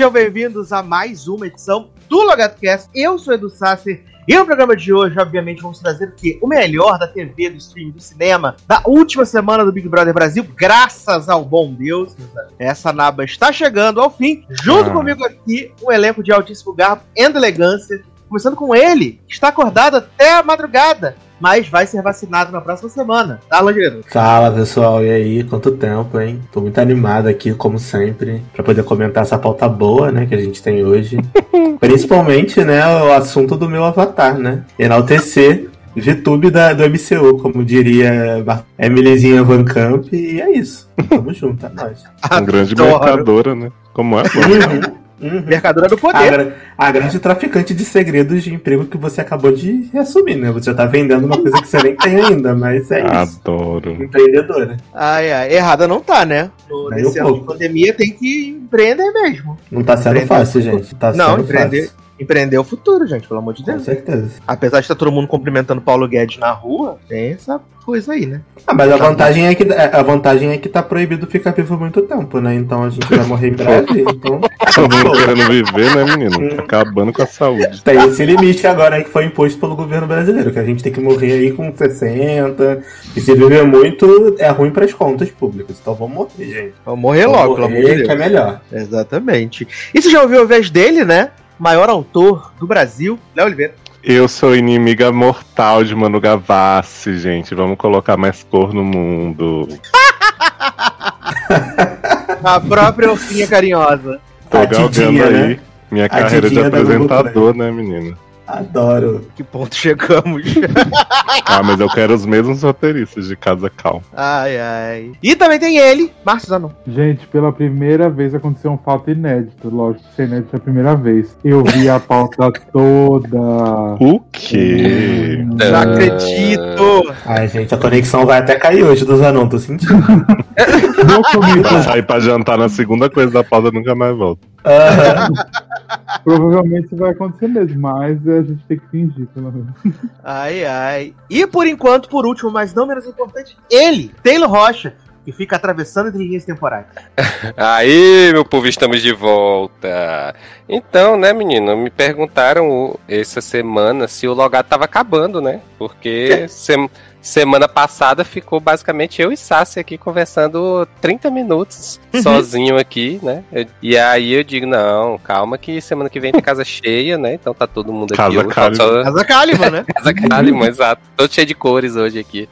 Sejam bem-vindos a mais uma edição do LogadoCast. Eu sou Edu Sasser e no programa de hoje, obviamente, vamos trazer o quê? O melhor da TV, do stream, do cinema, da última semana do Big Brother Brasil, graças ao bom Deus. Essa naba está chegando ao fim. Junto ah. comigo aqui, um elenco de altíssimo garbo e elegância. Começando com ele, que está acordado até a madrugada mas vai ser vacinado na próxima semana. Tá, Langeiro? Fala, pessoal. E aí? Quanto tempo, hein? Tô muito animado aqui, como sempre, para poder comentar essa pauta boa, né, que a gente tem hoje. Principalmente, né, o assunto do meu avatar, né? Enaltecer VTube da, do MCU, como diria Emilyzinha Van Camp, e é isso. Tamo junto, é nóis. Uma grande mercadora, né? Como é? Uhum. Uhum. Mercadora do poder. A, a, grande traficante de segredos de emprego que você acabou de assumir, né? Você já tá vendendo uma coisa que você nem tem ainda, mas é isso. Adoro. Empreendedora. Ai, ai. Errada não tá, né? No, nesse ano de pandemia tem que empreender mesmo. Não tá sendo fácil, gente. Tá não, empreender. Fácil empreender o futuro, gente, pelo amor de Deus. Com certeza. Apesar de estar todo mundo cumprimentando Paulo Guedes na rua, tem essa coisa aí, né? Ah, mas a vantagem é que a vantagem é que tá proibido ficar vivo muito tempo, né? Então a gente vai morrer em breve, então. Todo mundo querendo viver, né, menino? Tá acabando com a saúde. Tem esse limite agora aí que foi imposto pelo governo brasileiro, que a gente tem que morrer aí com 60. E se viver muito, é ruim para as contas públicas. Então vamos morrer, gente. Vamos morrer vamos logo, morrer, pelo amor de Deus. Que é melhor. Exatamente. E você já ouviu a vez dele, né? Maior autor do Brasil, Léo Oliveira. Eu sou inimiga mortal de Manu Gavassi, gente. Vamos colocar mais cor no mundo. A própria Orfinha carinhosa. Tô galgando aí né? minha carreira de apresentador, né, menina? Adoro. Que ponto chegamos? ah, mas eu quero os mesmos roteiristas de Casa Cal. Ai, ai. E também tem ele, Márcio Zanon. Gente, pela primeira vez aconteceu um fato inédito. Lógico inédito é a primeira vez. Eu vi a pauta toda. O quê? Não acredito. Ai, gente, a conexão vai até cair hoje do Zanon, tô sentindo. Não comi. Vai sair pra jantar na segunda coisa da pauta nunca mais volta. Provavelmente vai acontecer mesmo, mas a gente tem que fingir, pelo menos. Ai, ai. E por enquanto, por último, mas não menos importante, ele, Taylor Rocha, que fica atravessando entre linhas temporais. Aí, meu povo, estamos de volta. Então, né, menino, me perguntaram essa semana se o logado tava acabando, né? Porque sem Semana passada ficou basicamente eu e Sassi aqui conversando 30 minutos uhum. sozinho aqui, né? Eu, e aí eu digo, não, calma que semana que vem tem casa cheia, né? Então tá todo mundo aqui. Casa. Só... Casa Kalimann, né? casa Kalimann, exato. Todo cheio de cores hoje aqui.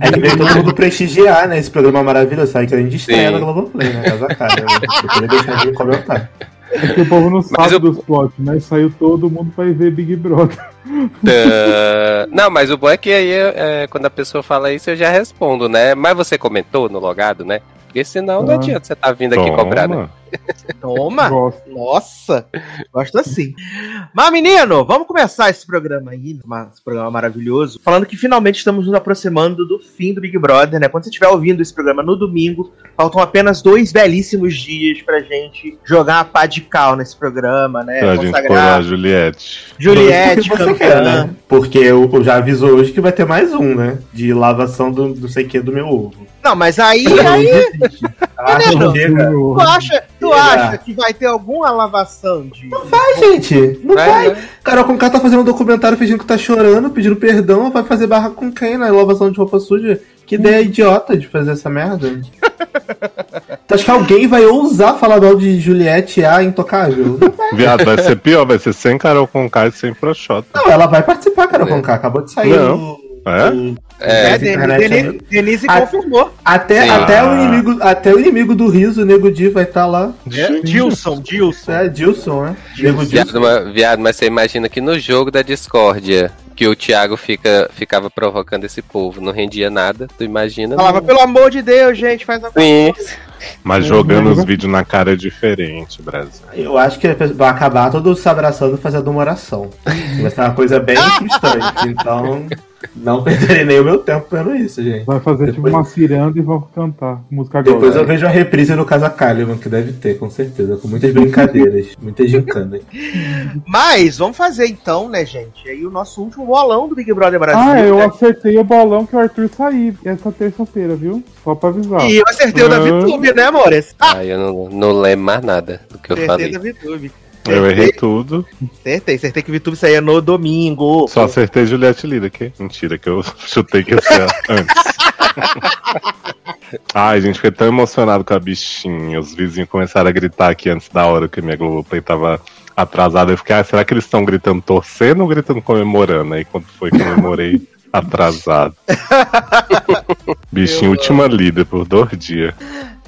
É que veio todo mundo prestigiar, né? Esse programa maravilhoso, sabe? Que a gente estreia no Globoplay, né? Casa Kalimann. Eu queria deixar de comentar. É que o povo não sabe eu... dos plots, né? Saiu todo mundo pra ir ver Big Brother. Uh, não, mas o bom é que aí, é, quando a pessoa fala isso, eu já respondo, né? Mas você comentou no logado, né? Porque senão ah. não adianta você tá vindo aqui cobrar, né? Toma! Gosto. Nossa! Gosto assim. Mas, menino, vamos começar esse programa aí, esse programa maravilhoso, falando que finalmente estamos nos aproximando do fim do Big Brother, né? Quando você estiver ouvindo esse programa no domingo, faltam apenas dois belíssimos dias pra gente jogar a pá de cal nesse programa, né? Pra Consagrar... gente a Juliette. Juliette, campeã. Quer, né? Porque eu já avisou hoje que vai ter mais um, né? De lavação do não sei que do meu ovo. Não, mas aí. aí... Ah, tu acha, tu acha que vai ter alguma lavação de. Não vai, gente. Não vai. vai. Né? Carol Conká tá fazendo um documentário fingindo que tá chorando, pedindo perdão. Vai fazer barra com quem na lavação de roupa suja? Que ideia idiota de fazer essa merda. tu acha que alguém vai ousar falar mal de Juliette A intocável? Viado, vai ser pior, vai ser sem Carol Conká e sem Proxota. Não, ela vai participar, Carol é. Conká. Acabou de sair. Não. É? É, é Denise, Denise confirmou. Até, até, o inimigo, até o inimigo do riso, o Nego Di, vai estar tá lá. É, Dilson, Dilson. É, Dilson, é. Nego viado, mas, viado, mas você imagina que no jogo da discórdia que o Thiago fica, ficava provocando esse povo, não rendia nada, tu imagina. Falava, pelo amor de Deus, gente, faz uma Sim. Mas jogando os vídeos na cara é diferente, Brasil. Eu acho que vai acabar todos se abraçando fazendo uma oração. Vai ser uma coisa bem distante, então. Não perderei nem o meu tempo vendo isso, gente. Vai fazer tipo Depois- uma ciranda e vão cantar música Depois gospel. eu vejo a reprise no Casa Kalimann, que deve ter, com certeza. Com muitas brincadeiras, muitas gincanas. Mas vamos fazer então, né, gente? Aí o nosso último bolão do Big Brother Brasil. Ah, eu né? acertei o bolão que o Arthur sair essa terça-feira, viu? Só pra avisar. E eu acertei o da Ah. VTube, né, amores? Ah, eu não, não lembro mais nada do que eu falei. VTube. Eu errei tudo. Acertei, acertei que o VTube saía no domingo. Só acertei Juliette Lida, que mentira, que eu chutei que ia ser antes. Ai, gente, fiquei tão emocionado com a bichinha. Os vizinhos começaram a gritar aqui antes da hora que minha Globoplay tava atrasada. Eu fiquei, ah, será que eles estão gritando torcendo ou gritando comemorando? Aí quando foi que eu comemorei atrasado. Bichinho, última líder por dois dias.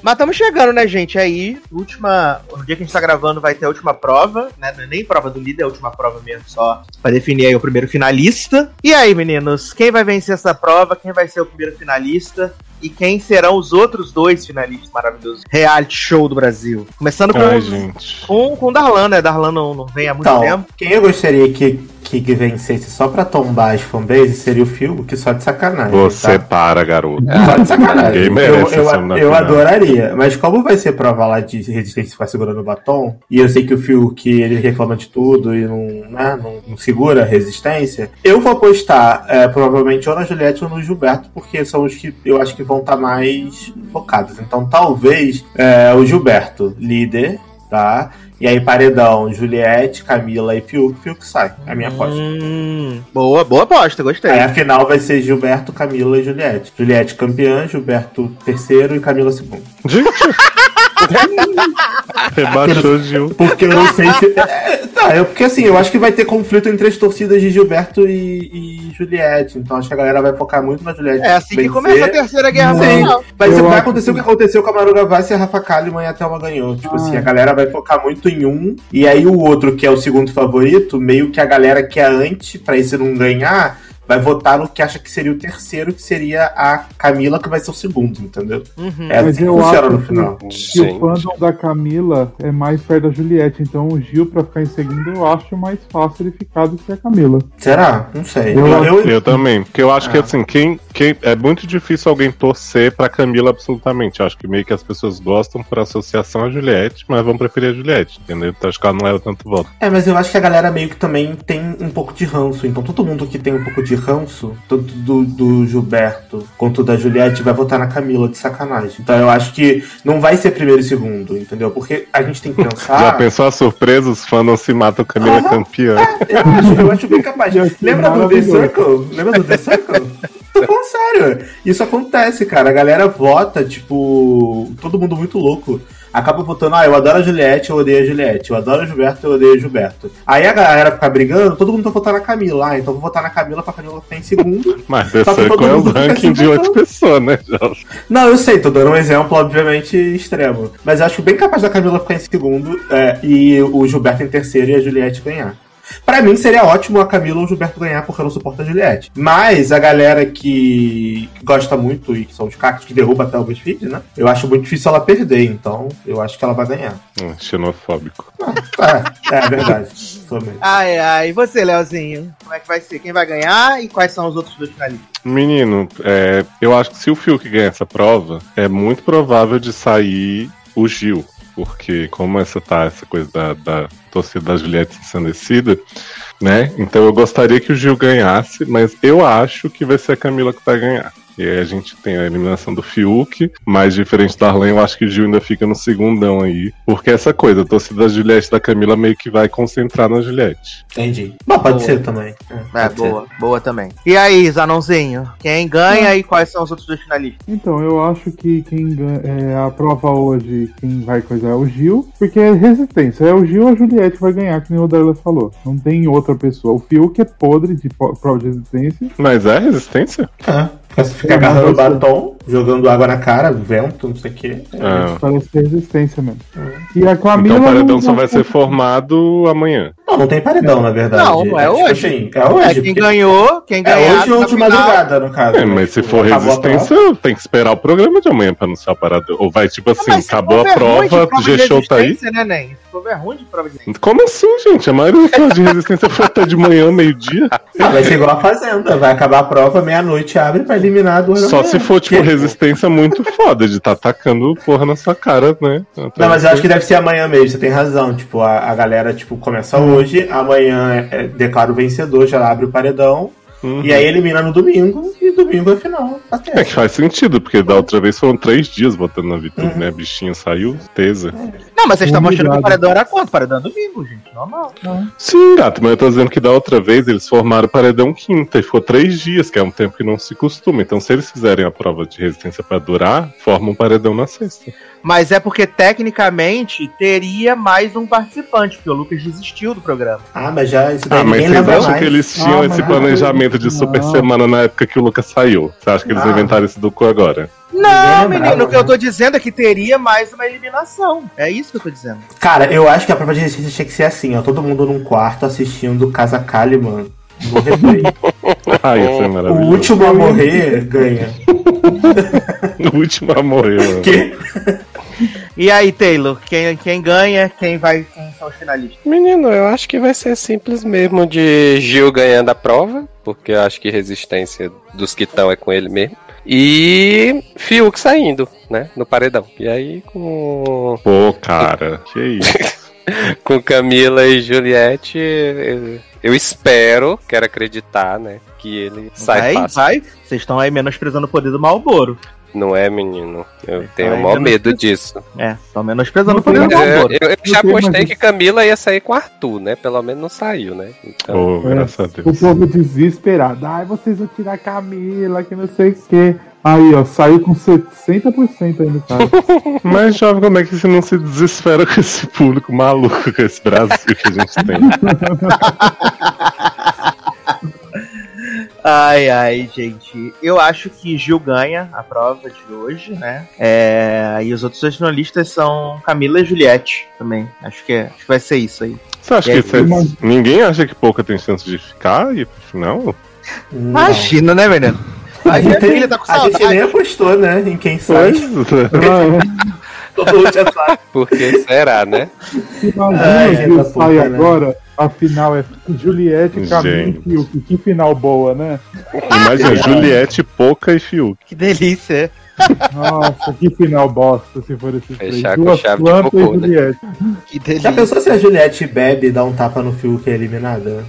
Mas estamos chegando, né, gente? Aí, última. No dia que a gente tá gravando, vai ter a última prova, né? Não é nem prova do líder, é a última prova mesmo, só pra definir aí o primeiro finalista. E aí, meninos, quem vai vencer essa prova? Quem vai ser o primeiro finalista? E quem serão os outros dois finalistas maravilhosos? Reality show do Brasil. Começando com, Ai, gente. com, com o Darlan, né? Darlan não, não vem há muito Então, tempo. quem eu gostaria que, que vencesse só pra tombar as fanbases seria o Figo, que só de sacanagem. Você tá? para, garoto. Só de sacanagem. Ninguém Eu, merece eu, eu final. adoraria. Mas como vai ser prova lá de resistência ficar segurando o batom, e eu sei que o Fio que ele reclama de tudo e não, né, não, não segura a resistência, eu vou apostar é, provavelmente ou na Juliette ou no Gilberto, porque são os que eu acho que vão estar mais focados. Então talvez é, o Gilberto, líder, tá? E aí paredão, Juliette, Camila e Fiuk, Fiuk sai. É a minha aposta. Hum, boa, boa aposta, gostei. Aí a final vai ser Gilberto, Camila e Juliette. Juliette campeã, Gilberto terceiro e Camila segundo. Rebaixou Gil. Porque eu não sei se. É, tá, é porque assim, eu acho que vai ter conflito entre as torcidas de Gilberto e, e Juliette. Então acho que a galera vai focar muito na Juliette. É assim que vencer. começa a terceira guerra mundial. Eu vai acontecer o que aconteceu com a Maru Gavassi, a Rafa Kalimann e a Thelma ganhou. Tipo Ah. assim, a galera vai focar muito em um, e aí o outro, que é o segundo favorito, meio que a galera que é antes, pra esse não ganhar, vai votar no que acha que seria o terceiro, que seria a Camila, que vai ser o segundo, entendeu? Uhum. É Mas assim que eu funciona acho no que- final. Que o fandom da Camila é mais perto da Juliette, então o Gil, pra ficar em segundo, eu acho mais fácil ele ficar do que a Camila. Será? Não sei. Eu Eu, eu- Eu também, porque eu acho que Ah. assim, quem, quem é muito difícil alguém torcer pra Camila absolutamente. Eu acho que meio que as pessoas gostam por associação a Juliette, mas vão preferir a Juliette, entendeu? Então acho que ela não leva tanto voto. É, mas eu acho que a galera meio que também tem um pouco de ranço. Então todo mundo que tem um pouco de ranço, tanto do, do Gilberto quanto da Juliette, vai votar na Camila de sacanagem. Então eu acho que não vai ser primeiro e segundo, entendeu? Porque a gente tem que Já pensar. pensou a surpresa? Os fãs não se matam, Camila é Aham. campeã. eu, acho, eu acho bem capaz. Lembra do The. Circle? Lembra do The Circle? Tô falando sério. Isso acontece, cara. A galera vota, tipo, todo mundo muito louco. Acaba votando, ah, eu adoro a Juliette, eu odeio a Juliette. Eu adoro o Gilberto, eu odeio o Gilberto. Aí a galera fica brigando, todo mundo vai votar na Camila. Ah, então vou votar na Camila pra Camila ficar em segundo. Mas que todo Circle é o ranking de oito votando. pessoas, né, Jorge? Não, eu sei, tô dando um exemplo, obviamente, extremo. Mas eu acho bem capaz da Camila ficar em segundo é, e o Gilberto em terceiro e a Juliette ganhar. Pra mim seria ótimo a Camila ou o Gilberto ganhar porque eu não suporto a Juliette. Mas a galera que gosta muito e que são os cactos que derruba até o BuzzFeed, né? Eu acho muito difícil ela perder, então eu acho que ela vai ganhar. Hum, xenofóbico. É, é verdade. Sou mesmo. Ai, ai. E você, Leozinho? Como é que vai ser? Quem vai ganhar e quais são os outros dois finalistas? Menino, é, eu acho que se o Fiuk ganhar essa prova, é muito provável de sair o Gil. Porque como essa tá, essa coisa da, da torcida da Juliette ensandecida, né? Então eu gostaria que o Gil ganhasse, mas eu acho que vai ser a Camila que vai ganhar. E aí a gente tem a eliminação do Fiuk, mas diferente da Arlen, eu acho que o Gil ainda fica no segundão aí. Porque essa coisa, a torcida da Juliette e da Camila meio que vai concentrar na Juliette. Entendi. Bom, pode Boa. ser também. É, É, pode ser. boa, boa também. E aí, Zanãozinho? Quem ganha e quais são os outros dois finalistas? Então, eu acho que quem ganha, é, a prova hoje, quem vai coisar é o Gil, porque é resistência. É o Gil ou a Juliette vai ganhar, que nem o Darla falou. Não tem outra pessoa. O Fiuk é podre de prova de resistência. Mas é resistência? É. Fica- Fica agarrando o batom, jogando água na cara, vento, não sei o quê. Ah. Parece que é resistência mesmo. E a. Então o paredão só vai ser formado amanhã. Não, não tem paredão, na verdade. Não, não é tipo hoje. assim, é hoje. É, quem ganhou, quem É ganhar. hoje ou de madrugada, no caso. É, né? mas se for resistência, tem que esperar o programa de amanhã pra anunciar a parada. Ou vai, tipo assim, acabou a prova, o G-Show tá aí. Né, Nen? Esse povo é ruim de prova de resistência. Como assim, gente? A maioria das provas de resistência foi até de manhã, meio-dia. Ah, vai ser igual a Fazenda. Vai acabar a prova, meia-noite abre pra eliminar duas Só se for, tipo, Que- resistência muito foda, de tá atacando porra na sua cara, né? Não, mas eu acho que deve ser amanhã mesmo, você tem razão. Tipo, a, a galera, tipo, começa hoje, amanhã é, é, declara o vencedor, já abre o paredão, Uhum. e aí elimina no domingo, e domingo é final. Tá É que faz sentido, porque da outra vez foram três dias botando na vitrine, Uhum. né? A bichinha saiu, tesa. Não, mas vocês estavam achando que o paredão era quanto? Paredão é domingo, gente. Normal. Sim, gato, mas eu tô dizendo que da outra vez eles formaram o paredão quinta e ficou três dias, que é um tempo que não se costuma. Então, se eles fizerem a prova de resistência pra durar, formam um paredão na sexta. Mas é porque, tecnicamente, teria mais um participante, porque o Lucas desistiu do programa. Ah, mas já isso daí Ah, mas vocês acham mais. que eles tinham Ah, esse planejamento de super Não. semana na época que o Lucas saiu? Você acha que eles Ah. inventaram esse do cu agora? Não, menino, o que né? eu tô dizendo é que teria mais uma eliminação. É isso que eu tô dizendo. Cara, eu acho que a prova de resistência tinha que ser assim, ó. Todo mundo num quarto assistindo Casa Kalimann no replay. Ah, isso é o maravilhoso. último a morrer ganha. O último a morrer, mano. Que? E aí, Taylor, quem, quem ganha, quem vai, quem são os finalistas? Menino, eu acho que vai ser simples mesmo de Gil ganhando a prova, porque eu acho que resistência dos que estão é com ele mesmo. E Fiuk saindo, né, no paredão. E aí com, Pô, cara, que isso. com Camila e Juliette, eu, espero, quero acreditar, né, que ele sai vai, fácil. vai. Vocês estão aí menosprezando o poder do Malboro. Não é, menino? Eu tenho o maior menos- medo disso. É, estão menosprezando o do tem- Eu, eu- eu já postei que Camila ia sair com Arthur, né? Pelo menos não saiu, né? Então, Pô, graças a O Deus. povo desesperado. Ai, vocês vão tirar a Camila, que não sei o quê. Aí, ó, saiu com 60% aí no caso. Mas, jovem, como é que você não se desespera com esse público maluco, com esse Brasil que a gente tem? Ai, ai, gente. Eu acho que Gil ganha a prova de hoje, né? É, e os outros dois finalistas são Camila e Juliette também. Acho que, é- acho que vai ser isso aí. Você acha E aí, que mas- ninguém acha que pouca tem chance de ficar e final? Não. Imagina, né, menino? A Aí minha gente, filha tá com a gente nem apostou, né? Em quem sai. Ah, Todo mundo já sabe. por que será, né? é. Imagina Ai, que da sai puta, né? agora. A final é Juliette, Camila e. Fiuk. Que final boa, né? Imagina, Juliette, Pouca e Fiuk. Que delícia. Nossa, que final bosta se for esses três. Fechar com Duas chave de plantas cocô, e né? Juliette. Que Já delícia. pensou se a Juliette bebe e dá um tapa no Fiuk e é eliminada?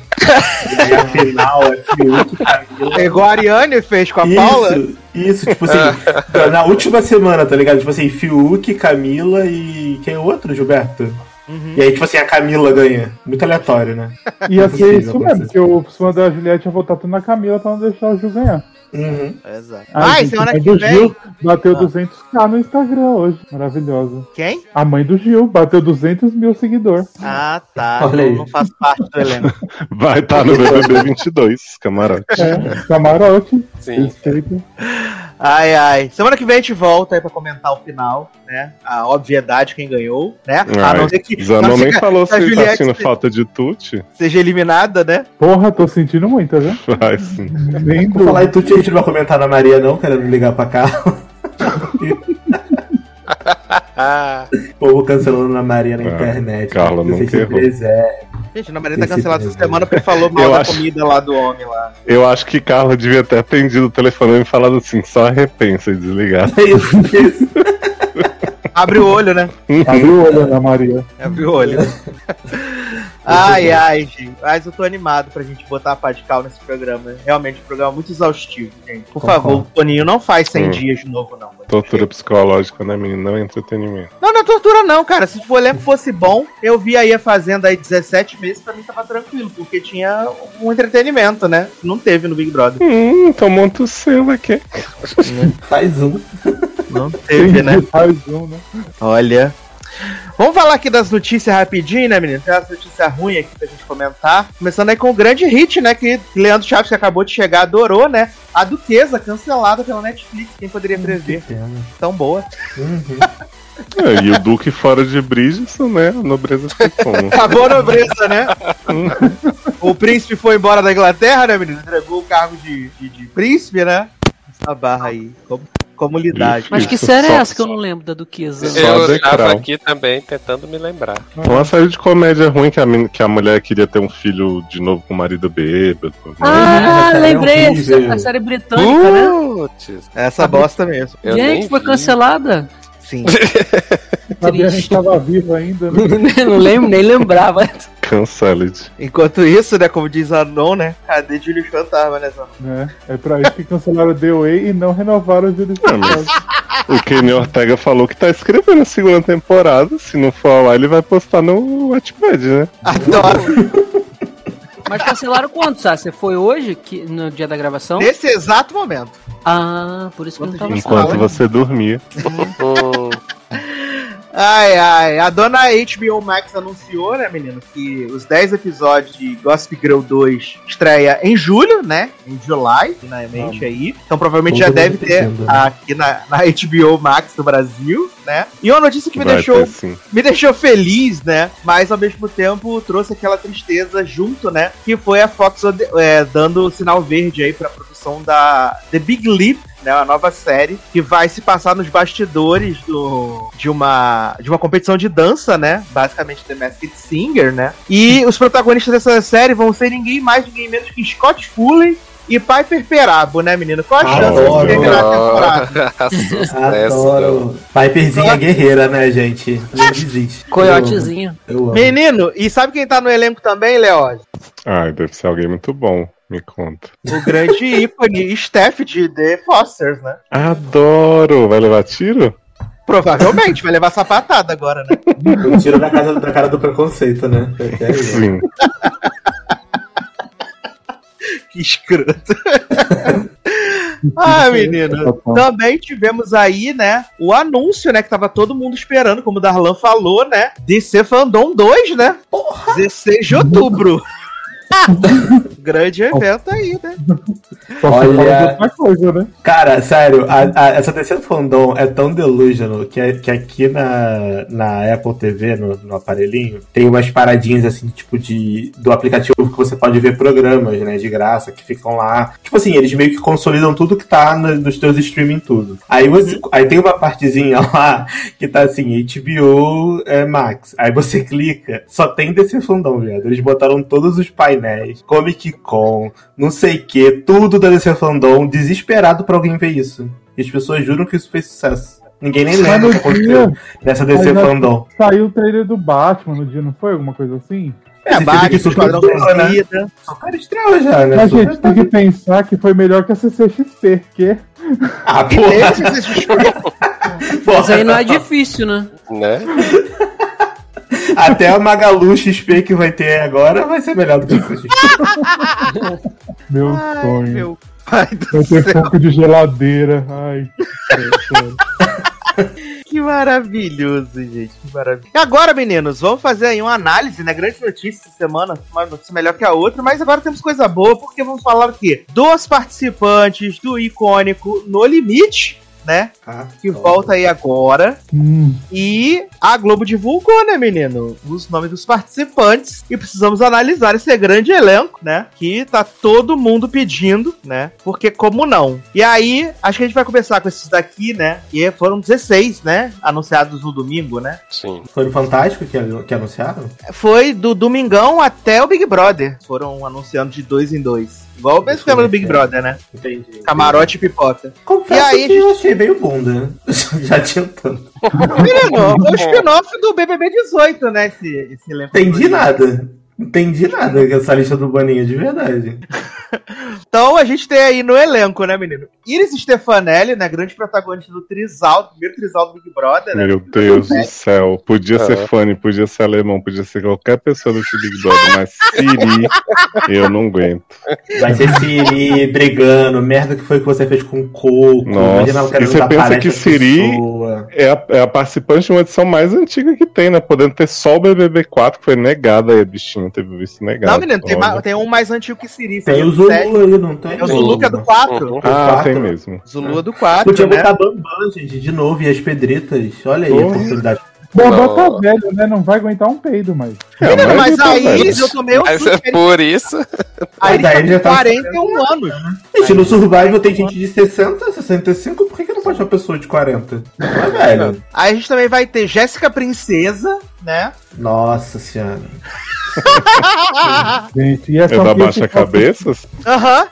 e aí a final é Fiuk, Camila. É igual a Ariane fez com a Paula. Isso, isso, tipo assim, na última semana, tá ligado? Tipo assim, Fiuk, Camila e. Quem é o outro, Gilberto? Uhum. E aí, tipo assim, a Camila ganha. Muito aleatório, né? Ia ser Impossível isso mesmo, porque o fã da Juliette ia votar tudo na Camila pra não deixar o Gil ganhar. Uhum. Exato. Ai, Ai, semana a mãe que do vem. Gil bateu Ah. 200k no Instagram hoje. Maravilhosa. Quem? A mãe do Gil bateu 200 mil seguidores. Ah, tá. Olha aí. não faço parte do elenco. Vai estar no BBB 22, camarote. É, camarote. Sim. Respeito. Ai, ai. Semana que vem a gente volta aí pra comentar o final, né? A obviedade, quem ganhou, né? a não Ai, ser que Zanon não nem que falou a se tá Juliette sentindo se- falta de Tuti. seja eliminada, né? Porra, tô sentindo muito, tá vendo? Vai sim. Nem falar em a gente não vai comentar na Maria, não, querendo ligar pra cá. O povo cancelando na Maria na Ah, internet. Carla né? Esse errou. é. Gente, na Maria tá cancelada essa mesmo. semana porque falou mal Eu da acho- comida lá do homem lá. Eu acho que Carla devia ter atendido o telefone e falado assim, só repensa e desligar. É isso, é isso. Abre o olho, né? Abre o olho, Ana Maria. Abre o olho. ai, ai, gente. Mas eu tô animado pra gente botar a pá de cal nesse programa. Realmente, um programa muito exaustivo, gente. Por Concordo. favor, Toninho, não faz 100 Hum. dias de novo, não. Tortura psicológica, né, menino? Não é entretenimento. Não, não é tortura não, cara. Se o elenco fosse bom, eu vi aí a Fazenda aí 17 meses, pra mim tava tranquilo, porque tinha um entretenimento, né? Não teve no Big Brother. Hum, então monta o seu aqui. Faz um. Não teve, né? Faz um, né? Olha. Vamos falar aqui das notícias rapidinho, né, menino? Tem umas notícias ruins aqui pra gente comentar. Começando aí com o grande hit, né? Que Leandro Chaves, que acabou de chegar, adorou, né? A Duquesa, cancelada pela Netflix. Quem poderia prever? Tão boa. Uhum. É, e o Duque fora de Bridgerton, né? A nobreza foi como? Acabou a nobreza, né? o príncipe foi embora da Inglaterra, né, menino? Entregou o cargo de, de, de príncipe, né? Essa barra aí. Como, comunidade. Mas que série é essa que eu não lembro da Duquesa? Só Eu Decral. tava aqui também tentando me lembrar. Uma série de comédia ruim que a, que a mulher queria ter um filho de novo com o marido bêbado. né? Ah, Essa é lembrei, a série britânica, né? Putz, Essa bosta mesmo. eu Gente, foi vi. cancelada. Sim. Sabia a gente tava vivo ainda, né? não lembro, nem lembrava. Cancelled. Enquanto isso, né, como diz a Non, né? Cadê Júlio Fantasma, né? Zanon? né? É pra isso que cancelaram o The Way e não renovaram os Júlio mas o Kenny Ortega falou que tá escrevendo a segunda temporada. Se não for lá, ele vai postar no Wattpad, né? Adoro. Mas cancelaram quando, Sassi? Foi hoje, que, no dia da gravação? Nesse exato momento. Ah, por isso que eu não tava Enquanto sabendo. você dormia. Ai, ai. A dona HBO Max anunciou, né, menino, que os 10 episódios de Gossip Girl 2 estreia em julho, né? Em July, finalmente aí. Então provavelmente já deve ter né? aqui na, na HBO Max do Brasil, né? E uma notícia que me Vai deixou ter me deixou feliz, né? Mas ao mesmo tempo trouxe aquela tristeza junto, né? Que foi a Fox é, dando o sinal verde aí pra produção da The Big Leap, né? Uma nova série que vai se passar nos bastidores do, de, uma, de uma competição de dança, né? Basicamente The Masked Singer, né? E os protagonistas dessa série vão ser ninguém mais, ninguém menos que Scott Foley e Piper Perabo, né, menino? Qual a chance Adoro. de terminar a temporada? Adoro. Piperzinha guerreira, né, gente? Não desiste. Coiotezinho. Eu amo. Menino, e sabe quem tá no elenco também, Leózio? Ai, deve ser alguém muito bom. Me conta. O grande ícone Steph de The Fosters, né? Adoro! Vai levar tiro? Provavelmente, vai levar sapatada agora, né? Eu tiro da, casa, da cara do preconceito, né? Né? Sim. Que escroto. ah, menino. Também tivemos aí, né, o anúncio, né, que tava todo mundo esperando, como o Darlan falou, né, DC Fandom 2, né? 16 de outubro. Grande evento aí, né? Olha- coisa, né? Cara, sério, a, a, essa DC Fandom é tão delusional que, é- que aqui na, na Apple TV, no, no aparelhinho, tem umas paradinhas assim, tipo, de do aplicativo que você pode ver programas, né, de graça, que ficam lá. Tipo assim, eles meio que consolidam tudo que tá no- nos teus streaming tudo. Aí, você, aí tem uma partezinha lá que tá assim, HBO é, Max. Aí você clica, só tem DC Fandom, viado. Eles botaram todos os painéis, Comic Con, não sei o que, tudo da DC Fandom, desesperado pra alguém ver isso. E as pessoas juram que isso fez sucesso. Ninguém nem lembra o que aconteceu dia nessa DC Fandom. saiu o trailer do Batman no dia, não foi? Alguma coisa assim? É, Batman, que super Esquadrão né? Suicida. Super estreou já, né? Mas, Super gente, tem que pensar que foi melhor que a CCXP, porque Ah, E porra, teve esse Mas aí não é porra. difícil, né? né? Até a Magalu XP que vai ter agora vai ser melhor do que isso. meu Ai, sonho. meu pai do Vai ter céu. foco de geladeira. Ai, que maravilhoso, gente. Que maravilha. E agora, meninos, vamos fazer aí uma análise, né? Grande notícia essa semana, uma notícia melhor que a outra, mas agora temos coisa boa, porque vamos falar o quê? Dos participantes do icônico No Limite, né? Ah, Que volta aí agora. Hum, E a Globo divulgou, né, menino? Os nomes dos participantes. E precisamos analisar esse grande elenco, né? Que tá todo mundo pedindo, né? Porque como não? E aí, acho que a gente vai começar com esses daqui, né? E foram 16, né? Anunciados no domingo, né? Sim. Foi no Fantástico que, que anunciaram? Foi do Domingão até o Big Brother. Foram anunciando de dois em dois. Igual o mesmo esquema do Big Brother, né? Entendi. Camarote e pipoca. Confesso E aí, que eu achei meio bunda. Já adiantando. Menino, o spin-off do BBB 18, né? Esse, esse. Entendi nada. Entendi nada com essa lista do Boninho, de verdade. Então a gente tem aí no elenco, né, menino? Iris Stefanelli, né? Grande protagonista do Trisal, primeiro Trisal do Big Brother, né? Meu Deus do céu. Podia ser Ah. Fanny, podia ser alemão, podia ser qualquer pessoa desse Big Brother, mas Siri, eu não aguento. Vai ser Siri brigando, merda que foi que você fez com o Coco. Nossa, e você pensa que Siri-. É a, é a participante de uma edição mais antiga que tem, né? Podendo ter só o BBB4, que foi negada aí, a bichinha teve visto negado. Não, menino, tem, tem um mais antigo que Siri. Tem o Zulu aí, não tem? Tem o Zulu que é do 4. Ah, quatro. tem mesmo. Zulu é do 4, Podia né? botar Bambam, gente, de novo, e as pedretas. Olha aí a Porra. oportunidade. Bobão tá velho, né? Não vai aguentar um peido mais. É, Menino, mas tá aí velho. eu tomei um Mas é por isso. aí ele Mas aí tá ele já tá 41 anos. Gente, no Survival tem gente de 60, 65, por que, que não pode uma pessoa de 40? Não é velho. Aí a gente também vai ter Jéssica Princesa, né? Nossa senhora. Gente, e essa É da baixa esse cabeças? Aham.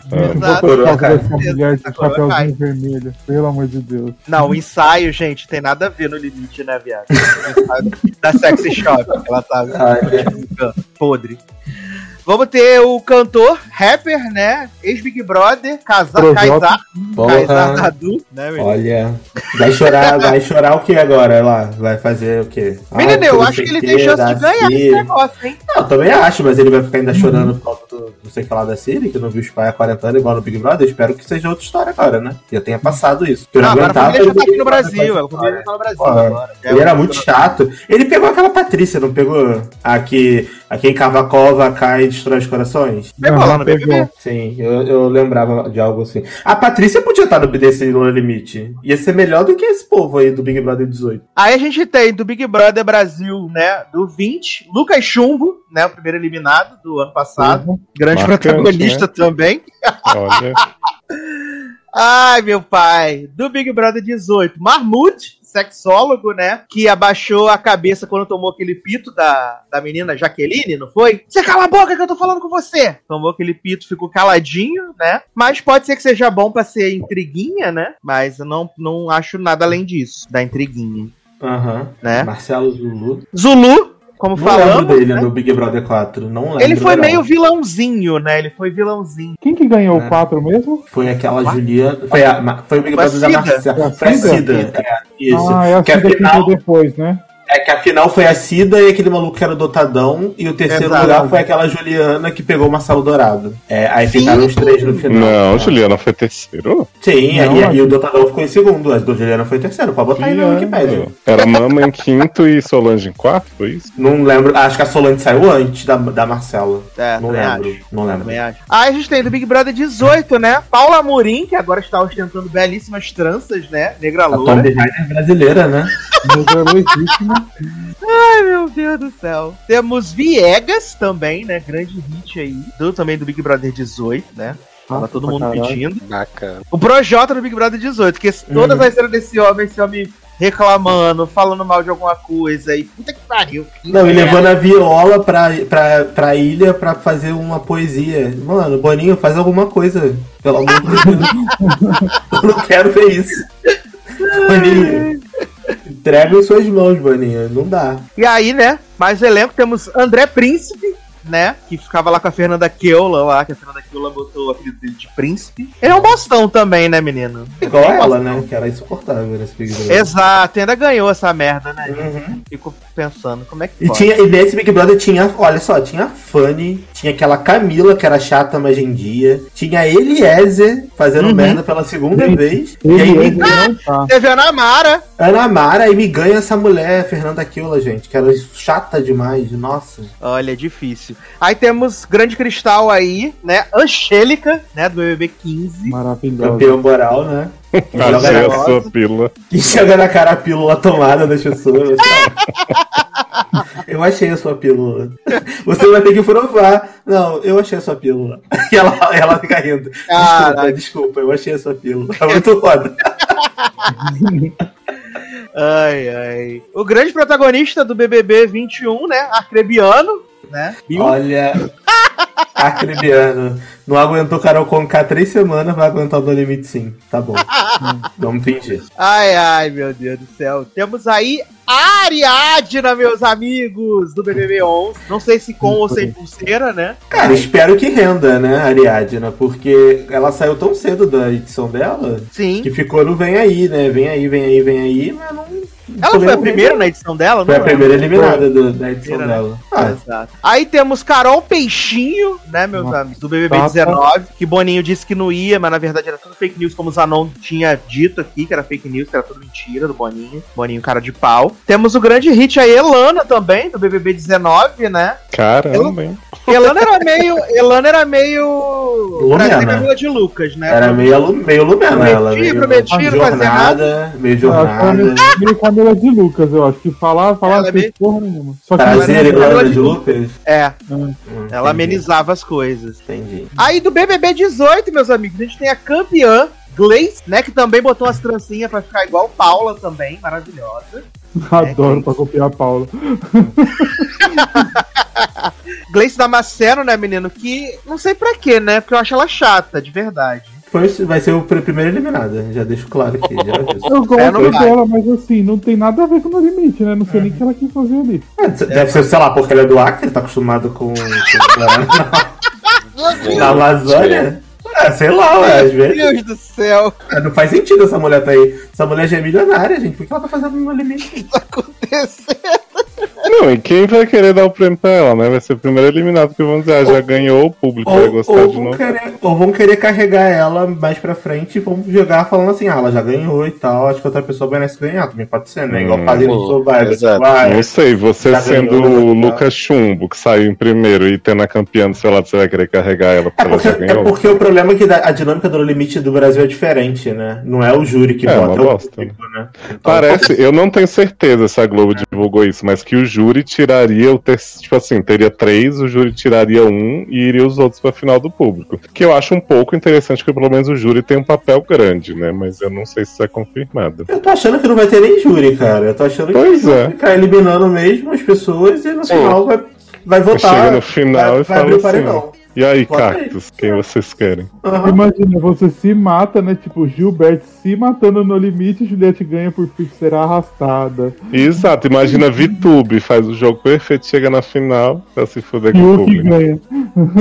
Cai. chapeuzinho vermelho. Pelo amor de Deus. Não, o ensaio, gente, tem nada a ver no limite, né, viado? O ensaio da Sexy Shop, ela tá Ai, podre. Vamos ter o cantor, rapper, né? Ex-Big Brother. Kaysar, Kaysar porra. Nadu, né, menino? Olha. Vai chorar, vai chorar o que agora lá? Vai fazer o quê? Menino, Ah, eu não acho que ele tem chance de ganhar esse negócio, hein? Não, também acho, mas ele vai ficar ainda chorando por causa do, não sei o que lá da Siri, que não viu os pais há 40 anos igual no Big Brother. Eu espero que seja outra história agora, né? Já tenha passado isso. Eu Não, agora a família já tá aqui no ele Brasil, a fazer família já tá no Brasil Porra. agora. É Ele era muito chato. Ele pegou aquela Patrícia, não pegou? A que, a quem cava destrói os corações? Pegou. Sim, eu, eu lembrava de algo assim. A Patrícia podia estar no desse No Limite. Ia ser melhor do que esse povo aí do Big Brother 18. Aí a gente tem do Big Brother Brasil, né? Do 20, Lucas Chumbo, né? O primeiro eliminado do ano passado. Grande Marcante, protagonista também. Olha. Ai, meu pai. Do Big Brother 18, Marmute, sexólogo, né? Que abaixou a cabeça quando tomou aquele pito da, da menina Jaqueline, não foi? Você cala a boca que eu tô falando com você! Tomou aquele pito, ficou caladinho, né? Mas pode ser que seja bom pra ser intriguinha, né? Mas eu não, não acho nada além disso, da intriguinha, Aham. né? Marcelo Zulu. Zulu, como Não falamos. lembro dele né? no Big Brother 4. Não lembro. Ele foi meio vilãozinho, né? Ele foi vilãozinho. Quem que ganhou É. o 4 mesmo? Foi aquela Juliana. Foi, a, foi o Big Brother da. Marcela. Foi a Cida? É, isso. Ah, é a que Cida que afinal, entrou depois, né? É que afinal foi a Cida e aquele maluco que era o Dotadão. E o terceiro Exato. lugar foi aquela Juliana que pegou o Marcelo Dourado. É, aí Sim. ficaram os três no final. Não, É. Juliana foi terceiro. Sim, Não, e, mas- e o Dotadão ficou em segundo. A do Juliana foi em terceiro. Pode botar aí na Juliana. Wikipedia. Era Mama em quinto e Solange em quarto, foi isso? Não lembro. Acho que a Solange saiu antes da, da Marcela. É, não lembro. acho. Não lembro. Acho. Aí a gente tem do Big Brother 18, né? Paula Amorim, que agora está ostentando belíssimas tranças, né? Negra A Tomb loura. Raider brasileira, né? Mulher legítima. Ai, meu Deus do céu. Temos Viegas também, né? Grande hit aí. Do, também do Big Brother 18, né? Tava todo mundo caralho. pedindo. Bacana. O Projota do Big Brother 18, que todas Uhum. as cenas desse homem, esse homem reclamando, falando mal de alguma coisa e puta que pariu. que Não, e levando a viola pra, pra, pra ilha pra fazer uma poesia. Mano, Boninho, faz alguma coisa. Pelo amor de Deus. Eu não quero ver isso. Boninho. Entrega em suas mãos, Boninho. Não dá. E aí, né? Mais elenco, temos André Príncipe, né? Que ficava lá com a Fernanda Keula lá, que a Fernanda Keula botou o apelido dele de Príncipe. Ele é um bostão também, né, menino? Igual ela, né? Que era insuportável nesse Big Brother. Exato, ainda ganhou essa merda, né? Uhum. Fico pensando, como é que E, pode? tinha, e nesse Big Brother tinha, olha só, tinha a Fanny, tinha aquela Camila, que era chata, mas gendia, tinha a Eliezer fazendo Uhum. merda pela segunda vez, e aí Ele, me não tá. Teve a Ana Mara. Ana Mara e me ganha essa mulher, Fernanda Keula, gente, que era chata demais, nossa. Olha, é difícil. Aí temos Grande Cristal aí, né? Angélica, né? Do BBB 15. Maravilhosa. Campeão moral, né? Que joga, na, sua pílula. que joga na cara a pílula tomada das pessoas. eu achei a sua pílula. Você vai ter que provar. Não, eu achei a sua pílula. E ela, ela fica rindo. Desculpa, desculpa, eu achei a sua pílula. Tá muito foda. Ai, ai. O grande protagonista do BBB 21, né? Arcrebiano, né? Bill. Olha. Acrebiano. Não aguentou Carol Conká três semanas, vai aguentar o No Limite sim. Tá bom. Vamos fingir. Ai, ai, meu Deus do céu. Temos aí Ariadna, meus amigos, do BBB 11. Não sei se com ou sem pulseira, né? Cara, espero que renda, né, Ariadna, porque ela saiu tão cedo da edição dela Sim. que ficou no vem aí, né? Vem aí, vem aí, vem aí, mas não. Ela foi a primeira na edição dela, Foi a primeira eliminada do- da edição Primeira, né? dela. Ah, Exato. Aí temos Carol Peixinho, né, meus Nossa. amigos, do BBB Tata. 19, que Boninho disse que não ia, mas na verdade era tudo fake news, como o Zanon tinha dito aqui, que era fake news, que era tudo mentira do Boninho. Boninho, cara de pau. Temos o grande hit aí, Elana também, do BBB 19, né? Caramba, hein? Elana era meio. Elana era meio. Lumena. Camila de Lucas, né? Era meio, meio lumena Prometi, ela. Meio, prometi, meio não fazia jornada, meio que ela jornada. É de Lucas, eu acho. Que falar, falar Ela é porra nenhuma. Só que Prazer, Ela era Irlanda de de Lucas. É, Hum, ela entendi. amenizava as coisas. Entendi. Aí do BBB 18, meus amigos, a gente tem a campeã Gleice, né? Que também botou umas trancinhas pra ficar igual Paula também, maravilhosa. adoro pra copiar a Paula. Gleice Damasceno, né, menino? Que não sei pra quê, né? Porque eu acho ela chata, de verdade. Foi, vai ser o pr- primeiro eliminado, já deixo claro aqui. Eu gosto não vai. dela, mas assim, não tem nada a ver com o No limite, né? Não sei nem o que ela quis fazer ali. É, Deve ser, sei lá, porque ele é do Acre, ele tá acostumado com. com na Amazônia. É, sei lá, ué, às vezes. Deus do céu, É, Não faz sentido essa mulher tá aí. Essa mulher já é milionária, gente. Por que ela tá fazendo no limite? tá acontecendo. Não, e quem vai querer dar o prêmio pra ela, né? Vai ser o primeiro eliminado, porque vão dizer, ah, já ganhou, o público vai Ou, gostar ou de novo. querer, ou vão querer carregar ela mais pra frente e vão jogar falando assim, ah, ela já ganhou e tal. Acho que outra pessoa merece ganhar. Também pode ser, né? Igual Hum, fazem no sim, Survivor. exato. tipo, ah, Não sei, você Já sendo ganhou, o né? Lucas Chumbo, que saiu em primeiro, e tendo a campeã do seu lado, você vai querer carregar ela porque É ela porque, já é ganhou? porque o problema é que a dinâmica do limite do Brasil é diferente, né? Não é o júri que É, vota, uma é o bosta, público, né? Então, Parece, eu não tenho certeza se a Globo divulgou isso, mas que o júri tiraria o ter, tipo assim, teria três, o júri tiraria um e iria os outros pra final do público. Que eu acho um pouco interessante, porque pelo menos o júri tem um papel grande, né? Mas eu não sei se isso é confirmado. Eu tô achando que não vai ter nem júri, cara. Eu tô achando Pois que vai é. ficar eliminando mesmo as pessoas e no Sim. final vai, vai votar. Chega no final vai, e vai abrir fala o paredão. E aí. Cactus, quem vocês querem? Aham. Imagina, você se mata, né? Tipo, Gilberto se matando no limite, Juliette ganha por será arrastada. Exato, imagina VTube, faz o jogo perfeito, chega na final, pra se fuder com o público. ganha.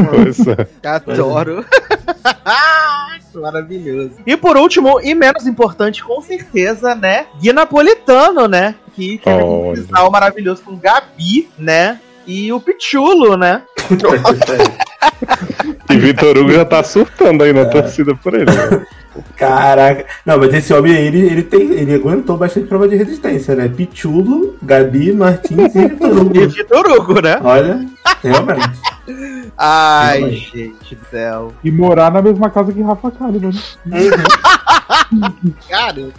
Pois é. Adoro. Maravilhoso. E por último, e menos importante, com certeza, né? Gui Napolitano, né? Que teve Olha. trisal maravilhoso com Gabi, né? E o Pichulo, né? E Vitor Hugo já tá surtando aí na torcida por ele. né? Caraca. Não, mas esse homem aí, ele, ele, tem, ele aguentou bastante prova de resistência, né? Pichulo, Gabi, Martins e Vitor E Hugo. Vitor Hugo, né? Olha, realmente. Ai, Realmente. gente do céu. E morar na mesma casa que Rafa Kalimann. né? Cara,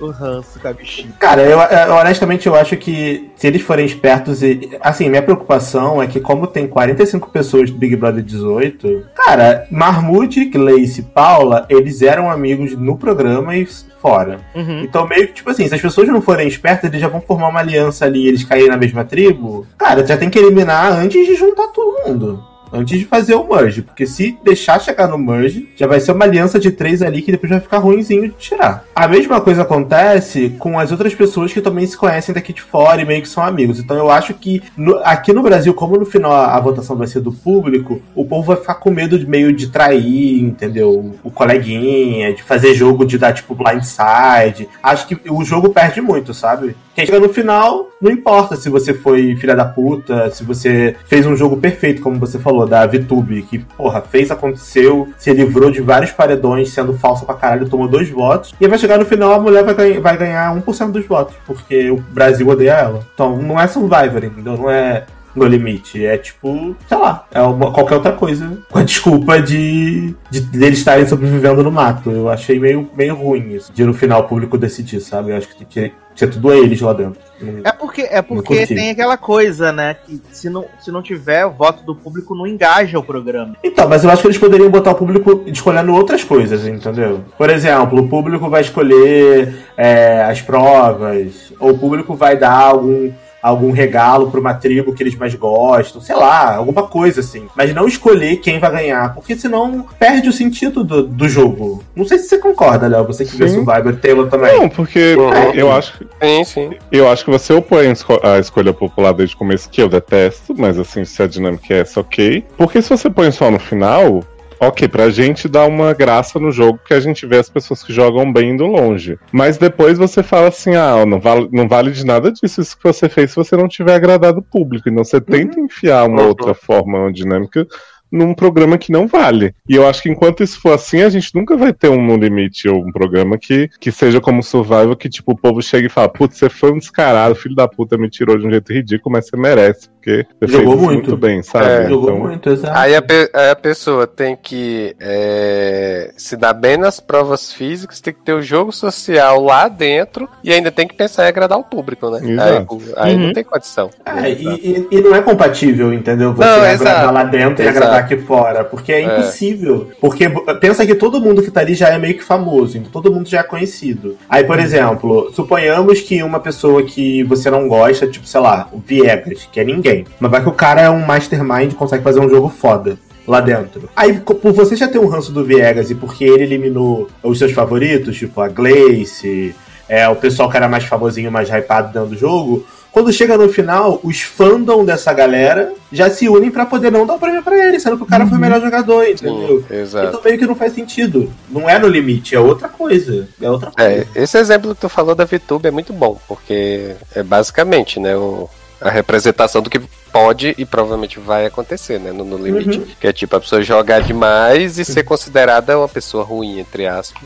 o ranço com a bichinha. Cara, eu, eu, honestamente eu acho que se eles forem espertos e. Assim, minha preocupação é que, como tem 45 pessoas do Big Brother 18, cara, Marmute, Gleice, Paula, eles eram amigos no programa e fora. Uhum. Então, meio que, tipo assim, se as pessoas não forem espertas, eles já vão formar uma aliança ali e eles caírem na mesma tribo. Cara, já tem que eliminar antes de juntar todo mundo. Antes de fazer o merge. Porque se deixar chegar no merge, já vai ser uma aliança de três ali que depois vai ficar ruimzinho de tirar. A mesma coisa acontece com as outras pessoas que também se conhecem daqui de fora e meio que são amigos. Então eu acho que no- aqui no Brasil, como no final a, a votação vai ser do público, o povo vai ficar com medo de meio de trair, entendeu? O coleguinha, de fazer jogo de dar tipo blindside. Acho que o jogo perde muito, sabe? Chega no final, não importa se você foi filha da puta, se você fez um jogo perfeito, como você falou, da VTube, que, porra, fez, aconteceu, se livrou de vários paredões, sendo falsa pra caralho, tomou dois votos, e vai chegar no final, a mulher vai, ganha- vai ganhar 1% dos votos, porque o Brasil odeia ela. Então, não é Survivor, entendeu? Não é no limite. É tipo, sei lá, é uma, qualquer outra coisa. Com a desculpa de, de deles estarem sobrevivendo no mato. Eu achei meio, meio ruim isso. De no final o público decidir, sabe? Eu acho que tem que ser tudo eles lá dentro. Não- É porque, é porque tem aquela coisa, né? Que se não, se não tiver o voto do público, não engaja o programa. Então, mas eu acho que eles poderiam botar o público escolhendo outras coisas, entendeu? Por exemplo, o público vai escolher é, as provas, ou o público vai dar algum, algum regalo pra uma tribo que eles mais gostam, sei lá, alguma coisa assim. Mas não escolher quem vai ganhar, porque senão perde o sentido do, do jogo. Não sei se você concorda, Léo, você que vê Sim. Survivor, Taylor também. Não, porque Uhum. eu acho, Sim, sim. eu acho que você opõe a escolha popular desde o começo, que eu detesto, mas assim, se a dinâmica é essa, ok. Porque se você põe só no final, ok, pra gente dá uma graça no jogo, que a gente vê as pessoas que jogam bem indo longe. Mas depois você fala assim, ah, não vale, não vale de nada disso isso que você fez se você não tiver agradado o público. Então você tenta enfiar uma Uhum. outra forma, uma dinâmica num programa que não vale. E eu acho que enquanto isso for assim, a gente nunca vai ter um No Limite ou um programa que, que seja como Survival, que tipo, o povo chega e fala, putz, você foi um descarado, filho da puta, me tirou de um jeito ridículo, mas você merece, porque você Jogou fez isso muito. bem, sabe? É, Jogou Então, muito, exato. Aí a, pe- aí a pessoa tem que é, se dar bem nas provas físicas, tem que ter o jogo social lá dentro e ainda tem que pensar em agradar o público, né? Exato. Aí, aí Uhum. não tem condição. É, e, e- e não é compatível, entendeu? Você Não, agradar exato. lá dentro e Exato. agradar aqui fora. Porque é impossível. Porque pensa que todo mundo que tá ali já é meio que famoso, então todo mundo já é conhecido. Aí, por exemplo, suponhamos que uma pessoa que você não gosta, tipo, sei lá, o Viegas, que é ninguém. Mas vai que o cara é um mastermind e consegue fazer um jogo foda. Lá dentro. Aí, por você já ter um ranço do Viegas e porque ele eliminou os seus favoritos, tipo a Glace, é, o pessoal que era mais famosinho, mais hypado dentro do jogo, quando chega no final, os fandom dessa galera já se unem pra poder não dar o prêmio pra ele, sendo que o cara foi o melhor jogador, entendeu? Sim, exato. Então meio que não faz sentido. Não é no limite, é outra coisa. É outra É, coisa. esse exemplo que tu falou da VTube é muito bom, porque é basicamente, né, o, a representação do que pode e provavelmente vai acontecer, né, no, no limite. Uhum. Que é tipo a pessoa jogar demais e ser considerada uma pessoa ruim, entre aspas.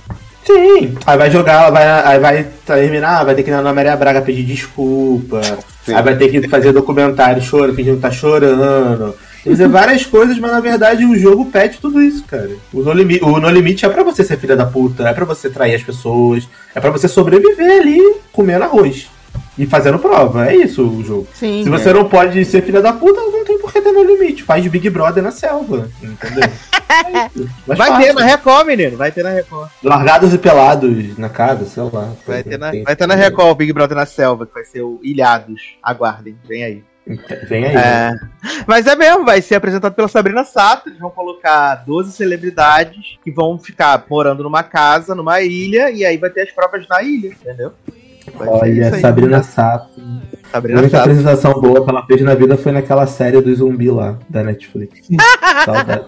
Sim. Aí vai jogar, vai, aí vai terminar, vai ter que ir na Maria Braga pedir desculpa. Sim. Aí vai ter que fazer documentário chorando, fingindo que tá chorando. Quer dizer, várias coisas, mas na verdade o jogo pede tudo isso, cara. O No, Limi- o no Limite é pra você ser filha da puta, é pra você trair as pessoas, é pra você sobreviver ali comendo arroz. E fazendo prova, é isso o jogo. Sim. Se você não pode ser filha da puta, não tem por que ter no limite. Faz Big Brother na selva, entendeu? É Vai fácil. ter na Record, menino. Vai ter na Record. Largados e pelados na casa, sei lá. Vai ter na, Tem- vai ter na Record o Big Brother na selva, que vai ser o Ilhados. Aguardem, vem aí. Vem aí. né? É, mas é mesmo, vai ser apresentado pela Sabrina Sato. Eles vão colocar 12 celebridades que vão ficar morando numa casa, numa ilha, e aí vai ter as provas na ilha, entendeu? Olha. Sabrina Sato. A Sabrina única Sato. apresentação boa que ela fez na vida foi naquela série do zumbi lá, da Netflix. Saudade.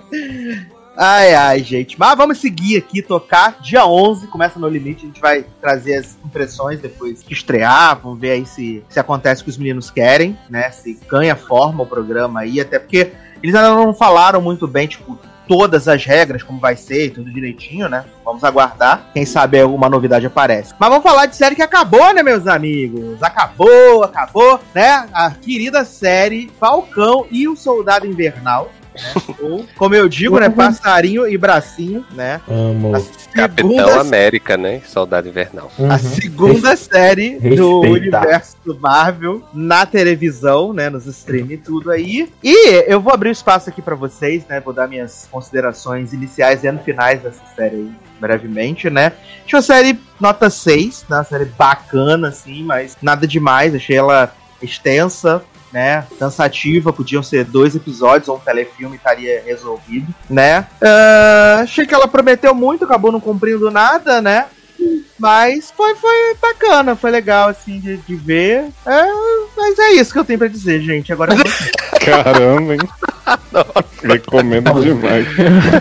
Ai, ai, gente. Mas vamos seguir aqui, tocar. Dia 11, começa no limite. A gente vai trazer as impressões depois de estrear. Vamos ver aí se, se acontece o que os meninos querem, né? Se ganha forma o programa aí. Até porque eles ainda não falaram muito bem, tipo, todas as regras, como vai ser, tudo direitinho, né? Vamos aguardar. Quem sabe alguma novidade aparece. Mas vamos falar de série que acabou, né, meus amigos? Acabou, acabou, né? A querida série Falcão e o Soldado Invernal. Né? Ou, como eu digo, né? Passarinho e bracinho, né? Amo. A Capitão segunda, América, né? Soldado Invernal. a Uhum. segunda série do Respeita. universo Marvel na televisão, né? Nos streaming e tudo aí. E eu vou abrir o espaço aqui pra vocês, né? Vou dar minhas considerações iniciais e finais dessa série aí, brevemente, né? Achei uma série nota 6, né? Uma série bacana, assim, mas nada demais. Achei ela extensa, né? Cansativa, podiam ser dois episódios ou um telefilme estaria resolvido, né? Ah, achei que ela prometeu muito, acabou não cumprindo nada, né? Mas foi, foi bacana, foi legal, assim, de, de ver. É, mas é isso que eu tenho pra dizer, gente. Agora eu vou- Caramba, hein? Recomendo demais.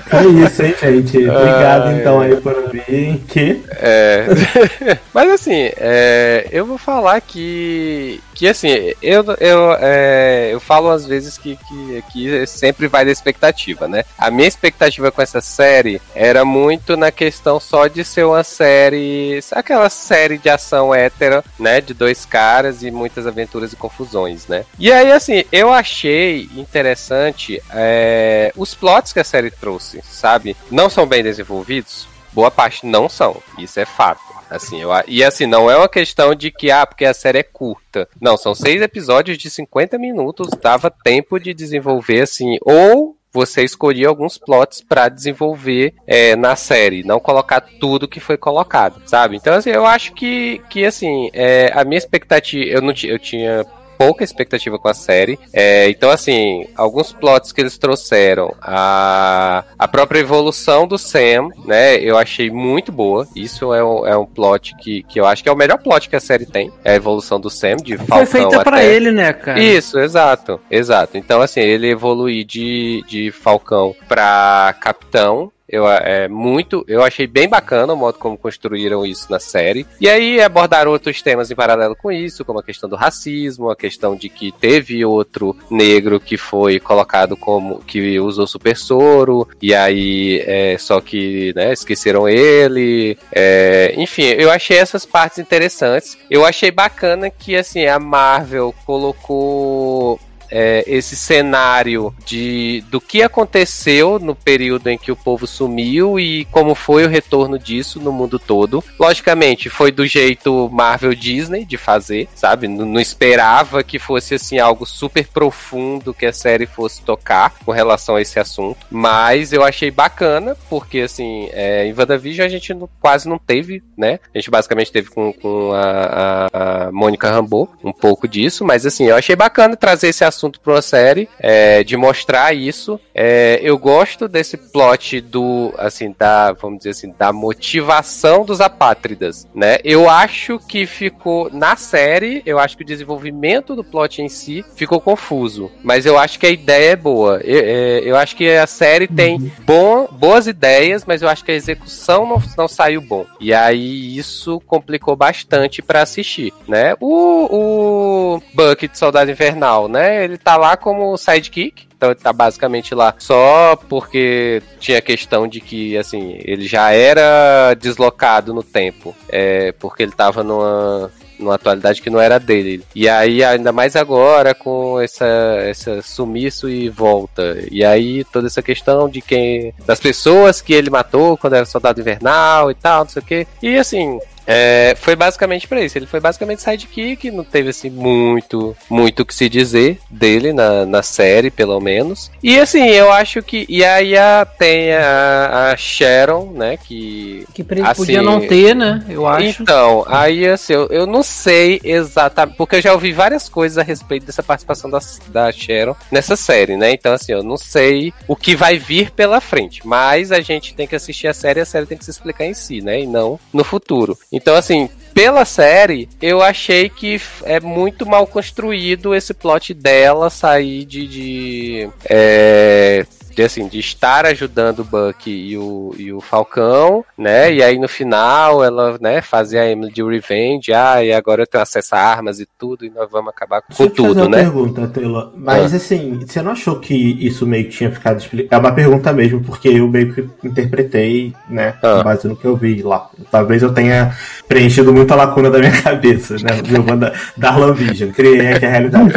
Foi isso, hein, gente? Obrigado, Ai, então, aí por vir. Que É. Mas assim, é, eu vou falar que. Que assim, eu, eu, é, eu falo às vezes que, que, que sempre vai da expectativa, né? A minha expectativa com essa série era muito na questão só de ser uma série. Aquela série de ação hétera, né? De dois caras e muitas aventuras e confusões, né? E aí, assim, eu achei interessante é, os plots que a série trouxe, sabe? Não são bem desenvolvidos, boa parte não são. Isso é fato. Assim, eu, e assim, não é uma questão de que, ah, porque a série é curta. Não, são seis episódios de 50 minutos, dava tempo de desenvolver, assim, ou você escolhia alguns plots pra desenvolver é, na série, não colocar tudo que foi colocado, sabe? Então, assim, eu acho que, que assim, é, a minha expectativa, eu não eu tinha pouca expectativa com a série. É, então, assim, alguns plots que eles trouxeram, a, a própria evolução do Sam, né? Eu achei muito boa. Isso é um, é um plot que, que eu acho que é o melhor plot que a série tem. É a evolução do Sam, de Falcão Foi feita pra até- ele, né, cara? isso, exato, exato. Então, assim, ele evoluir de, de Falcão pra Capitão Eu, é muito, eu achei bem bacana o modo como construíram isso na série. E aí abordaram outros temas em paralelo com isso, como a questão do racismo, a questão de que teve outro negro que foi colocado como que usou super soro, e aí é, só que né, esqueceram ele. É, enfim, eu achei essas partes interessantes. Eu achei bacana que assim a Marvel colocou é, esse cenário de do que aconteceu no período em que o povo sumiu e como foi o retorno disso no mundo todo. Logicamente, foi do jeito Marvel Disney de fazer, sabe? Não, não esperava que fosse assim algo super profundo que a série fosse tocar com relação a esse assunto, mas eu achei bacana porque assim, é, em WandaVision a gente não, quase não teve, né? A gente basicamente teve com, com a, a, a Mônica Rambeau um pouco disso, mas assim, eu achei bacana trazer esse assunto assunto para uma série, é, de mostrar isso. É, eu gosto desse plot do, assim, da, vamos dizer assim, da motivação dos apátridas, né? Eu acho que ficou, na série, eu acho que o desenvolvimento do plot em si ficou confuso, mas eu acho que a ideia é boa. Eu, é, eu acho que a série tem uhum. bom, boas ideias, mas eu acho que a execução não, não saiu bom. E aí isso complicou bastante para assistir, né? O, o Buck de Soldado Invernal, né? Ele tá lá como sidekick. Então ele tá basicamente lá só porque tinha questão de que, assim, ele já era deslocado no tempo. É, porque ele tava numa, numa atualidade que não era dele. E aí, ainda mais agora, com essa, essa sumiço e volta. E aí, toda essa questão de quem. das pessoas que ele matou quando era soldado invernal e tal, não sei o quê. E assim, é, foi basicamente para isso. Ele foi basicamente sidekick, não teve assim muito muito o que se dizer dele na, na série, pelo menos. E assim, eu acho que. E aí a, tem a, a Sharon, né? Que. Que assim, podia não ter, né? Eu acho. Então, aí assim, eu, eu não sei exatamente. Porque eu já ouvi várias coisas a respeito dessa participação da, da Sharon nessa série, né? Então, assim, eu não sei o que vai vir pela frente. Mas a gente tem que assistir a série e a série tem que se explicar em si, né? E não no futuro. Então, assim, pela série, eu achei que é muito mal construído esse plot dela sair de. de é, de assim, de estar ajudando o Buck e o, e o Falcão, né? E aí no final ela, né, fazia a Emily de Revenge, ah, e agora eu tenho acesso a armas e tudo, e nós vamos acabar com Deixa tudo, fazer uma né? pergunta, Taylor. Mas ah. assim, você não achou que isso meio que tinha ficado explicado? É uma pergunta mesmo, porque eu meio que interpretei, né, ah. com base no que eu vi lá. Talvez eu tenha preenchido muita lacuna da minha cabeça, né? Meu banda Darlan Vision, criei aqui a realidade.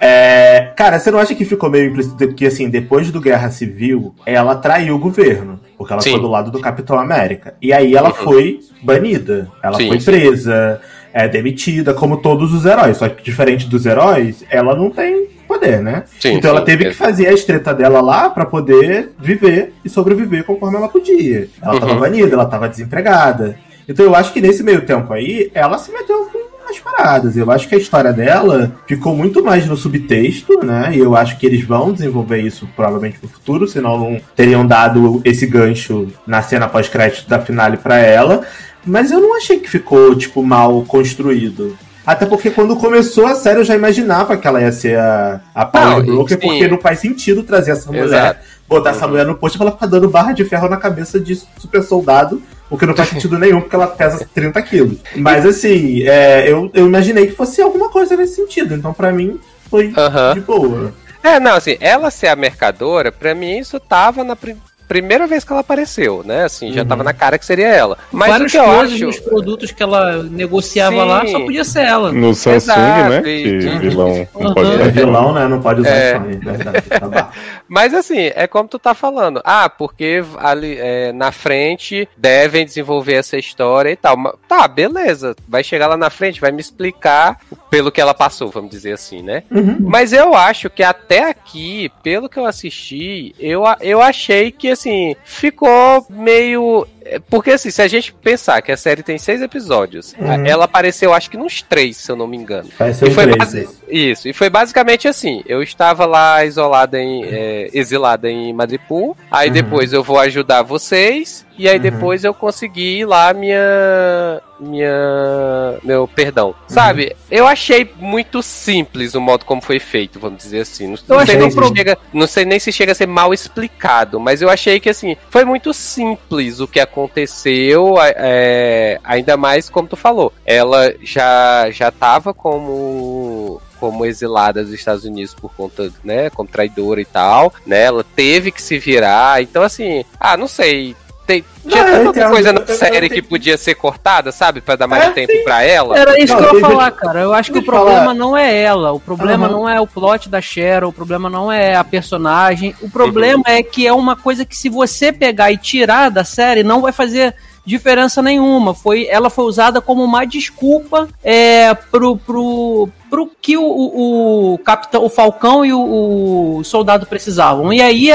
É, cara, você não acha que ficou meio implícito que, assim, depois do Guerra Civil, ela traiu o governo? Porque ela Sim. foi do lado do Capitão América. E aí ela foi banida. Ela Sim. foi presa, é, demitida, como todos os heróis. Só que diferente dos heróis, ela não tem poder, né? Sim, então ela teve que fazer a estreta dela lá para poder viver e sobreviver conforme ela podia. Ela uhum. tava banida, ela tava desempregada. Então eu acho que nesse meio tempo aí, ela se meteu com as paradas. Eu acho que a história dela ficou muito mais no subtexto, né? E eu acho que eles vão desenvolver isso provavelmente no futuro, senão não teriam dado esse gancho na cena pós-crédito da finale para ela. Mas eu não achei que ficou, tipo, mal construído. Até porque quando começou a série eu já imaginava que ela ia ser a, a Power Broker, porque não faz sentido trazer essa mulher, Exato. botar uhum. essa mulher no posto pra ela ficar dando barra de ferro na cabeça de super soldado o que não faz sentido nenhum, porque ela pesa 30 quilos. Mas assim, é, eu, eu imaginei que fosse alguma coisa nesse sentido. Então, para mim, foi de boa. É, não, assim, ela ser a mercadora, pra mim isso tava na, primeira vez que ela apareceu, né? Assim, já tava uhum. na cara que seria ela. Mas Várias o que eu coisas acho... nos produtos que ela negociava Sim. lá só podia ser ela. No Samsung, Exato, né? E... Que vilão não pode usar. É vilão, né? Não pode usar é... Sony, verdade. Tá Mas assim, é como tu tá falando. Ah, porque ali é, na frente devem desenvolver essa história e tal. Tá, beleza. Vai chegar lá na frente, vai me explicar pelo que ela passou, vamos dizer assim, né? Uhum. Mas eu acho que até aqui, pelo que eu assisti, eu, eu achei que assim, ficou meio porque assim, se a gente pensar que a série tem seis episódios, uhum. ela apareceu acho que nos três, se eu não me engano. e foi três, Isso, e foi basicamente assim, eu estava lá isolada em, é, exilada em Madripoor, aí uhum. depois eu vou ajudar vocês, e aí uhum. depois eu consegui lá minha minha meu perdão. Sabe? Eu achei muito simples o modo como foi feito, vamos dizer assim. Não, não sei nem se chega, não sei nem se chega a ser mal explicado, mas eu achei que assim, foi muito simples o que aconteceu, é, ainda mais como tu falou. Ela já já tava como como exilada dos Estados Unidos por conta, né, como traidora e tal, né? Ela teve que se virar. Então assim, ah, não sei, tem, tinha não, tanta coisa na série que podia ser cortada, sabe? Pra dar mais é, tempo sim. pra ela. Era isso não, que eu ia falar, cara. Eu acho que o problema falar. não é ela. O problema uhum. não é o plot da Cheryl. O problema não é a personagem. O problema uhum. é que é uma coisa que se você pegar e tirar da série, não vai fazer diferença nenhuma. Foi, ela foi usada como uma desculpa é, pro, pro, pro que o, o, o capitão, o Falcão e o, o, soldado precisavam. E aí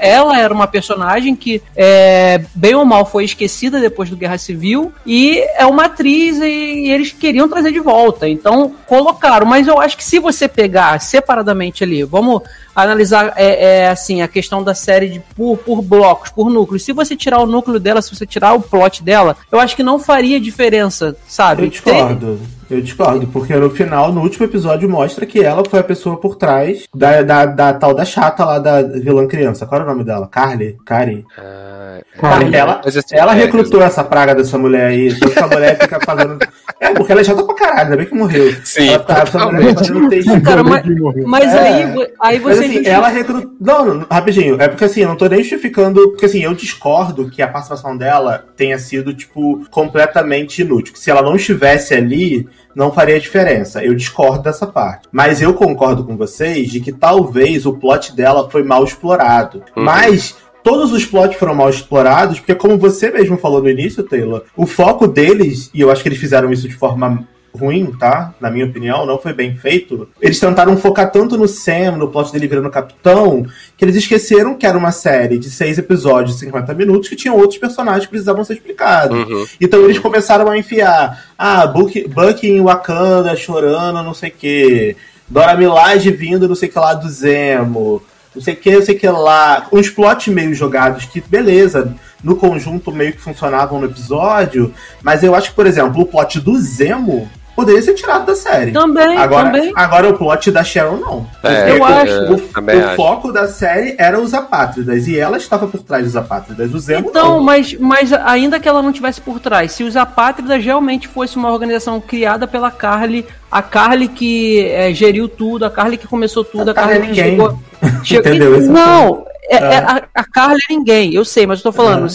ela era uma personagem que, é, bem ou mal, foi esquecida depois do Guerra Civil e é uma atriz e, e eles queriam trazer de volta. Então colocaram. Mas eu acho que se você pegar separadamente ali, vamos analisar é, é, assim a questão da série de, por, por blocos, por núcleos. Se você tirar o núcleo dela, se você tirar o plot dela, eu acho que não faria diferença, sabe? Eu discordo. Eu discordo, porque no final, no último episódio, mostra que ela foi a pessoa por trás da, da, da tal da chata lá da vilã criança. Qual era o nome dela? Carly? Carly? Ah, Carly. Ela, assim, ela é, recrutou essa praga dessa mulher aí. Só que a mulher fica fazendo. É, porque ela é chata pra caralho, ainda bem que morreu. Sim. Ela tá, essa mulher fazendo texto. Cara, mas, mas é. aí, aí você. Mas, assim, ela recrutou. Não, não, rapidinho. É porque assim, eu não tô nem justificando. Porque assim, eu discordo que a participação dela tenha sido, tipo, completamente inútil. Se ela não estivesse ali não faria diferença. Eu discordo dessa parte. Mas eu concordo com vocês de que talvez o plot dela foi mal explorado. Uhum. Mas todos os plots foram mal explorados, porque como você mesmo falou no início, Taylor, o foco deles, e eu acho que eles fizeram isso de forma ruim, tá? Na minha opinião, não foi bem feito. Eles tentaram focar tanto no Sam, no plot dele virando capitão, que eles esqueceram que era uma série de seis episódios, 50 minutos, que tinham outros personagens que precisavam ser explicados. Uhum. Então eles começaram a enfiar, ah, Bucky, Bucky em Wakanda chorando, não sei o quê. Dora Milaje vindo, não sei o que lá, do Zemo. Não sei o que, não sei o que lá. Uns plots meio jogados que, beleza, no conjunto meio que funcionavam no episódio. Mas eu acho que, por exemplo, o plot do Zemo poderia ser tirado da série. Também, agora, também. Agora o plot da Cheryl não. É, eu, acho. o, o acho. foco da série era os apátridas e ela estava por trás dos apátridas. O Zemo então, não. mas, mas ainda que ela não tivesse por trás, se os apátridas realmente fosse uma organização criada pela Carly, a Carly que é, geriu tudo, a Carly que começou tudo, a, a Carly, Carly que chegou. chegou Entendeu? Não, é, é, a, a Carla é ninguém, eu sei, mas eu tô falando.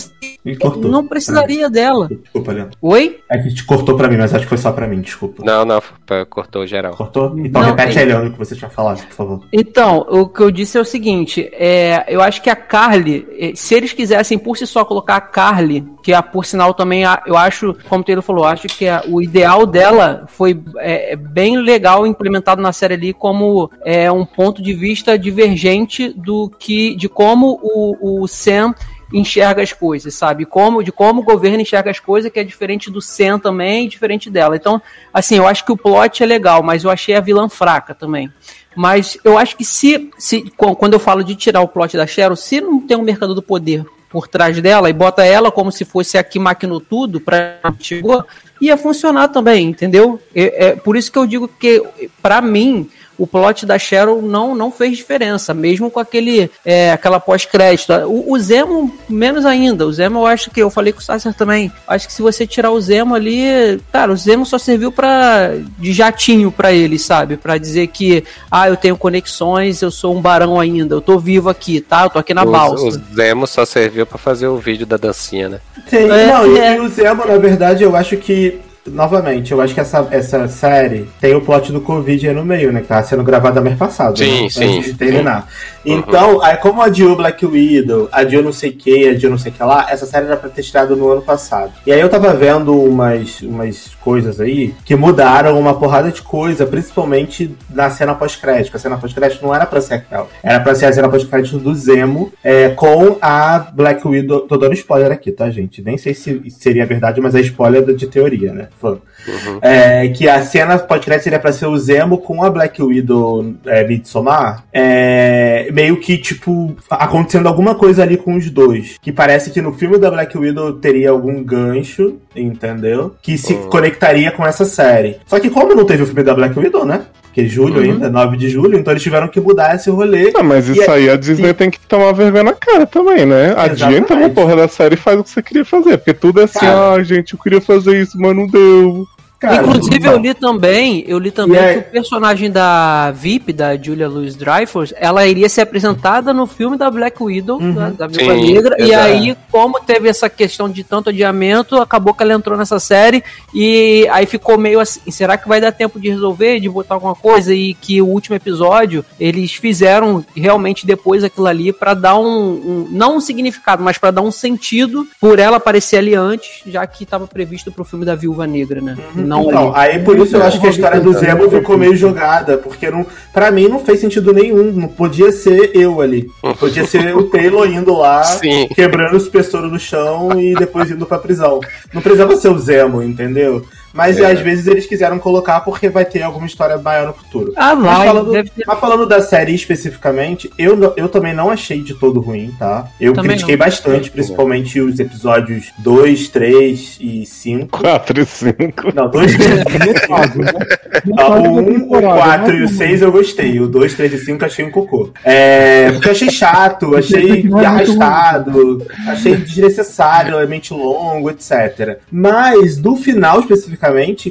É. Não precisaria é. dela. Desculpa, Leandro. Oi? É que te cortou pra mim, mas acho que foi só pra mim, desculpa. Não, não, cortou geral. Cortou? Então não, repete aí, Leandro, o que você tinha falado, por favor. Então, o que eu disse é o seguinte: é, eu acho que a Carly, é, se eles quisessem por si só colocar a Carly, que a, por sinal também, eu acho, como o Taylor falou, acho que a, o ideal dela foi é, bem legal implementado na série ali como é, um ponto de vista divergente do que de como o, o Sam enxerga as coisas, sabe? Como de como o governo enxerga as coisas, que é diferente do Sam também, diferente dela. Então, assim, eu acho que o plot é legal, mas eu achei a vilã fraca também. Mas eu acho que se, se quando eu falo de tirar o plot da Cheryl, se não tem um mercado do poder por trás dela e bota ela como se fosse a que maquinou tudo para chegou, ia funcionar também, entendeu? É, é por isso que eu digo que para mim o plot da Cheryl não, não fez diferença, mesmo com aquele é, aquela pós-crédito. O, o, Zemo, menos ainda. O Zemo, eu acho que eu falei com o Sasser também. Acho que se você tirar o Zemo ali, cara, o Zemo só serviu para de jatinho para ele, sabe? Para dizer que, ah, eu tenho conexões, eu sou um barão ainda, eu tô vivo aqui, tá? Eu tô aqui na o, balsa. O Zemo só serviu para fazer o vídeo da dancinha, né? Sim, é, não, é. e o Zemo, na verdade, eu acho que novamente, eu acho que essa, essa série tem o plot do Covid aí no meio, né? Que tá sendo gravada mês passado. Sim, né? sim. Antes de terminar. Sim. Então, uhum. aí como adiou Black Widow, adiou não sei o que, adiou não sei o que lá, essa série era pra ter tirado no ano passado. E aí eu tava vendo umas, umas coisas aí que mudaram uma porrada de coisa, principalmente na cena pós-crédito. A cena pós-crédito não era pra ser aquela. Era pra ser a cena pós-crédito do Zemo é, com a Black Widow. Tô dando spoiler aqui, tá, gente? Nem sei se seria verdade, mas é spoiler de teoria, né? Uhum. É, que a cena pós-crédito seria pra ser o Zemo com a Black Widow é, Midsommar. É, meio que, tipo, acontecendo alguma coisa ali com os dois. Que parece que no filme da Black Widow teria algum gancho, entendeu? Que se Hum. conectaria com essa série. Só que como não teve o filme da Black Widow, né? Que é julho Uhum. ainda, 9 de julho, então eles tiveram que mudar esse rolê. Ah, mas isso E aí a Disney tem que tomar vergonha na cara também, né? Adianta uma porra da série e faz o que você queria fazer. Porque tudo é assim, Cara. ah, gente, eu queria fazer isso, mas não deu. Cara, Inclusive, eu li também, eu li também aí- que o personagem da VIP, da Julia Louis Dreyfus, ela iria ser apresentada no filme da Black Widow, Uhum. da, da Viúva Negra, e aí, como teve essa questão de tanto adiamento, acabou que ela entrou nessa série, e aí ficou meio assim, será que vai dar tempo de resolver, de botar alguma coisa, e que o último episódio, eles fizeram realmente depois aquilo ali pra dar um, um- não um significado, mas pra dar um sentido por ela aparecer ali antes, já que estava previsto pro filme da Viúva Negra, né? Não Então, ali. aí por isso eu acho que a história do Zemo ficou meio jogada, porque não, pra mim não fez sentido nenhum. Não podia ser eu ali. Podia ser o Taylor indo lá, Sim. quebrando os pessoas no chão e depois indo pra prisão. Não precisava ser o Zemo, entendeu? Mas É. às vezes eles quiseram colocar porque vai ter alguma história maior no futuro. Ah, Mas vai, falando, deve ter. mas falando da série especificamente, eu, eu também não achei de todo ruim, tá? Eu Também critiquei não. bastante, principalmente os episódios 2, 3 e 5. 4 e 5. Não, 2, 3 e Metade, né? Ah, Metade o da 1, o temporada, 4 e o mais ou 6 eu gostei. O 2, 3 e 5 achei um cocô. É, porque eu achei chato, achei é arrastado, achei desnecessário, elemento longo, etc. Mas, do final especificamente,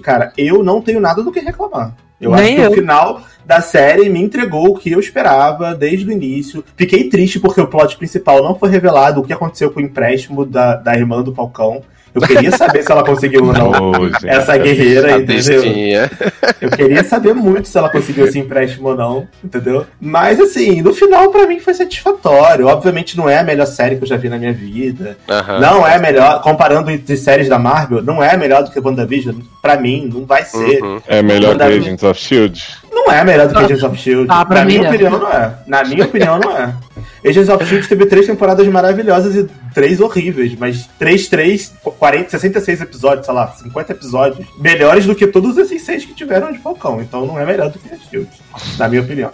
cara, eu não tenho nada do que reclamar. Eu Nem acho que eu. o final da série me entregou o que eu esperava desde o início. Fiquei triste porque o plot principal não foi revelado, o que aconteceu com o empréstimo da, da irmã do Falcão. Eu queria saber se ela conseguiu ou não. Essa guerreira, A entendeu? bestinha. Eu queria saber muito se ela conseguiu esse empréstimo ou não, entendeu? Mas assim, no final pra mim foi satisfatório. Obviamente não é a melhor série que eu já vi na minha vida. Não é melhor, comparando entre séries da Marvel, não é melhor do que WandaVision. Pra mim, não vai ser. Uhum. É melhor que Agents of Shield? Não é melhor do que Agents of Shield. Ah, pra Na mim minha é. opinião, não é. Na minha opinião, não é. Agents of Shield teve três temporadas maravilhosas e três horríveis, mas três, três, 40, 66 episódios, sei lá, 50 episódios, melhores do que todos esses seis que tiveram de Falcão. Então não é melhor do que a Shield, na minha opinião.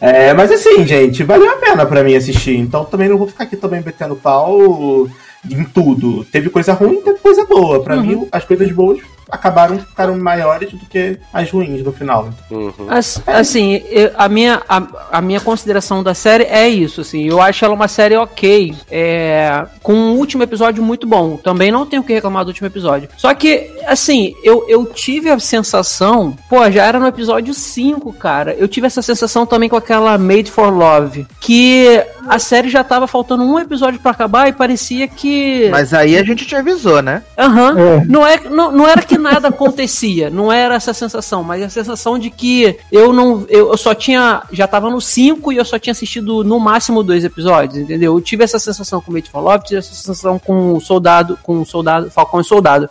É, mas assim, gente, valeu a pena pra mim assistir. Então também não vou ficar aqui também metendo pau em tudo. Teve coisa ruim, teve coisa boa. Pra mim, as coisas boas acabaram ficaram maiores do que as ruins no final. Uhum. As- Assim, eu- a, minha, a, a minha consideração da série é isso, assim, eu acho ela uma série ok, é, com um último episódio muito bom, também não tenho o que reclamar do último episódio. Só que, assim, eu, eu tive a sensação, pô, já era no episódio 5, cara, eu tive essa sensação também com aquela Made for Love, que a série já tava faltando um episódio pra acabar e parecia que... Mas aí a gente te avisou, né? Aham. É. Não, é, não, não era que nada acontecia, não era essa sensação, mas a sensação de que eu não. Eu, só tinha. Já tava no 5 e eu só tinha assistido no máximo dois episódios, entendeu? Eu tive essa sensação com Made for Love, tive essa sensação com o Soldado, com o Soldado, Falcão e Soldado.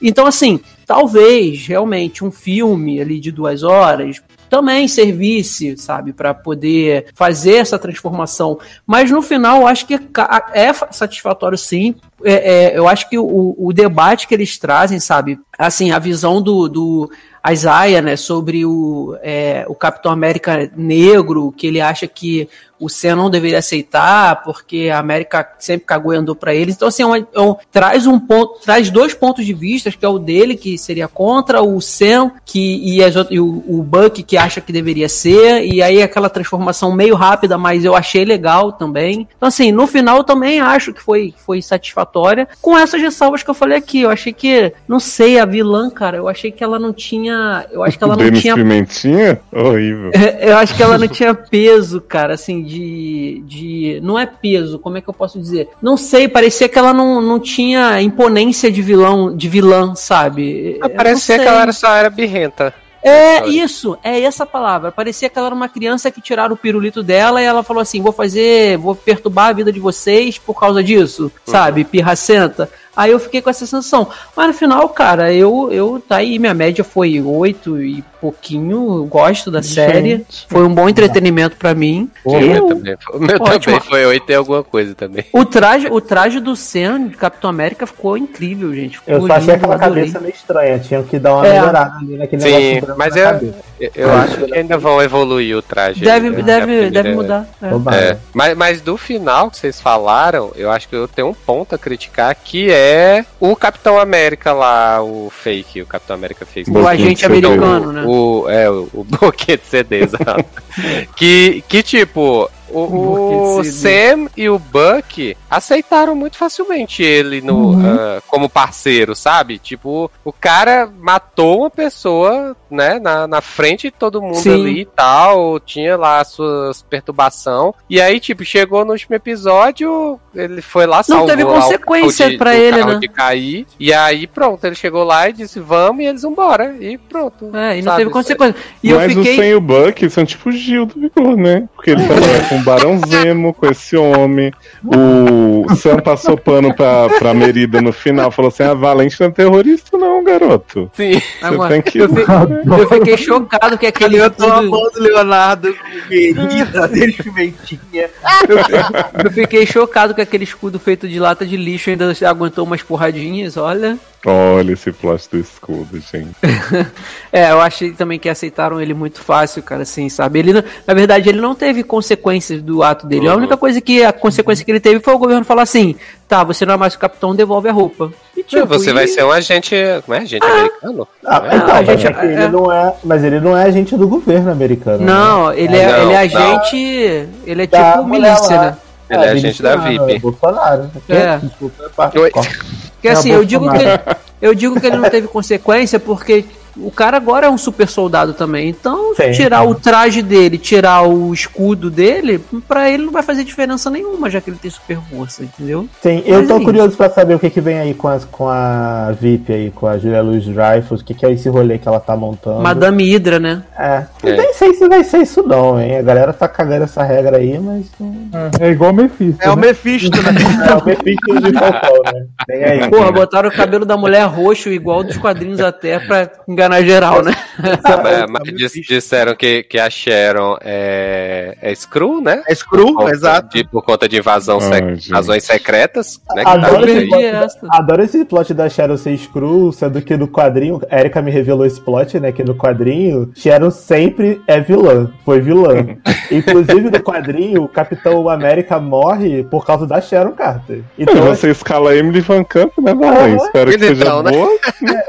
Então, assim, talvez realmente um filme ali de duas horas também servisse, sabe, para poder fazer essa transformação. Mas no final, acho que é fa- satisfatório sim. É, é, eu acho que o, o debate que eles trazem, sabe, assim, a visão do, do Isaiah, né, sobre o, é, o Capitão América negro, que ele acha que o Sam não deveria aceitar, porque a América sempre cagou e andou pra eles. Então, assim, é um- é um- traz um ponto, traz dois pontos de vista, que é o dele, que seria contra, o Sam, que, e, as e o, o Buck, que acha que deveria ser, e aí aquela transformação meio rápida, mas eu achei legal também. Então, assim, no final também acho que foi, foi satisfatória, com essas ressalvas que eu falei aqui. Eu achei que, não sei, a vilã, cara, eu achei que ela não tinha. Eu acho que ela não Denis tinha Pimentinha? Horrível. eu acho que ela não tinha peso, cara, assim, de, de. Não é peso, como é que eu posso dizer? Não sei, parecia que ela não, não tinha imponência de vilão, de vilã, sabe? Parecia que ela era, só era birrenta. É isso, é essa palavra. Parecia que ela era uma criança que tiraram o pirulito dela e ela falou assim: vou fazer, vou perturbar a vida de vocês por causa disso, sabe? Pirracenta. Aí eu fiquei com essa sensação. Mas no final, cara, eu, eu tá aí, minha média foi oito e pouquinho. Eu gosto da série. Foi um bom entretenimento pra mim. O meu também, foi- o meu Ótimo. também foi 8 e alguma coisa também. O traje, o traje do Sam de Capitão América ficou incrível, gente. Ficou Eu só achei lindo, aquela adorei. cabeça meio estranha. Tinha que dar uma É. melhorada ali naquele Sim, negócio mas na eu, acho que ainda vão evoluir o traje. Deve, né? deve, primeira- deve mudar. é. É, mas, mas do final que vocês falaram, eu acho que eu tenho um ponto a criticar que é o Capitão América lá, o fake, o Capitão América fake. O agente americano, né? O, é, o, o bloqueio de CD, exato. que, que tipo, o, o. Sam e o Buck aceitaram muito facilmente ele no, ah, como parceiro, sabe? Tipo, o cara matou uma pessoa, né, na, na frente de todo mundo Sim. ali e tal, tinha lá as suas perturbações. E aí, tipo, chegou no último episódio, ele foi lá, salvou teve lá o consequência do ele, carro né? de cair. E aí, pronto, ele chegou lá e disse, vamos, e eles vão embora. E pronto. É, e não sabe? teve consequência. E eu Mas o fiquei. Sam e o Buck são tipo o Gil do Vigor, né? Porque ele tá lá com o Barão Zemo, com esse homem. O Sam passou pano pra, pra Merida no final, falou assim: a Valente não é terrorista, não, garoto. Sim. Você Agora, tem que. eu, fi- eu fiquei chocado que aquele Eu tô amando o Leonardo com Merida, dele pimentinha. eu fiquei chocado que aquele escudo feito de lata de lixo ainda aguentou umas porradinhas, olha. Olha esse plot do escudo, gente. É, eu achei também que aceitaram ele muito fácil, cara, assim, sabe? Ele, não- na verdade, ele não teve consequências do ato dele. A Uhum. única coisa que, a consequência que ele teve foi o governo falar assim, tá, você não é mais o capitão, devolve a roupa. E, tipo, você e- vai ser um agente. Como é? Agente americano? Ah, É, então, a mas gente- é ele é. não é, mas ele não é agente do governo americano. né? Não, ele é, Não, ele é não. agente. Ele é tipo milícia, lá. né? Ele é agente da VIP. é Bolsonaro. É. Desculpa, é parte-. Porque assim, eu digo, que ele, eu digo que ele não teve consequência porque o cara agora é um super soldado também. Então, Sim. tirar o traje dele, tirar o escudo dele, pra ele não vai fazer diferença nenhuma, já que ele tem super força, entendeu? Sim, eu Mas tô é curioso pra saber o que, que vem aí com, as, com a VIP aí, com a Julia Louis Dreyfus, o que, que é esse rolê que ela tá montando. Madame Hydra, né? É. Eu É. nem sei se vai ser isso não, hein? A galera tá cagando essa regra aí, mas. É igual o Mephisto. É o né? Mephisto, né? É o Mephisto de Falcão, né? Tem aí. Porra, botaram o cabelo da mulher roxo, igual dos quadrinhos até, pra enganar geral, né? Ah, mas- mas dis- disseram que, que a Sharon é, é Screw, né? É Screw, Por conta exato. de- por conta de invasão Ai, sec- razões secretas, né? Adoro tá esse, plot adoro esse plot da Sharon ser screw, sendo que no quadrinho, a Erika me revelou esse plot, né? Que no quadrinho, Sharon sempre é vilã, foi vilã. Inclusive no quadrinho, o Capitão América morre por causa da Sharon Carter. E Então, você escala a Emily Van Camp, né? Ah, Espero que seja então, né? boa.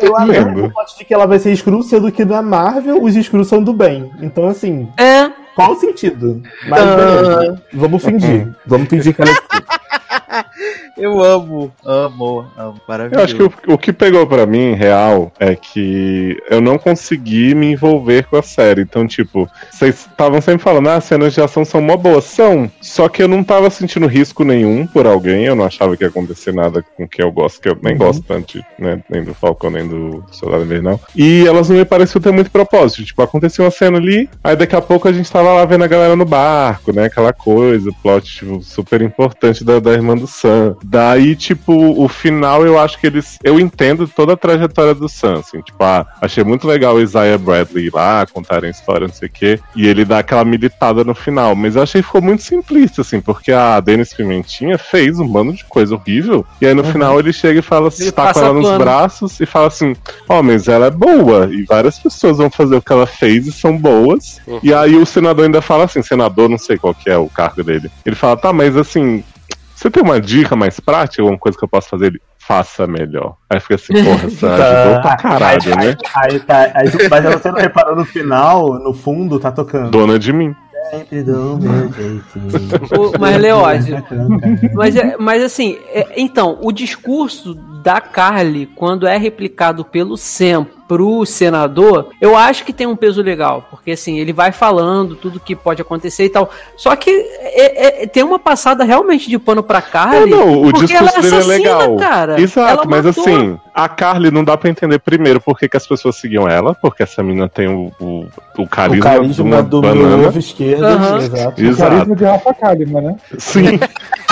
eu adoro o plot de que ela vai ser screw, sendo que na Marvel os screws são do bem. Então, assim, É, qual o sentido? Mas Ah. beleza, vamos fingir. Vamos fingir que ela é. Eu amo, amo, amo. Eu Maravilhoso. acho que o, o que pegou pra mim, real, é que eu não consegui me envolver com a série. Então, tipo, vocês estavam sempre falando, ah, as cenas de ação são mó boas. São. Só que eu não tava sentindo risco nenhum por alguém. Eu não achava que ia acontecer nada com quem eu gosto, que eu nem gosto tanto, né? Nem do Falcão, nem do Soldado Invernal. E elas não me pareciam ter muito propósito. Tipo, aconteceu uma cena ali, aí daqui a pouco a gente tava lá vendo a galera no barco, né? Aquela coisa, plot tipo, super importante da, da irmã do Sam. Daí, tipo, o final eu acho que eles. Eu entendo toda a trajetória do Sam, assim, tipo, ah, achei muito legal o Isaiah Bradley ir lá, contarem a história, não sei o quê, e ele dá aquela militada no final. Mas eu achei que ficou muito simplista, assim, porque a Denis Pimentinha fez um bando de coisa horrível, e aí no final ele chega e fala, Ele tá com ela nos pano. braços e fala assim: Ó, mas ela é boa, e várias pessoas vão fazer o que ela fez e são boas. Uhum. E aí o senador ainda fala assim: senador, não sei qual que é o cargo dele. Ele fala: tá, mas assim, você tem uma dica mais prática, alguma coisa que eu posso fazer? Ele faça melhor. Aí fica assim, porra, você ajudou pra caralho, Tá. aí, né? Aí, tá, aí, mas você não reparou no final, no fundo, tá tocando. Dona de mim. Sempre do meu jeitinho. o, mas Leózio. Mas, é- mas assim, é- então, o discurso da Carly, quando é replicado pelo Sam pro senador, eu acho que tem um peso legal, porque assim, ele vai falando tudo que pode acontecer e tal. Só que é- é- tem uma passada realmente de pano pra Carly. É, não, o porque discurso ela é dele é assassina, legal. cara. Exato, Ela mas matou. assim, a Carly não dá pra entender primeiro por que, que as pessoas seguiam ela, porque essa menina tem o, o, o O carisma, de carisma uma do meu banana. ovo esquerdo. Aham. Exato. O Exato. carisma de Rafa Kalimann, né? Sim.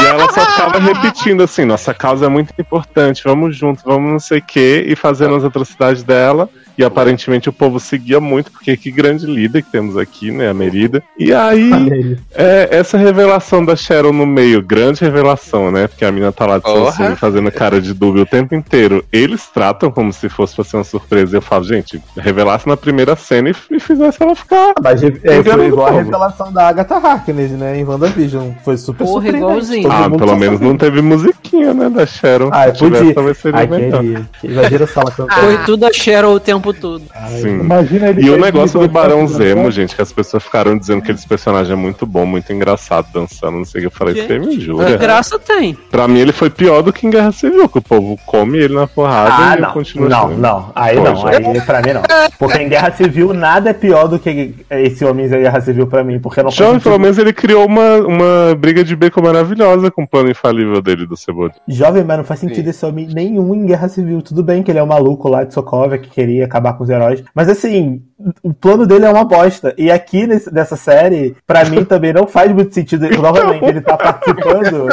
E ela só ficava repetindo assim: nossa causa é muito importante, vamos junto, vamos não sei o quê, e fazendo as atrocidades dela. E aparentemente o povo seguia muito, porque que grande líder que temos aqui, né? A Merida. E aí, é, essa revelação da Sharon no meio, grande revelação, né? Porque a menina tá lá de. Samsung fazendo cara de dúvida o tempo inteiro. Eles tratam como se fosse pra ser uma surpresa. E eu falo, gente, revelasse na primeira cena e, e fizesse ela ficar. Mas é, foi Enganando igual a revelação da Agatha Harkness, né? Em WandaVision. Foi super Porra, surpreendente. Ah, pelo menos não teve musiquinha, né? Da Sharon. Ah, tivesse, podia. talvez seria Ai, melhor. queria. Imagina só ela cantando. Foi tudo a Cheryl o tempo todo. Sim. Imagina ele E o negócio do Barão pra- Zemo, gente, que as pessoas ficaram dizendo que esse personagem é muito bom, muito engraçado, dançando, não sei o que. Eu falei, você me jura? graça tem. Pra mim ele foi pior do que em Guerra Civil, que o povo come ele na porrada Ah, e não. continua Não, achando. não. Aí Pô, não. já. Aí pra mim não. Porque em Guerra Civil nada é pior do que esse Homens em Guerra Civil pra mim. Porque não Jovem, sentido. pelo menos ele criou uma, uma briga de beco maravilhosa com o plano infalível dele do Cebolinha. Jovem, mas não faz sentido esse homem nenhum em Guerra Civil. Tudo bem que ele é um maluco lá de Sokovia que queria acabar com os heróis. Mas assim, o plano dele é uma bosta. E aqui nesse- nessa série, pra mim também não faz muito sentido. Novamente, ele tá participando.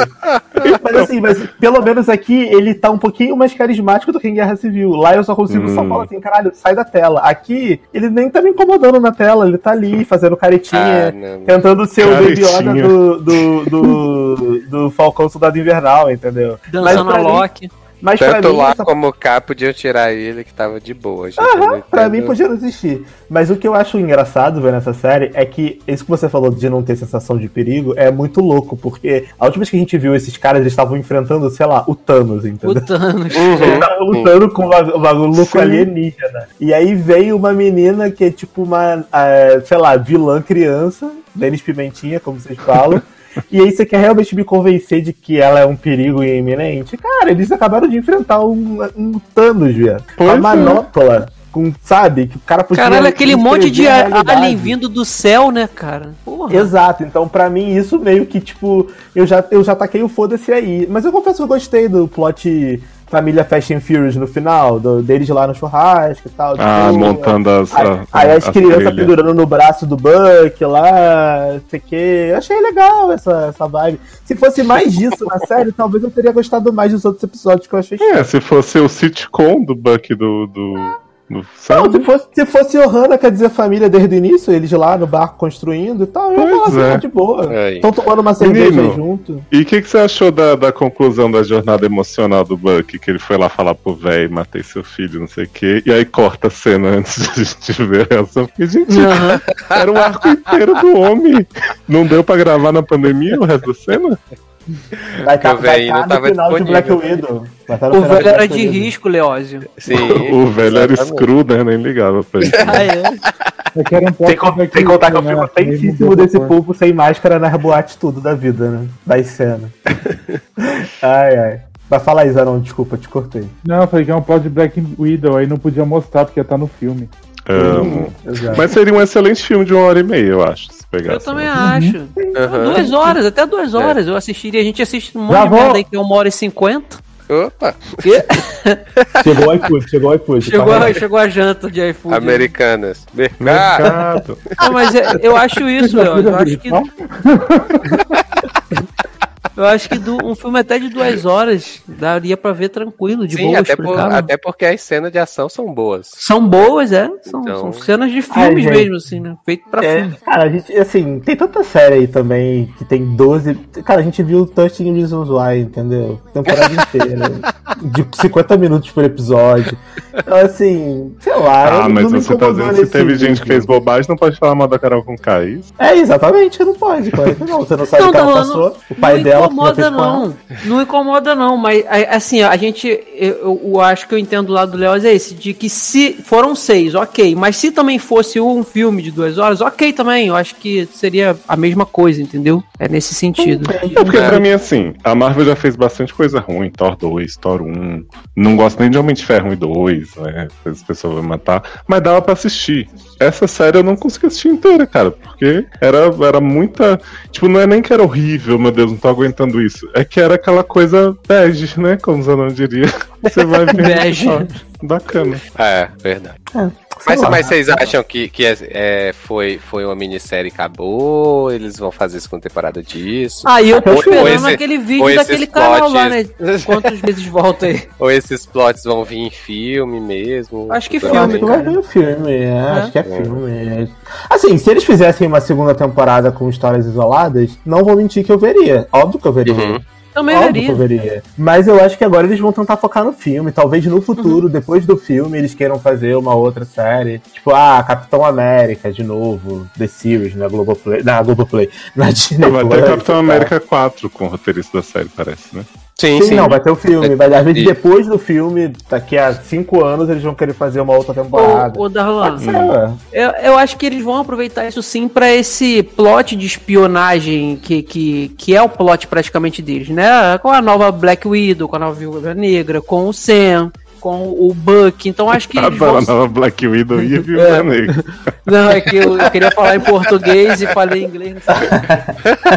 Mas assim, mas pelo menos aqui ele tá um pouquinho mais carismático do que em Guerra Civil. Lá eu só consigo só Hum. falar assim, caralho, sai da tela. Aqui, ele nem tá me incomodando na tela, ele tá ali fazendo caretinha. Ah, não. Tentando ser o Baby Yoda Caretinha. do, do, do, do Falcão Soldado Invernal, entendeu? Dançando pra a mim- Loki. Mas pra Tanto mim, lá essa- como cá podiam tirar ele que tava de boa, gente. Não pra mim podia não existir. Mas o que eu acho engraçado ver nessa série é que isso que você falou de não ter sensação de perigo é muito louco, porque a última vez que a gente viu esses caras, eles estavam enfrentando, sei lá, o Thanos, O entendeu? Thanos. Eles estavam lutando com o bagu- o bagulho alienígena. E aí veio uma menina que é tipo uma, eh, sei lá, vilã criança, Denis Pimentinha, como vocês falam. E aí você quer realmente me convencer de que ela é um perigo iminente? Cara, eles acabaram de enfrentar um, um Thanos, velho. Uma é. manopla. Com, sabe? Que o cara podia. Caralho, aquele monte de a alien vindo do céu, né, cara? Porra. Exato, então pra mim isso meio que tipo, eu já, eu já taquei o foda-se aí. Mas eu confesso que eu gostei do plot família Fast and Furious no final, do, deles lá no churrasco e tal. Ah, boa. montando as. Aí, a- aí as, crianças trilhas. pendurando no braço do Buck lá, não sei o que. Eu achei legal essa, essa vibe. Se fosse mais disso na série, talvez eu teria gostado mais dos outros episódios que eu achei É, se fosse o sitcom do Buck do, do Não, se fosse, se fosse Ohana, quer dizer família desde o início, eles lá no barco construindo e tal, eu ia Pois falar assim, é. tá de boa. Aí. Estão tomando uma cerveja Menino. junto. E o que, que você achou da, da conclusão da jornada emocional do Buck? Que ele foi lá falar pro velho, matei seu filho, não sei o quê. E aí corta a cena antes de a gente ver a reação. Porque, gente, era um arco inteiro do homem. Não deu pra gravar na pandemia o resto da cena? Vai estar o velhinho tá não no tava final de Black disponível. Widow. Vai tá O velho era de risco, Leózio. Sim. O velho era screw, né? Nem ligava pra isso. Ah, é? Eu quero um pouco Black sem contar que eu fico tensíssimo desse povo sem máscara nas boates tudo da vida, né? Das cenas. ai, ai. Vai falar aí, Zanon, desculpa, te cortei. Não, eu falei que é um plot de Black Widow, aí não podia mostrar porque ia estar no filme. Amo. Exato. Mas seria um excelente filme de uma hora e meia, eu acho. Pegasse. Eu também acho. Aham. Duas horas, até duas horas. Eu assistiria. A gente assiste um monte de merda aí que é uma hora e cinquenta. Opa, Chegou o iFood, chegou o iFood. Chegou, Corre. chegou a janta de iFood. americanas. Mercado. Mercado. Não, mas é- eu acho isso, Léo. Eu acho que, eu acho que do- um filme até de duas horas daria pra ver tranquilo, de Sim, boa, até, por- até porque as cenas de ação são boas. São boas, é. São, Então- são cenas de filmes gente. mesmo, assim, né? Feito pra É, filme. cara, a gente, assim, tem tanta série aí também que tem 12. Cara, a gente viu 13 Reasons Why, entendeu? Temporada inteira. de 50 minutos por episódio. Então, assim, sei lá. Ah, mas você tá dizendo que nesse teve gente que fez bobagem, não pode falar mal da Carol com K, é isso? É, exatamente, não pode, claro que não. Você não sabe o que ela passou. o pai dela incomoda, não. Não incomoda, não. Mas, assim, a gente. Eu, eu- eu acho que eu entendo do lado do Léo é esse: de que se foram seis, ok. Mas se também fosse um filme de duas horas, ok também. Eu acho que seria a mesma coisa, entendeu? É nesse sentido. É porque pra mim, assim, a Marvel já fez bastante coisa ruim, Thor 2, Thor 1. Não gosto nem de Homem de Ferro 1 e 2, né? As pessoas vão matar. Mas dava pra assistir. Essa série eu não consegui assistir inteira, cara, porque era, era muita. Tipo, não é nem que era horrível, meu Deus, não tô aguentando isso. É que era aquela coisa bege, né? Como o Zanon diria. Você vai ver. Bege. Bacana. É, verdade. Mas, Sei lá. mas vocês acham que, que é, é, foi, foi uma minissérie e acabou? Eles vão fazer segunda temporada disso? Aí eu tô Ou- ou esperando esse- aquele vídeo daquele canal lá, né? plots- Quantas vezes volta aí? Ou esses plots vão vir em filme mesmo? Acho que filme, acho que vai cara. vir o filme, é, acho que é É. filme. Assim, se eles fizessem uma segunda temporada com histórias isoladas, não vou mentir que eu veria. Óbvio que eu veria. Uhum. Também Óbvio que eu veria. veria. Mas eu acho que agora eles vão tentar focar no filme. Talvez no futuro, depois do filme, eles queiram fazer uma outra série. Tipo, ah, Capitão América de novo. The Series, na Globoplay. Na Globoplay. Na Disney. Vai ter Capitão tá? América 4 com o roteirista da série, parece, né? Sim, Sim, sim. não, vai ter o filme. Vai, às vezes depois do filme, daqui a cinco anos, eles vão querer fazer uma outra temporada. Ô, ô Darlan, eu, eu acho que eles vão aproveitar isso sim pra esse plot de espionagem que, que, que é o plot praticamente deles, né? Com a nova Black Widow, com a nova Viúva Negra, com o Sam, com o Buck. Então acho que Adoro vão... a nova Black Widow e Viúva É. Negra. Não, é que eu, eu queria falar em português e falei em inglês.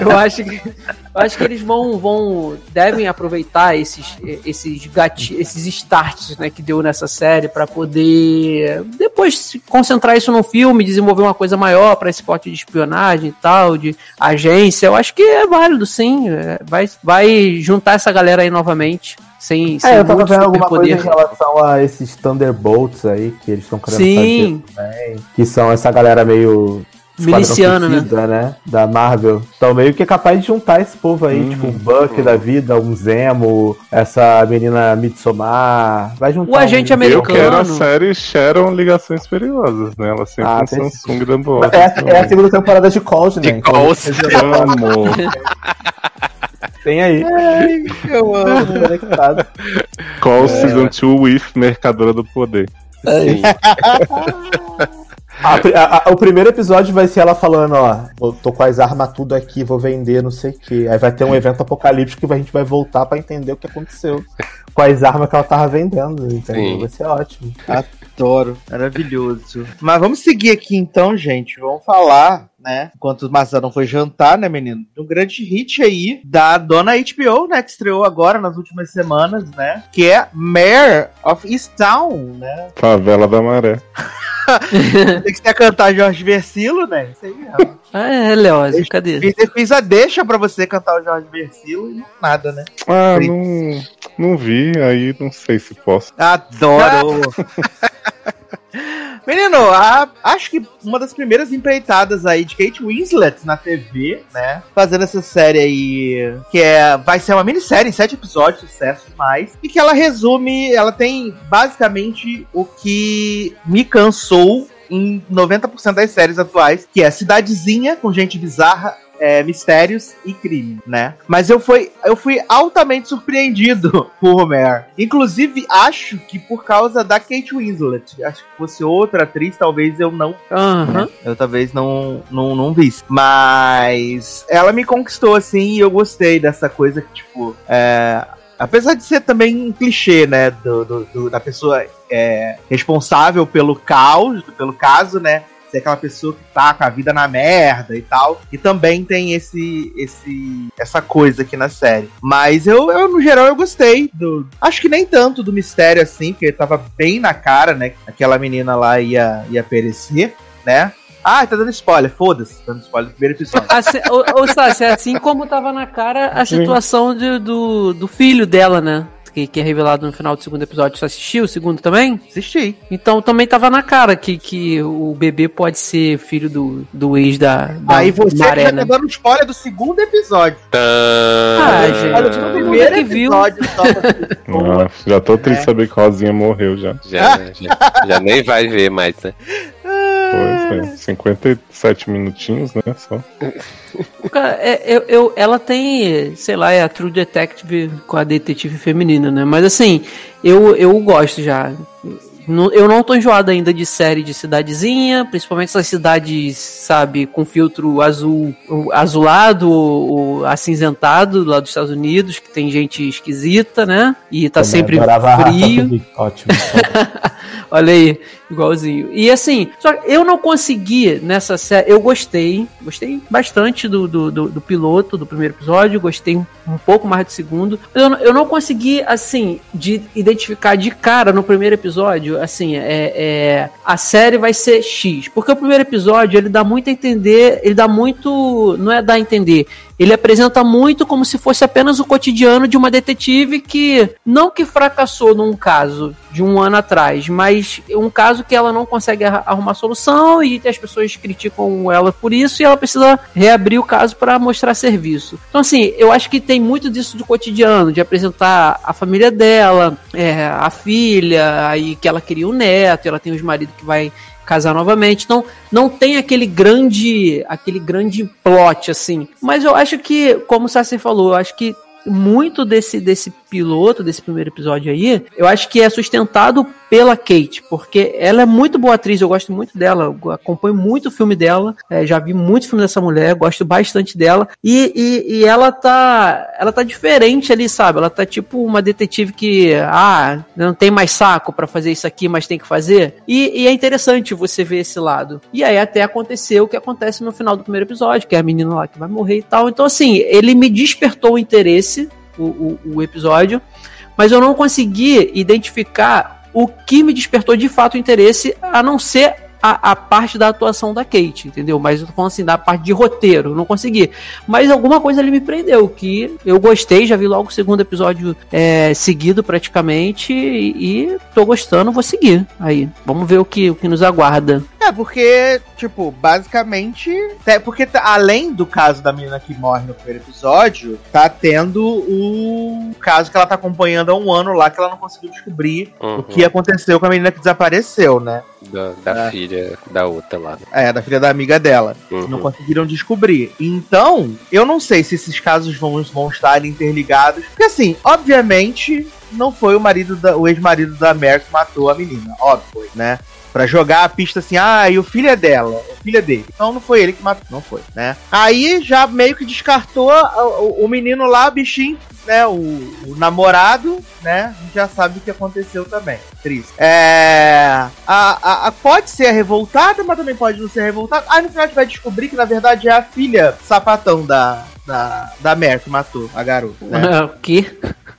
Eu acho que, eu acho que eles vão, vão devem aproveitar esses, esses gati, esses starts né, que deu nessa série para poder depois concentrar isso num filme, desenvolver uma coisa maior para esse pote de espionagem e tal, de agência. Eu acho que é válido, sim. É, Vai, vai juntar essa galera aí novamente. Sem, sem É, eu tava vendo alguma coisa em relação a esses Thunderbolts aí, que eles estão querendo Sim. fazer também. Que são essa galera meio. Miliciano, né? Suicida, né? Da Marvel. Então meio que é capaz de juntar esse povo aí, Uhum. tipo um Buck da vida, um Zemo, essa menina Midsommar. Vai juntar. O agente um- americano. Eu quero a série Sharon Ligações Perigosas, né? Ela sempre Ah, tem tem- Samsung dando ordem. É, a- é a segunda temporada de Calls, né? De Então, Calls. Amo. Tem aí. Eu amo. Conectado. Call Season 2 with Mercadora do Poder. Sim. A a- a- o primeiro episódio vai ser ela falando, ó, tô com as armas tudo aqui, vou vender, não sei o que. Aí vai ter um evento apocalíptico que a gente vai voltar pra entender o que aconteceu com as armas que ela tava vendendo, entendeu? Sim. Vai ser ótimo. Adoro. Maravilhoso. Mas vamos seguir aqui então, gente. Vamos falar, né? Enquanto o Mazarão foi jantar, né, menino? Um grande hit aí da dona HBO, né? Que estreou agora nas últimas semanas, né? Que é Mayor of Easttown, né? Favela da Maré. Tem que ser cantar Jorge Versilo, né? Isso aí mesmo. Ah, é, Leózio, cadê? Fiz, fiz a deixa pra você cantar o Jorge Versilo e não- nada, né? Ah, não, não vi, aí não sei se posso. Adoro! Menino, a- acho que uma das primeiras empreitadas aí de Kate Winslet na TV, né? Fazendo essa série aí, que é, vai ser uma minissérie em sete episódios, sucesso demais. E que ela resume, ela tem basicamente o que me cansou em 90% das séries atuais, que é cidadezinha com gente bizarra, é, mistérios e crime, né? Mas eu fui, eu fui altamente surpreendido por Homer. Inclusive, acho que por causa da Kate Winslet. Acho que fosse outra atriz, talvez eu não Aham. eu talvez não, não, não visse. Mas ela me conquistou, assim, e eu gostei dessa coisa que, tipo, é, apesar de ser também um clichê, né, do, do- do- da pessoa é, responsável pelo caos, pelo caso, né, ser aquela pessoa que tá com a vida na merda e tal, e também tem esse, esse essa coisa aqui na série. Mas eu, eu, no geral, eu gostei do... Acho que nem tanto do mistério, assim, porque tava bem na cara, né, que aquela menina lá ia, ia perecer, né, ah, tá dando spoiler, foda-se, tá dando spoiler do primeiro episódio. Assim, ou, ou Sassi, assim como tava na cara a situação de- do, do filho dela, né? Que, que é revelado no final do segundo episódio. Você assistiu o segundo também? Assisti. Então também tava na cara que, que o bebê pode ser filho do, do ex da, da Aí você Maré, já né? tá dando spoiler do segundo episódio. Ah, gente. Olha, o primeiro que viu. episódio só pra- Ah, já tô triste É. de saber que Rosinha morreu já. Já, já, já nem vai ver mais, né? É. 57 minutinhos, né? Só. Cara, é, eu, eu- ela tem, sei lá, é a True Detective com a detetive feminina, né? Mas assim, eu, eu gosto já. Eu não tô enjoado ainda de série de cidadezinha, principalmente essas cidades, sabe, com filtro azul, azulado ou, acinzentado lá dos Estados Unidos, que tem gente esquisita, né? E tá Também sempre frio. Ótimo. Olha aí. Igualzinho. E assim, só eu não consegui nessa série. Eu gostei, gostei bastante do, do, do, do piloto, do primeiro episódio, gostei um, pouco mais do segundo. Eu, eu não consegui, assim, de identificar de cara no primeiro episódio, assim, é, é, a série vai ser X. Porque o primeiro episódio, ele dá muito a entender, ele dá muito. Não é dar a entender. Ele apresenta muito como se fosse apenas o cotidiano de uma detetive que não que fracassou num caso de um ano atrás, mas um caso que ela não consegue arrumar solução e as pessoas criticam ela por isso e ela precisa reabrir o caso para mostrar serviço. Então assim, eu acho que tem muito disso do cotidiano, de apresentar a família dela, é, a filha, aí que ela queria um neto, ela tem os maridos que vai casar novamente. Então, não tem aquele grande, aquele grande plot assim. Mas eu acho que, como o Sassi falou, eu acho que muito desse desse piloto, desse primeiro episódio aí, eu acho que é sustentado pela Kate, porque ela é muito boa atriz, eu gosto muito dela, acompanho muito o filme dela, é, já vi muito filme dessa mulher, gosto bastante dela, e, e, e ela tá ela tá diferente ali, sabe? Ela tá tipo uma detetive que, ah, não tem mais saco pra fazer isso aqui, mas tem que fazer, e, e é interessante você ver esse lado. E aí até aconteceu o que acontece no final do primeiro episódio, que é a menina lá que vai morrer e tal, então assim, ele me despertou o interesse, o, o, o episódio, mas eu não consegui identificar o que me despertou de fato o interesse, a não ser a, a parte da atuação da Kate, entendeu? Mas eu tô falando assim, da parte de roteiro, não consegui. Mas alguma coisa ali me prendeu, que eu gostei, já vi logo o segundo episódio é, seguido praticamente, e, e tô gostando, vou seguir. Aí, vamos ver o que, o que nos aguarda. É, porque, tipo, basicamente. é porque tá- além do caso da menina que morre no primeiro episódio, tá tendo o caso que ela tá acompanhando há um ano lá que ela não conseguiu descobrir Uhum. o que aconteceu com a menina que desapareceu, né? Da, da É. filha da outra lá. É, da filha da amiga dela. Uhum. Não conseguiram descobrir. Então, eu não sei se esses casos vão, vão estar interligados. Porque, assim, obviamente, não foi o marido da, o ex-marido da Mary que matou a menina. Óbvio, né? Pra jogar a pista assim, ah, e o filho é dela, o filho é dele. Então não foi ele que matou, não foi, né? Aí já meio que descartou o, o- menino lá, o bichinho, né? O, o namorado, né? A gente já sabe o que aconteceu também. Triste. É. A, a, a- pode ser a revoltada, mas também pode não ser revoltada. Aí no final a gente vai descobrir que na verdade é a filha sapatão da. Da, da Mary que matou a garota. Né? o quê?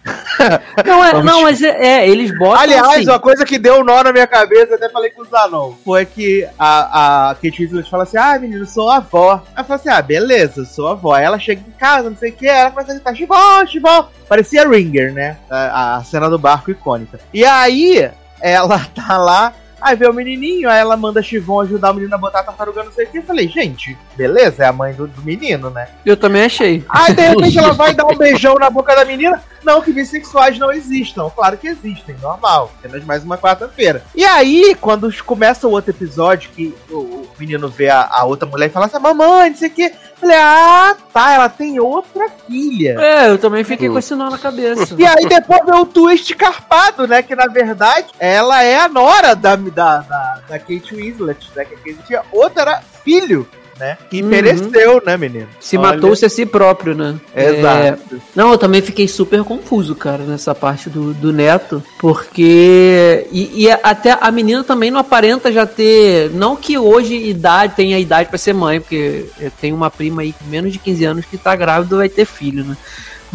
não, é, Vamos- não, mas é, é, eles botam Aliás, assim, uma coisa que deu um nó na minha cabeça, até falei com o Zanon, foi que a, a Kate Winslet fala assim, ah, menino, sou avó. Aí eu falo assim, ah, beleza, sou avó. Aí ela chega em casa, não sei o que, ela começa a gritar, chibó, chibó. Parecia Ringer, né? A, a cena do barco icônica. E aí, ela tá lá, aí vê o menininho, aí ela manda Chivon ajudar o menino a botar a tartaruga, não sei o que. Eu falei, gente, beleza, é a mãe do, do menino, né? eu também achei. Aí de repente ela vai dar um beijão na boca da menina. Não que bissexuais não existam. Claro que existem, normal. Apenas mais uma quarta-feira. E aí, quando começa o outro episódio, que o, o menino vê a, a outra mulher e fala assim: Mamãe, não sei o quê. Falei, ah, tá, ela tem outra filha. É, eu também fiquei com esse nó na cabeça. E aí depois vê o twist carpado, né? Que na verdade ela é a nora da, da, da, da Kate Winslet, né? Que a Kate tinha outra era filho, né? Que Uhum. pereceu, né, menino? Se matou-se a si próprio, né? É, Exato. Não, eu também fiquei super confuso, cara, nessa parte do, do neto, porque. E, e até a menina também não aparenta já ter. Não que hoje idade tenha idade pra ser mãe, porque eu tenho uma prima aí com menos de 15 anos que tá grávida e vai ter filho, né?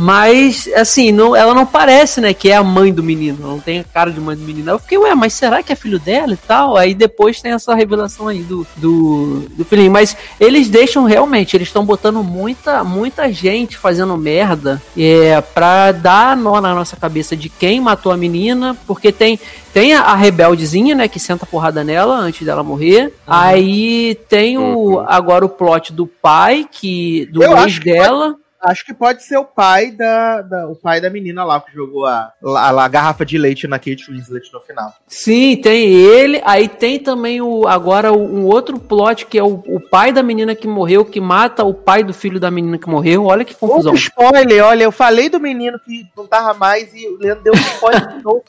Mas, assim, não, ela não parece, né, que é a mãe do menino. Ela não tem a cara de mãe do menino. Eu fiquei, ué, mas será que é filho dela e tal? Aí depois tem essa revelação aí do, do, do filhinho. Mas eles deixam realmente, eles estão botando muita, muita gente fazendo merda é, pra dar nó na nossa cabeça de quem matou a menina, porque tem. Tem a, a rebeldezinha, né, que senta porrada nela antes dela morrer. Aí tem o Uhum. agora o plot do pai, que do Eu ex acho que dela. Acho que pode ser o pai da, da- o pai da menina lá que jogou a, a, a garrafa de leite na Kate Winslet no final. Sim, tem ele. Aí tem também o agora um outro plot que é o, o pai da menina que morreu, que mata o pai do filho da menina que morreu. Olha que confusão. Um spoiler, olha, eu falei do menino que não tava mais e o Leandro deu um spoiler de novo.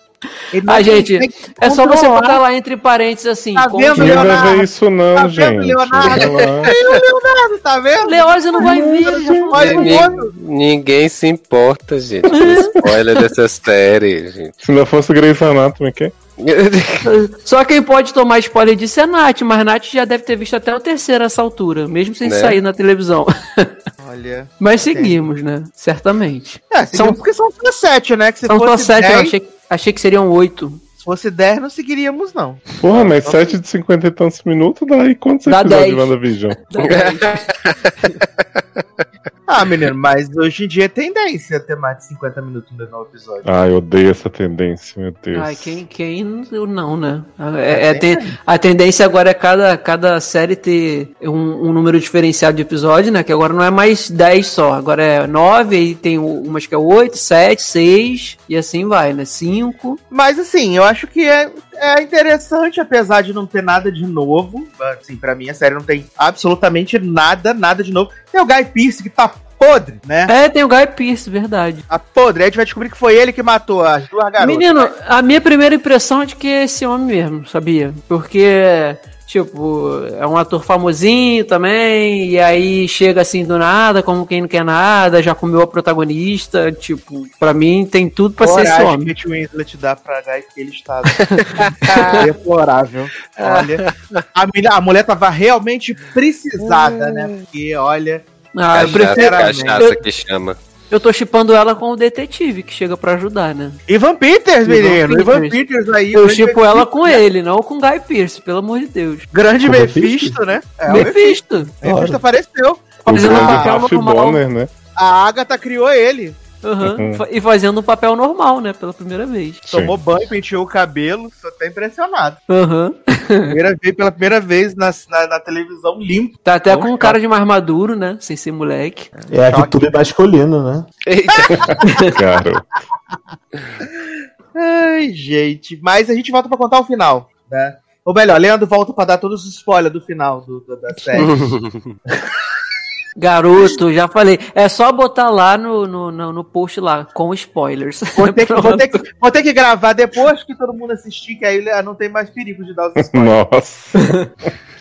Ele não Ah, gente, É só você botar lá entre parênteses assim. Tá como vendo, que- Ninguém vai Leonardo? ver isso não, Tá vendo, gente. Leonardo? Vai lá. Tá vendo? Leózio não vai ver, ele já falou. Olha o Ninguém, se importa, gente, com spoiler dessa série, gente. Se não fosse Grey's Anatomy, que? Só quem pode tomar spoiler disso é a Nath, mas a Nath já deve ter visto até o terceiro essa altura, mesmo sem Né? sair na televisão. Olha. Mas seguimos, né? Certamente. É, São- são porque são só sete, né? Que se São só fosse sete, eu 10, achei, achei que seriam oito. se fosse 10, não seguiríamos, não. Porra, mas 7 de 50 e tantos minutos dá aí quantos Dá episódios 10. de WandaVision? Ah, menino, mas hoje em dia é tendência ter mais de 50 minutos no novo episódio. Ai, eu odeio essa tendência, meu Deus. Ai, quem, quem não, né? É, é ten- a tendência agora é cada, cada série ter um, um número diferenciado de episódio, né? Que agora não é mais 10 só, agora é 9, aí tem umas que é 8, 7, 6, e assim vai, né? 5. Mas assim, eu acho que é, é interessante, apesar de não ter nada de novo. Assim, pra mim a série não tem absolutamente nada, nada de novo. Tem o Guy Pearce que tá podre, né? É, tem o Guy Pearce, verdade. Tá podre. Aí a gente vai descobrir que foi ele que matou as duas garotas. Menino, a minha primeira impressão é de que é esse homem mesmo, sabia? Porque, tipo, é um ator famosinho também, e aí chega assim do nada, como quem não quer nada, já comeu a protagonista, tipo, pra mim tem tudo pra ser esse Coragem homem. que o Winslet dá pra Guy que ele está deplorável. Olha, a, menina- a mulher tava realmente precisada, né? Porque, olha, Ah, eu Cachaça, prefiro. cachaça Eu, que chama. Eu tô chipando ela com o detetive, que chega pra ajudar, né? Ivan Peters, Ivan menino. Ivan Peters. Peters aí. Eu chipo Mephisto, ela com ele, não com o Guy Pearce, pelo amor de Deus. Grande o Mephisto, né? É, o Mephisto! Mephisto apareceu. O Fazendo um papel normal. Bonner, né? A Agatha criou ele. Uhum. E fazendo um papel normal, né? Pela primeira vez. Sim. Tomou banho, penteou o cabelo. Só tá impressionado. Aham. Primeira vez, pela primeira vez na, na, na televisão limpo. Tá até com um cara de mais maduro, né? Sem ser moleque. É a VTube masculino, né? Eita, Cara, Ai, gente. Mas a gente volta pra contar o final, né? Ou melhor, Leandro volta pra dar todos os spoilers do final do, do- da série. Garoto, já falei. É só botar lá no, no, no, no post lá, com spoilers. Vou ter, que, vou, ter que, vou ter que gravar depois que todo mundo assistir, que aí não tem mais perigo de dar os spoilers. nossa.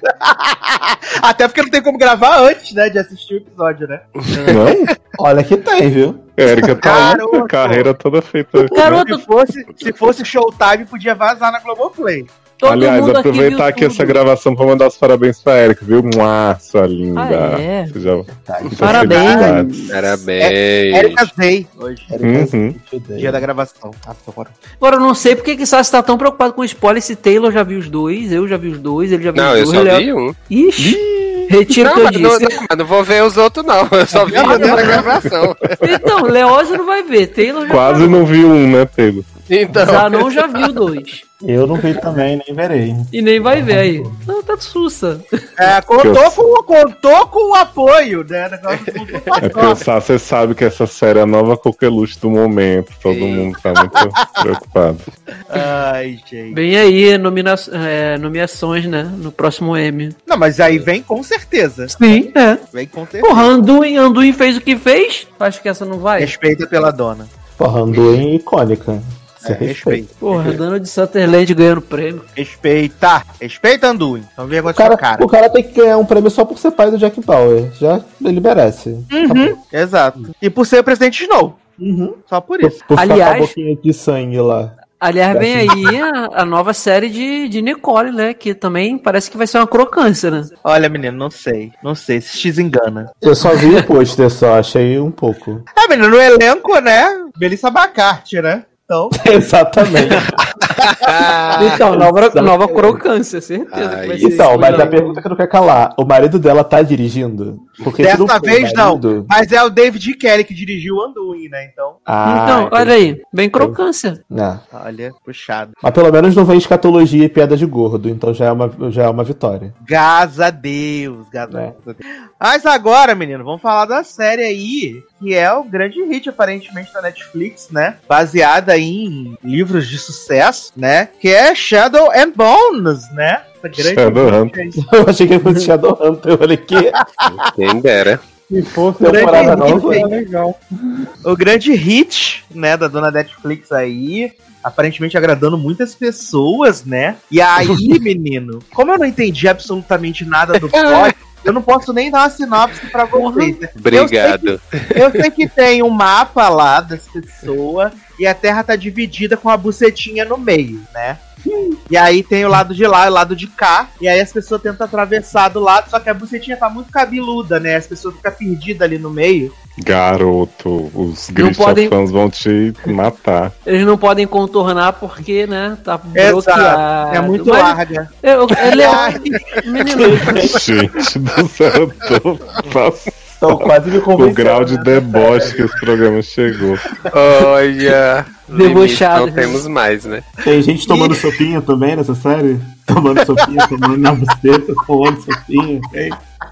Até porque não tem como gravar antes, né, de assistir o episódio, né? Não? Olha que tem, viu? Érica tá aí, carreira toda feita. Garoto, Se fosse, se fosse Showtime, podia vazar na Globoplay. Todo Aliás, mundo aqui aproveitar viu aqui essa gravação pra mandar os parabéns pra Érica, viu? Mua, sua linda. Ah, é? Já... Parabéns. Felicidades. Parabéns. Erika Zay, hoje. Uhum. Dia da gravação. Adoro. Agora, eu não sei porque que Sassi tá tão preocupado com spoiler se Taylor já viu os dois, eu já vi os dois, ele já viu Não, os eu dois. só Léo- vi um. Ixi, retiro o Não, que eu mas não, disse. não, mas não vou ver os outros, não. Eu só vi um da gravação. Então, Leózio não vai ver, Taylor já Quase não vi um, né, Pedro? Então, Zanon já viu dois. Eu não vi também, nem verei. E nem vai ver aí. Então tá sussa. É, contou com, contou com o apoio, né? É pensar, você sabe que essa série é a nova coqueluche do momento. Todo Sim. mundo tá muito preocupado. Ai, gente. Vem aí nomina é, nomeações, né? No próximo M. Não, mas aí vem com certeza. Sim, é. Vem com certeza. Porra, Anduin, Anduin fez o que fez? Acho que essa não vai. Respeita pela dona. Porra, Anduin icônica. Você É, respeita. respeita. Porra, dona de Sutherland ganhando prêmio. Respeita. Respeita, Anduin. Então vem com a O cara, cara. o cara tem que ganhar um prêmio só por ser pai do Jack Bauer. Já ele merece. Acabou. Exato. E por ser o presidente Snow. Uhum. Só por Por, isso. por ficar Aliás- com a boquinha de sangue lá. Aliás, vem aí a, a nova série de, de Nicole, né? Que também parece que vai ser uma crocância, né? Olha, menino, não sei. Não sei. Esse X engana. Eu só vi o pôster só, achei um pouco. É, menino, no elenco, né? Melissa Bacarte, né? Então. Exatamente. Então, nova, nova crocância, certeza. que vai Ai, ser Então, mas a pergunta que eu não quero calar: o marido dela tá dirigindo? Porque Dessa for o vez não. marido- Mas é o David Kelly que dirigiu o Anduin, né? Então. Ah, Então, entendi. olha aí, bem crocância. Não. Olha, puxado. Mas pelo menos não vem escatologia e piada de gordo, então já é uma, já é uma vitória. Graças a Deus, graças É. a Deus. Mas agora, menino, vamos falar da série aí, que é o grande hit, aparentemente, da Netflix, né? Baseada em livros de sucesso, né? Que é Shadow and Bones, né? Essa grande Shadowhunter. Eu achei que fosse Shadowhunter, eu falei que. quem dera. Se fosse Temporada grande nova. é legal. O grande hit, né, da dona Netflix aí. Aparentemente agradando muitas pessoas, né? E aí, menino, como eu não entendi absolutamente nada do plot, eu não posso nem dar uma sinopse pra vocês. né? Obrigado. Eu sei que tem um mapa lá das pessoas e a Terra tá dividida com a bucetinha no meio, né? E aí tem o lado de lá e o lado de cá. E aí as pessoas tentam atravessar do lado, só que a bucetinha tá muito cabeluda, né? As pessoas ficam perdidas ali no meio. Garoto, os Grisha podem- fãs vão te matar. Eles não podem contornar porque, né, tá bloqueado. É muito Mas larga. Eu, ele é... Menino, Gente do céu, eu tô passando Estão quase me o convencendo. grau de deboche que esse programa chegou. Olha. Debochado. Não temos mais, né? Tem gente tomando sopinha também nessa série? Tomando sopinha, tomando na buceta, tomando sopinha.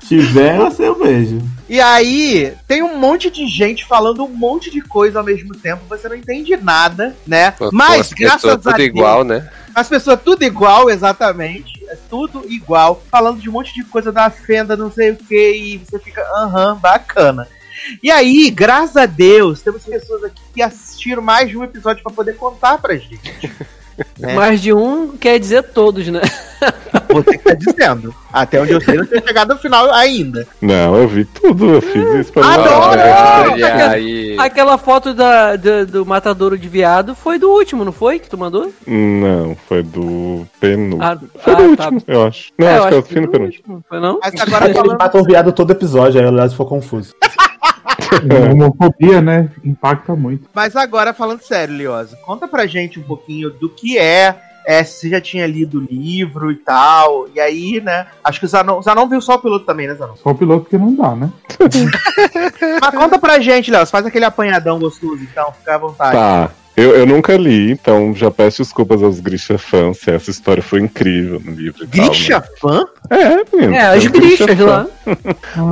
Se tiver, eu eu vejo. E aí, tem um monte de gente falando um monte de coisa ao mesmo tempo, você não entende nada, né? Mas, As pessoas graças a tudo Deus, igual, né? as pessoas tudo igual, exatamente, é tudo igual, falando de um monte de coisa da fenda, não sei o que, e você fica, aham, bacana. E aí, graças a Deus, temos pessoas aqui que assistiram mais de um episódio pra poder contar pra gente. É. mais de um quer dizer todos, né? Você que tá dizendo. Até onde eu sei, não tinha chegado no final ainda. Não, eu vi tudo, eu fiz isso pra Adoro! E aí. Aquela foto da, do, do matadouro de viado foi do último, não foi? Que tu mandou? Não, foi do penúltimo. Ah, Foi do ah, último, eu acho. Não, É, eu acho que é o fim do foi penúltimo. último, Foi não? Mas agora falando. matam o viado todo episódio, aí o Léo ficou confuso. A homofobia, né? Impacta muito. Mas agora, falando sério, Liosa, conta pra gente um pouquinho do que é, é, se você já tinha lido o livro e tal. E aí, né? Acho que o Zanon, Zanon viu só o piloto também, né, Zanon? Só o piloto que não dá, né? Mas conta pra gente, Léo. Faz aquele apanhadão gostoso, então, fica à vontade. Tá. Eu, eu nunca li, então já peço desculpas aos Grisha fãs se essa história foi incrível no livro e Grisha fã? tal. né? É, menino. É, as tem Grisha grixas fã. lá.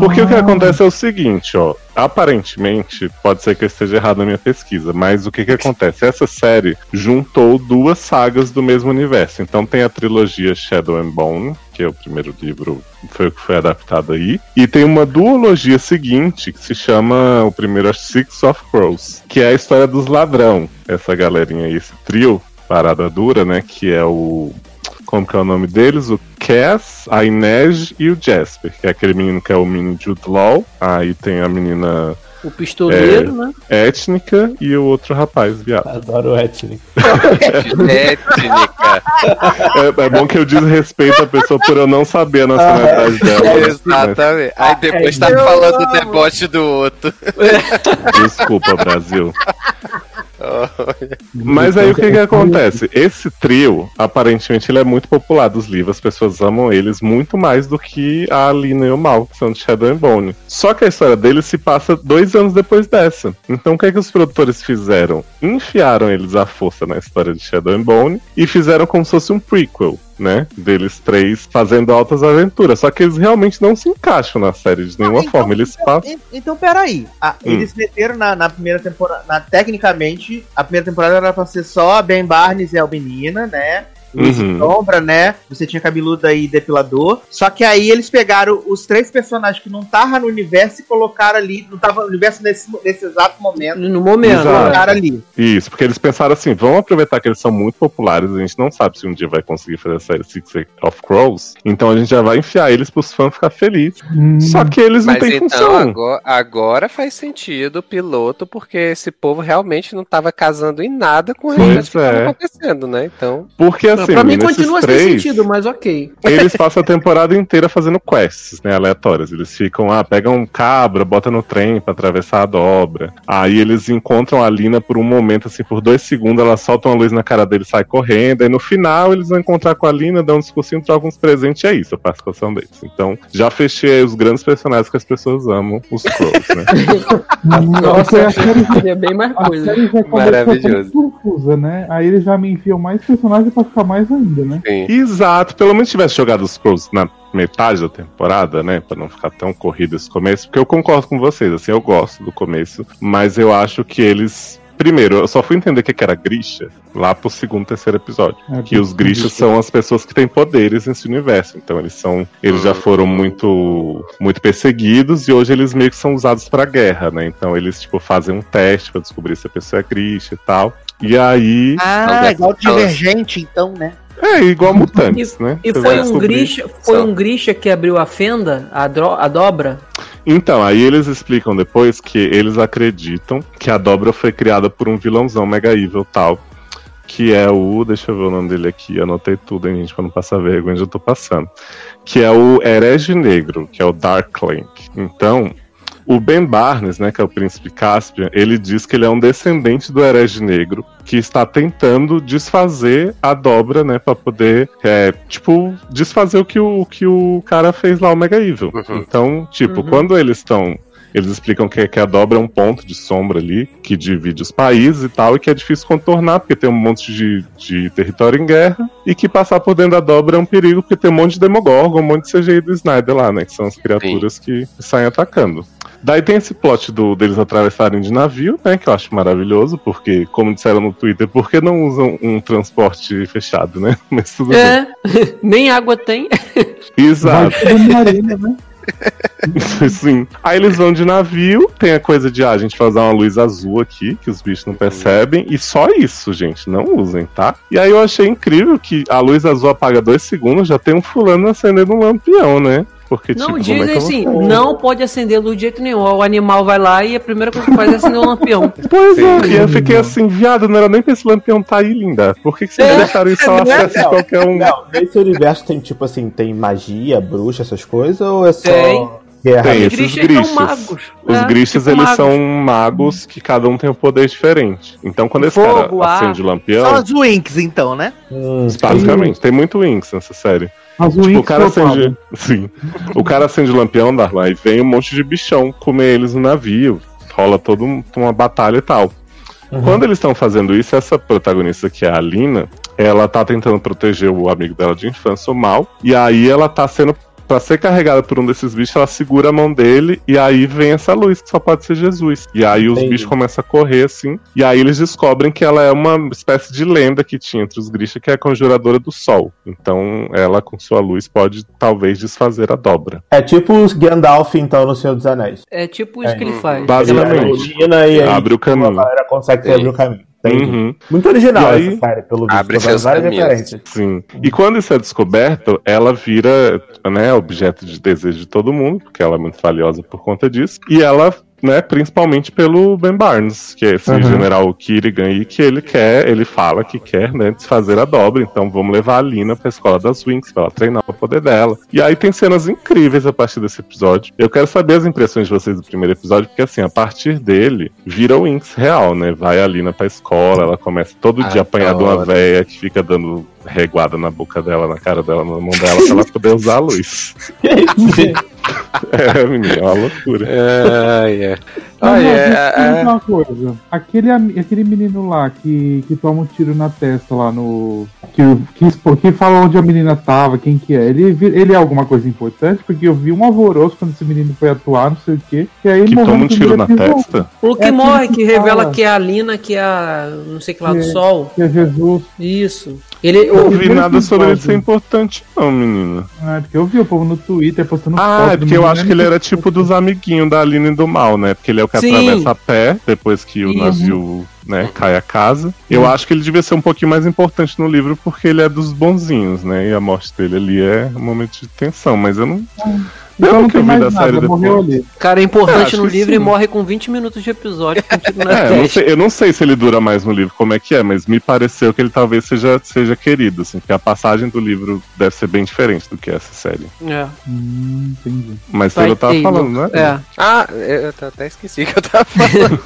Porque o que acontece é o seguinte, ó. Aparentemente, pode ser que eu esteja errado na minha pesquisa, mas o que que acontece? Essa série juntou duas sagas do mesmo universo. Então tem a trilogia Shadow and Bone, que é o primeiro livro, foi o que foi adaptado aí. E tem uma duologia seguinte, que se chama, o primeiro Six of Crows, que é a história dos ladrão. Essa galerinha aí, esse trio, parada dura, né, que é o como que é o nome deles? O Cass, a Inês e o Jasper, que é aquele menino que é o menino Jude Law. Aí tem a menina O pistoleiro, né? étnica e o outro rapaz, viado. Adoro o Etnic. Étnica. É, é bom que eu desrespeito a pessoa por eu não saber a nacionalidade dela. né? Exatamente. Aí depois tá falando do amo. deboche do outro. Desculpa, Brasil. Mas aí o que que acontece? Esse trio, aparentemente, ele é muito popular dos livros, as pessoas amam eles muito mais do que a Alina e o Mal, que são de Shadow and Bone. Só que a história deles se passa dois anos depois dessa. Então o que é que os produtores fizeram? Enfiaram eles à força na história de Shadow and Bone e fizeram como se fosse um prequel. Né? Deles três fazendo altas aventuras. Só que eles realmente não se encaixam na série de nenhuma então- forma. Eles passam. En- Então, peraí. Ah, Hum. Eles meteram na, na primeira temporada. na- tecnicamente, a primeira temporada era pra ser só a Ben Barnes e a Albinina, né? Luiz Uhum. Sombra, né? Você tinha cabeluda e depilador. Só que aí eles pegaram os três personagens que não estavam no universo e colocaram ali. Não tava no universo nesse, nesse exato momento. No momento. Exato. Colocaram ali. Isso, porque eles pensaram assim, vamos aproveitar que eles são muito populares, a gente não sabe se um dia vai conseguir fazer a série Six of Crows, então a gente já vai enfiar eles pros fãs ficar felizes. Hum, Só que eles não Mas têm então função. agora, agora faz sentido o piloto, porque esse povo realmente não tava casando em nada com o que tava é. acontecendo, né? Então. Porque assim, pra mim continua sem três, sentido, mas ok. eles passam a temporada inteira fazendo quests, né, aleatórias. Eles ficam, ah, pegam um cabra, bota no trem pra atravessar a dobra. Aí eles encontram a Lina por um momento, assim, por dois segundos, ela solta uma luz na cara dele e sai correndo. Aí no final eles vão encontrar com a Lina, dão um discursinho, trocam uns presentes, e é isso a participação deles. Então, já fechei aí os grandes personagens que as pessoas amam, os Crows, né? Nossa, ia bem mais coisa. Maravilhoso. confusa, né? Aí eles já me enfiam mais personagens pra ficar mais ainda, né? Sim. Exato, pelo menos tivesse jogado os Crows na metade da temporada, né, Pra não ficar tão corrido esse começo, porque eu concordo com vocês, assim, eu gosto do começo, mas eu acho que eles Primeiro, eu só fui entender o que era Grisha lá pro segundo, terceiro episódio. É, Que os Grishas são as pessoas que têm poderes nesse universo. Então eles são. Eles já foram muito muito perseguidos e hoje eles meio que são usados pra guerra, né? Então eles, tipo, fazem um teste pra descobrir se a pessoa é Grisha e tal. E aí. Ah, igual divergente, então, né? É igual mutantes, E, né? e Você foi um descobrir. Grisha, foi um Grisha que abriu a fenda, a, dro- a dobra? Então, aí eles explicam depois que eles acreditam que a dobra foi criada por um vilãozão mega evil tal. Que é o. Deixa eu ver o nome dele aqui, anotei tudo, hein, gente, pra não passar vergonha, já tô passando. Que é o Herege Negro, que é o Darklink. Então, o Ben Barnes, né, que é o príncipe Caspian, ele diz que ele é um descendente do Herege Negro, que está tentando desfazer a dobra, né, pra poder, é, tipo, desfazer o que o, o que o cara fez lá, o Mega Evil. Uhum. Então, tipo, Uhum. quando eles estão. Eles explicam que, que a dobra é um ponto de sombra ali, que divide os países e tal, e que é difícil contornar, porque tem um monte de, de território em guerra, e que passar por dentro da dobra é um perigo, porque tem um monte de Demogorgon, um monte de CGI do Snyder lá, né? Que são as criaturas que saem atacando. Daí tem esse plot do, deles atravessarem de navio, né? Que eu acho maravilhoso, porque, como disseram no Twitter, por que não usam um transporte fechado, né? Mas tudo bem. É, nem água tem. Exato. Vai tudo na arena, né? Sim. Aí eles vão de navio, tem a coisa de, ah, a gente usar uma luz azul aqui, que os bichos não percebem, e só isso, gente, não usem, tá? E aí eu achei incrível que a luz azul apaga dois segundos, já tem um fulano acendendo um lampião, né? Porque, Não, tipo, é dizem que eu assim, vou- não pode acender luz de jeito nenhum. O animal vai lá e a primeira coisa que faz é acender um lampião. Pois é, Sim. e eu fiquei assim, viado, não era nem pra esse lampião tá aí, linda. Por que, que vocês É, deixaram isso ao acesso de qualquer um? Não, nesse universo tem tipo assim, tem magia, bruxa, essas coisas, ou é só Tem. guerra? Tem. Os esses magos. Os É, Grishas, tipo eles magos. são magos que cada um tem um poder diferente. Então, quando esse Fogo, cara ar. acende o lampião, São as Winx, então, né? Hum, basicamente, tem muito Winx nessa série. Mas o Tipo, o cara acende. Sim. O cara acende o lampião, Darlan, e vem um monte de bichão comer eles no navio. Rola toda um- uma batalha e tal. Uhum. Quando eles estão fazendo isso, essa protagonista que é a Alina, ela tá tentando proteger o amigo dela de infância, o Mal. E aí ela tá sendo. Pra ser carregada por um desses bichos, ela segura a mão dele e aí vem essa luz, que só pode ser Jesus. E aí os Entendi. bichos começam a correr assim. E aí eles descobrem que ela é uma espécie de lenda que tinha entre os Grisha, que é a conjuradora do sol. Então ela, com sua luz, pode talvez desfazer a dobra. É tipo os Gandalf, então, no Senhor dos Anéis. É tipo isso É. que ele faz. Basicamente. E aí Abre o caminho. a galera consegue abrir o caminho. Uhum. Muito original E aí- essa série, pelo visto. Abre seus várias referências. Sim. E quando isso é descoberto, ela vira, né, objeto de desejo de todo mundo, porque ela é muito valiosa por conta disso. E ela, né, principalmente pelo Ben Barnes, que é esse Uhum. general Kirigan aí, que ele quer, ele fala que quer, né, desfazer a dobra. Então vamos levar a Lina pra escola das Winx pra ela treinar o poder dela. E aí tem cenas incríveis a partir desse episódio. Eu quero saber as impressões de vocês do primeiro episódio, porque assim, a partir dele, vira o Winx real, né? Vai a Lina pra escola, ela começa todo dia a apanhar de uma véia que fica dando reguada na boca dela, na cara dela, na mão dela, pra ela poder usar a luz. É, menino, é uma loucura. Ai, é. É, é, uma coisa. Aquele, aquele menino lá que, que toma um tiro na testa lá no. Que, que, que fala onde a menina tava, quem que é. Ele, ele é alguma coisa importante? Porque eu vi um alvoroço quando esse menino foi atuar, não sei o quê. E aí ele Que morreu toma um tiro na testa? O que É morre, que que revela que é a Lina, que é a. não sei que lá do É. sol. Que é Jesus. Isso. Ele. Eu não vi nada sobre ele ser importante, não, menino. Ah, porque eu vi o povo no Twitter postando Ah, foto é do porque eu acho que ele era tipo dos amiguinhos da Aline e do Mal, né? Porque ele é o que Sim. atravessa a pé depois que o navio, né, cai a casa. Eu acho que ele devia ser um pouquinho mais importante no livro porque ele é dos bonzinhos, né? E a morte dele ali é um momento de tensão, mas eu não. Então Pelo não que eu tem vi mais da nada, série morreu depois. ali. cara é É, importante acho no livro e sim. morre com 20 minutos de episódio É, eu não, sei, eu não sei se ele dura mais no livro, como é que é, mas me pareceu que ele talvez seja, seja querido, assim, porque a passagem do livro deve ser bem diferente do que essa série. É. Hum, entendi. Mas Vai ele tava ter, falando, né? É. Ah, eu até esqueci que eu tava falando.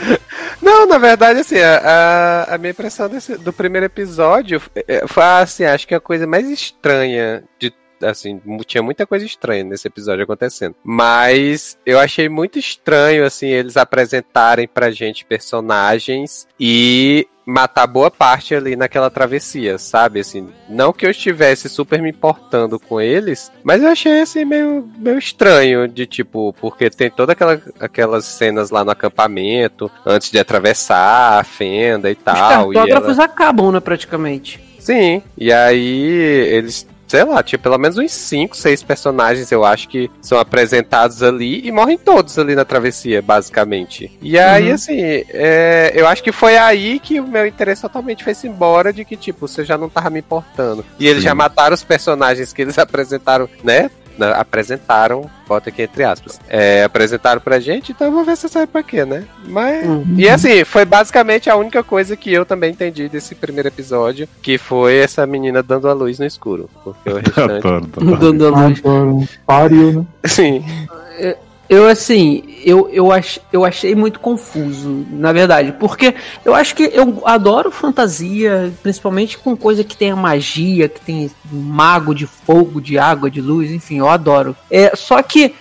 Não, na verdade, assim, a, a- minha impressão desse- do primeiro episódio eh, foi, assim, acho que a coisa mais estranha de. Assim, tinha muita coisa estranha nesse episódio acontecendo. Mas eu achei muito estranho, assim, eles apresentarem pra gente personagens e matar boa parte ali naquela travessia, sabe? Assim, não que eu estivesse super me importando com eles, mas eu achei assim meio, meio estranho de tipo, porque tem todas aquela, aquelas cenas lá no acampamento antes de atravessar a fenda e Os tal. e cartógrafos ela- acabam, né, praticamente. Sim, e aí eles sei lá, tinha pelo menos uns 5, 6 personagens, eu acho, que são apresentados ali e morrem todos ali na travessia, basicamente. E aí, uhum. assim, é, eu acho que foi aí que o meu interesse totalmente foi-se embora de que, tipo, você já não tava me importando. E eles Sim. já mataram os personagens que eles apresentaram, né? Apresentaram, bota aqui entre aspas, é, apresentaram pra gente, então eu vou ver se sai pra quê, né? Mas. Uhum. E assim, foi basicamente a única coisa que eu também entendi desse primeiro episódio, que foi essa menina dando a luz no escuro. Porque o restante. dando a luz. Pariu, né? Sim. Eu, assim, eu, eu, ach, eu achei muito confuso, na verdade, porque eu acho que eu adoro fantasia, principalmente com coisa que tenha magia, que tem mago de fogo, de água, de luz, enfim, eu adoro. É, só que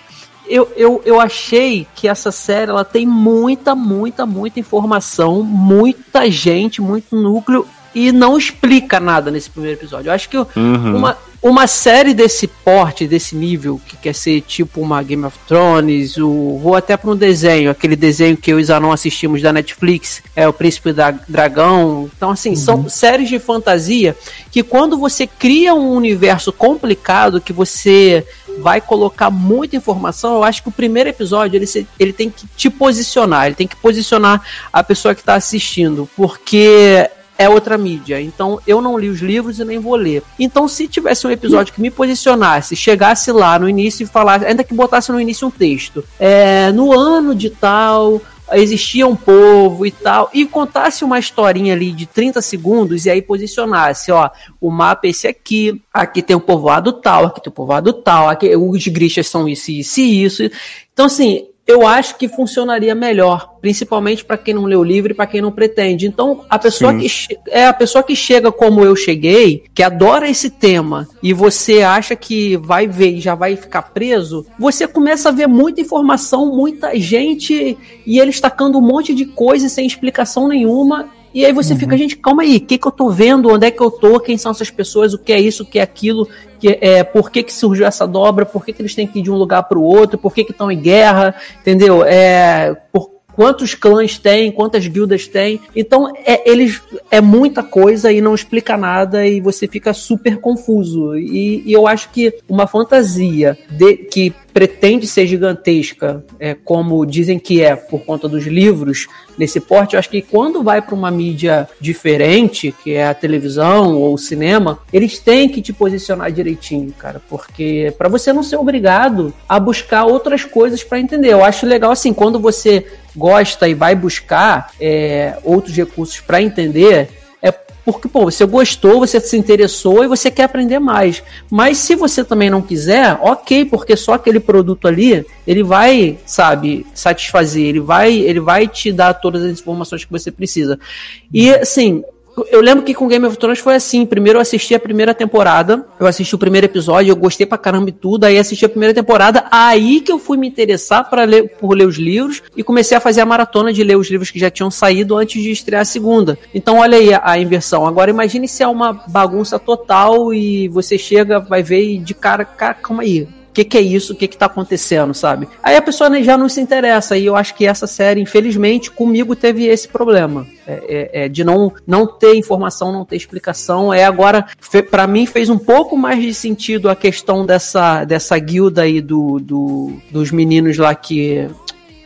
eu, eu, eu achei que essa série ela tem muita, muita, muita informação, muita gente, muito núcleo e não explica nada nesse primeiro episódio. Eu acho que uhum. uma, uma série desse porte, desse nível, que quer ser tipo uma Game of Thrones, o, vou até para um desenho, aquele desenho que eu e Zanon assistimos da Netflix, é o Príncipe da Dragão. Então, assim, uhum. são séries de fantasia que quando você cria um universo complicado, que você vai colocar muita informação, eu acho que o primeiro episódio ele, ele tem que te posicionar, ele tem que posicionar a pessoa que está assistindo, porque é outra mídia. Então eu não li os livros e nem vou ler. Então, se tivesse um episódio que me posicionasse, chegasse lá no início e falasse, ainda que botasse no início um texto, é, no ano de tal, existia um povo e tal, e contasse uma historinha ali de 30 segundos e aí posicionasse, ó, o mapa é esse aqui, aqui tem um povoado tal, aqui tem um povoado tal, aqui os grixas são isso, isso e isso. Então, assim, eu acho que funcionaria melhor, principalmente para quem não lê o livro e para quem não pretende. Então, a pessoa Sim. que é a pessoa que chega como eu cheguei, que adora esse tema e você acha que vai ver e já vai ficar preso, você começa a ver muita informação, muita gente e eles tacando um monte de coisa sem explicação nenhuma e aí você uhum. fica, gente, calma aí, o que, que eu tô vendo? Onde é que eu tô? Quem são essas pessoas? O que é isso? O que é aquilo? Que, é, por que, que surgiu essa dobra? Por que, que eles têm que ir de um lugar para o outro? Por que estão em guerra? Entendeu? É, por, quantos clãs tem, quantas guildas tem. Então, é, eles é muita coisa e não explica nada e você fica super confuso. E, e eu acho que uma fantasia de, que pretende ser gigantesca, é, como dizem que é por conta dos livros, nesse porte, eu acho que quando vai para uma mídia diferente, que é a televisão ou o cinema, eles têm que te posicionar direitinho, cara, porque para você não ser obrigado a buscar outras coisas para entender. Eu acho legal assim, quando você gosta e vai buscar é, outros recursos para entender, porque, pô, você gostou, você se interessou e você quer aprender mais. Mas se você também não quiser, ok, porque só aquele produto ali, ele vai, sabe, satisfazer, ele vai, ele vai te dar todas as informações que você precisa. E, assim, eu lembro que com Game of Thrones foi assim. Primeiro eu assisti a primeira temporada, eu assisti o primeiro episódio, eu gostei pra caramba e tudo, aí assisti a primeira temporada, aí que eu fui me interessar para ler por ler os livros e comecei a fazer a maratona de ler os livros que já tinham saído antes de estrear a segunda. Então olha aí a, a inversão. Agora imagine se é uma bagunça total e você chega, vai ver e de cara, cara, calma aí o que, que, é isso, o que, está acontecendo, sabe? Aí a pessoa já não se interessa, e eu acho que essa série, infelizmente, comigo teve esse problema. É, é, é de não, não ter informação, não ter explicação. É agora, para mim, fez um pouco mais de sentido a questão dessa, dessa guilda aí do, do, dos meninos lá que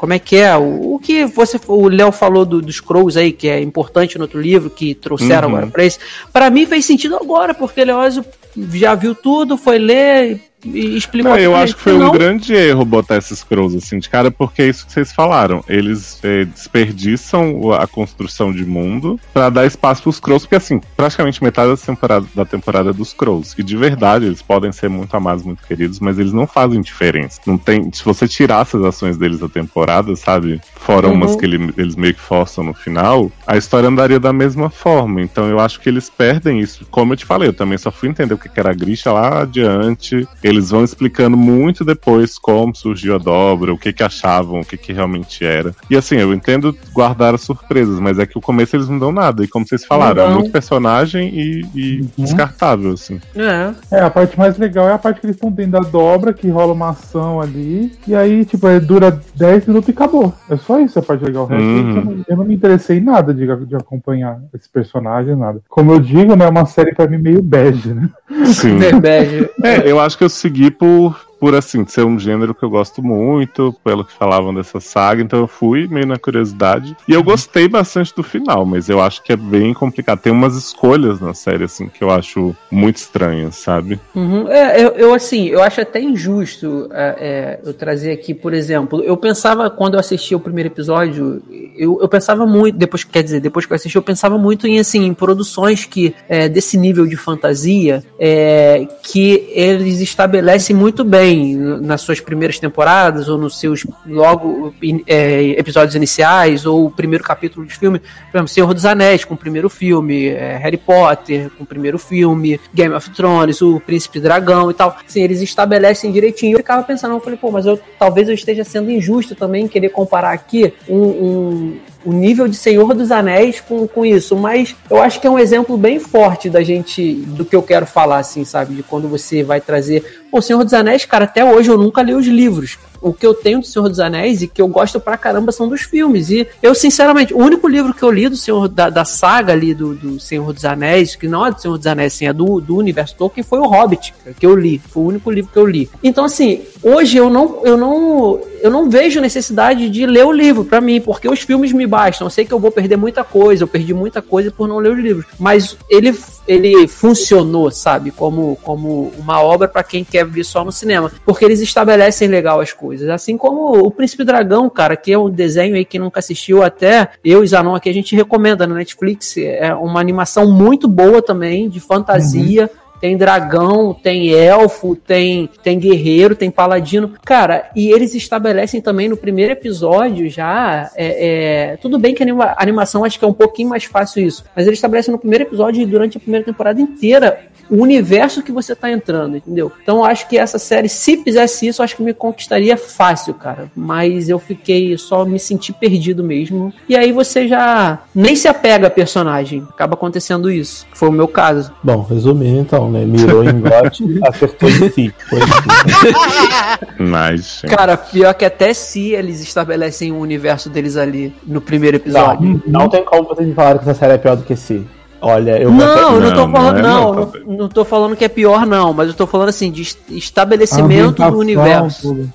como é que é? O, o que você, o Léo falou do, dos Crows aí, que é importante no outro livro, que trouxeram uhum. agora pra esse. Pra mim fez sentido agora, porque Leózio já viu tudo, foi ler, e. Não, eu acho que foi não... um grande erro botar esses crows assim de cara, porque é isso que vocês falaram. Eles é, desperdiçam a construção de mundo para dar espaço pros crows, porque assim, praticamente metade da temporada, da temporada é dos crows. E de verdade, eles podem ser muito amados, muito queridos, mas eles não fazem diferença. Não tem. Se você tirasse as ações deles da temporada, sabe? Fora uhum. umas que ele, eles meio que forçam no final, a história andaria da mesma forma. Então eu acho que eles perdem isso. Como eu te falei, eu também só fui entender o que era a Grisha lá adiante. Eles vão explicando muito depois como surgiu a dobra, o que que achavam, o que que realmente era. E assim, eu entendo guardar as surpresas, mas é que o começo eles não dão nada. E como vocês falaram, é muito personagem e, e uhum. descartável, assim. É. é, a parte mais legal é a parte que eles estão dentro da dobra, que rola uma ação ali. E aí, tipo, é, dura 10 minutos e acabou. É só isso a parte legal. O resto, Uhum. eu, não, eu não me interessei em nada de, de acompanhar esse personagem, nada. Como eu digo, né, é uma série pra mim meio bad, né? Sim. Bege. É, eu acho que eu segui por, por assim, ser um gênero que eu gosto muito, pelo que falavam dessa saga, então eu fui meio na curiosidade. E eu gostei bastante do final, mas eu acho que é bem complicado. Tem umas escolhas na série, assim, que eu acho muito estranhas, sabe? Uhum. É, eu, eu, assim, eu acho até injusto é, é, eu trazer aqui, por exemplo, eu pensava, quando eu assisti o primeiro episódio, eu, eu pensava muito, depois, quer dizer, depois que eu assisti, eu pensava muito em, assim, em produções que, é, desse nível de fantasia, é, que eles estabelecem muito bem nas suas primeiras temporadas, ou nos seus, logo, é, episódios iniciais, ou o primeiro capítulo de filme, por exemplo, Senhor dos Anéis com o primeiro filme, é, Harry Potter com o primeiro filme, Game of Thrones, o Príncipe Dragão e tal. Assim, eles estabelecem direitinho. Eu ficava pensando, eu falei, pô, mas eu talvez eu esteja sendo injusto também querer comparar aqui um, um, o nível de Senhor dos Anéis com, com isso, mas eu acho que é um exemplo bem forte da gente, do que eu quero falar, assim, sabe? De quando você vai trazer. Pô, Senhor dos Anéis, cara, até hoje eu nunca li os livros. O que eu tenho do Senhor dos Anéis e que eu gosto pra caramba são dos filmes. E eu, sinceramente, o único livro que eu li do Senhor da, da saga ali do, do Senhor dos Anéis, que não é do Senhor dos Anéis, assim, é do, do universo Tolkien, foi o Hobbit, que eu li. Foi o único livro que eu li. Então, assim, hoje eu não, eu não, eu não vejo necessidade de ler o livro pra mim, porque os filmes me bastam. Eu sei que eu vou perder muita coisa, eu perdi muita coisa por não ler os livros. Mas ele, ele funcionou, sabe, como, como uma obra pra quem quer ver só no cinema. Porque eles estabelecem legal as coisas. Assim como o Príncipe Dragão, cara, que é um desenho aí que nunca assistiu até, eu e Zanon aqui, a gente recomenda na Netflix. É uma animação muito boa também, de fantasia. Tem dragão, tem elfo, tem, tem guerreiro, tem paladino. Cara, e eles estabelecem também no primeiro episódio já. É, é, tudo bem que a anima- a animação acho que é um pouquinho mais fácil isso. Mas eles estabelecem no primeiro episódio e durante a primeira temporada inteira o universo que você tá entrando, entendeu? Então acho que essa série, se fizesse isso, acho que me conquistaria fácil, cara. Mas eu fiquei, só me senti perdido mesmo. E aí você já nem se apega a personagem. Acaba acontecendo isso. Foi o meu caso. Bom, resumindo então, né? Mirou em gote, acertou em si. Foi assim. Mas, gente, Cara, pior que até se eles estabelecem o universo deles ali no primeiro episódio. Não, não tem como vocês falarem que essa série é pior do que si. Olha, eu Não, eu não tô Não, falando, não é não, não, não, tá não tô falando que é pior, não, mas eu tô falando assim, de es- estabelecimento do universo. tudo.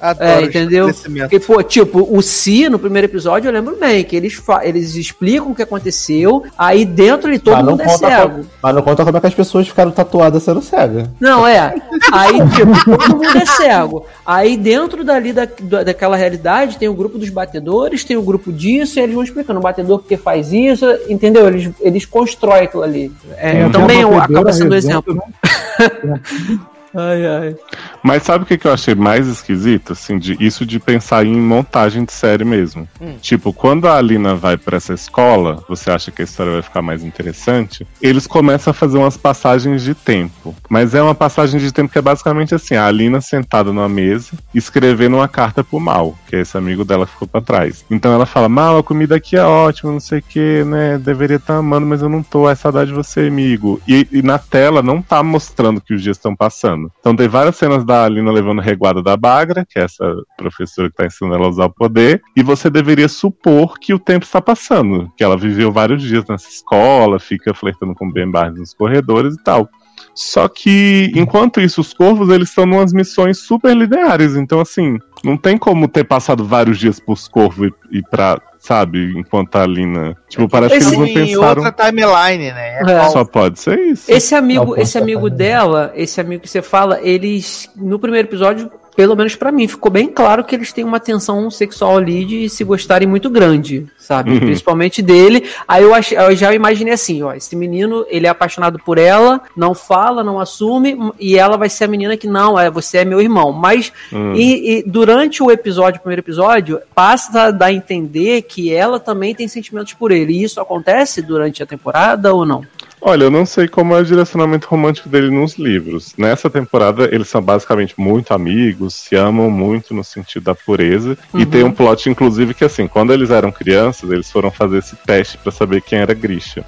Adoro É, entendeu? Porque, pô, tipo, o Si, no primeiro episódio, eu lembro bem, que eles, eles explicam o que aconteceu, aí dentro ele todo Mas não, mundo é conta cego. como, mas não conta como é que as pessoas ficaram tatuadas sendo cega. Não, é. Aí, tipo, todo mundo é cego. Aí, dentro dali da, da- daquela realidade, tem o grupo dos batedores, tem o grupo disso, e eles vão explicando o batedor porque faz isso, entendeu? Eles, eles constroem aquilo ali. É, também uma acaba sendo redonda, exemplo. Ai, ai. Mas sabe o que, que eu achei mais esquisito? Assim, de, isso de pensar em montagem de série mesmo. Tipo, quando a Alina vai pra essa escola, você acha que a história vai ficar mais interessante? Eles começam a fazer umas passagens de tempo. Mas é uma passagem de tempo que é basicamente assim: a Alina sentada numa mesa, escrevendo uma carta pro Mal, que é esse amigo dela que ficou pra trás. Então ela fala: Mal, a comida aqui é ótima, não sei o que, né? Deveria estar amando, mas eu não tô. É saudade de você, amigo. E, e na tela não tá mostrando que os dias estão passando. Então tem várias cenas da Alina levando reguada da Bagra, que é essa professora que tá ensinando ela a usar o poder, e você deveria supor que o tempo está passando, que ela viveu vários dias nessa escola, fica flertando com Ben Barnes nos corredores e tal. Só que, enquanto isso, os corvos, eles estão numas missões super lineares. Então, assim, não tem como ter passado vários dias pros corvos e, e pra, sabe, enquanto a Alina... Tipo, parece que Esse eles não pensaram... outra timeline, né? É. Só pode ser isso. Esse amigo, esse amigo tá dela, esse amigo que você fala, eles no primeiro episódio, pelo menos pra mim, ficou bem claro que eles têm uma tensão sexual ali de se gostarem muito grande, sabe? Uhum. Principalmente dele. Aí eu, ach, eu já imaginei assim, ó, esse menino, ele é apaixonado por ela, não fala, não assume, e ela vai ser a menina que não, é, você é meu irmão. Mas Hum. e, e durante o episódio, o primeiro episódio, passa a dar a entender que ela também tem sentimentos por ele. E isso acontece durante a temporada ou não? Olha, eu não sei como é o direcionamento romântico dele nos livros. Nessa temporada, eles são basicamente muito amigos, se amam muito no sentido da pureza. E tem um plot, inclusive, que assim, quando eles eram crianças, eles foram fazer esse teste pra saber quem era Grisha.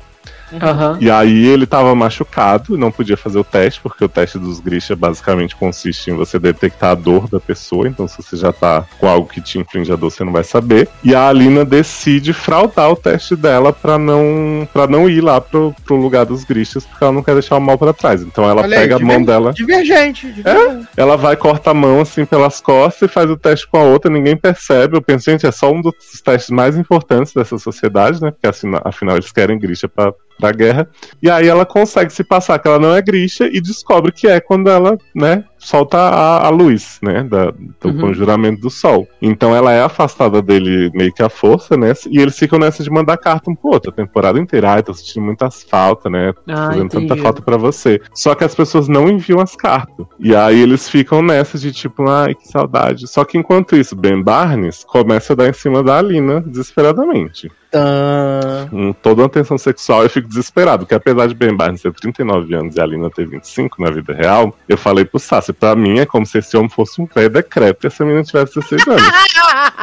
Aham. E aí ele tava machucado, não podia fazer o teste, porque o teste dos Grisha basicamente consiste em você detectar a dor da pessoa, então se você já tá com algo que te inflige a dor, você não vai saber. E a Alina decide fraudar o teste dela pra não para não ir lá pro, pro lugar dos Grishas, porque ela não quer deixar o mal pra trás. Então ela Olha aí, pega a mão dela, Divergente. divergente. ela vai corta a mão assim pelas costas e faz o teste com a outra, ninguém percebe. Eu penso, gente, é só um dos testes mais importantes dessa sociedade, né? Porque assim, afinal eles querem Grisha pra, pra guerra. E aí ela consegue se passar que ela não é Grisha e descobre que é quando ela, né, solta a, a luz, né, da, do Uhum. conjuramento do sol. Então ela é afastada dele meio que à força, né, e eles ficam nessa de mandar carta um pro outro a temporada inteira. Ai, tô sentindo muitas faltas, né, Ah, fazendo tanta entendi. falta pra você. Só que as pessoas não enviam as cartas. E aí eles ficam nessa de tipo, ai, que saudade. Só que enquanto isso, Ben Barnes começa a dar em cima da Alina desesperadamente. Tã. Com toda uma tensão sexual, eu fico desesperado, porque apesar de Ben Barnes ter 39 anos e a Alina ter 25 na vida real, eu falei pro Sassi, pra mim é como se esse homem fosse um velho decrépito e essa menina tivesse 16 anos.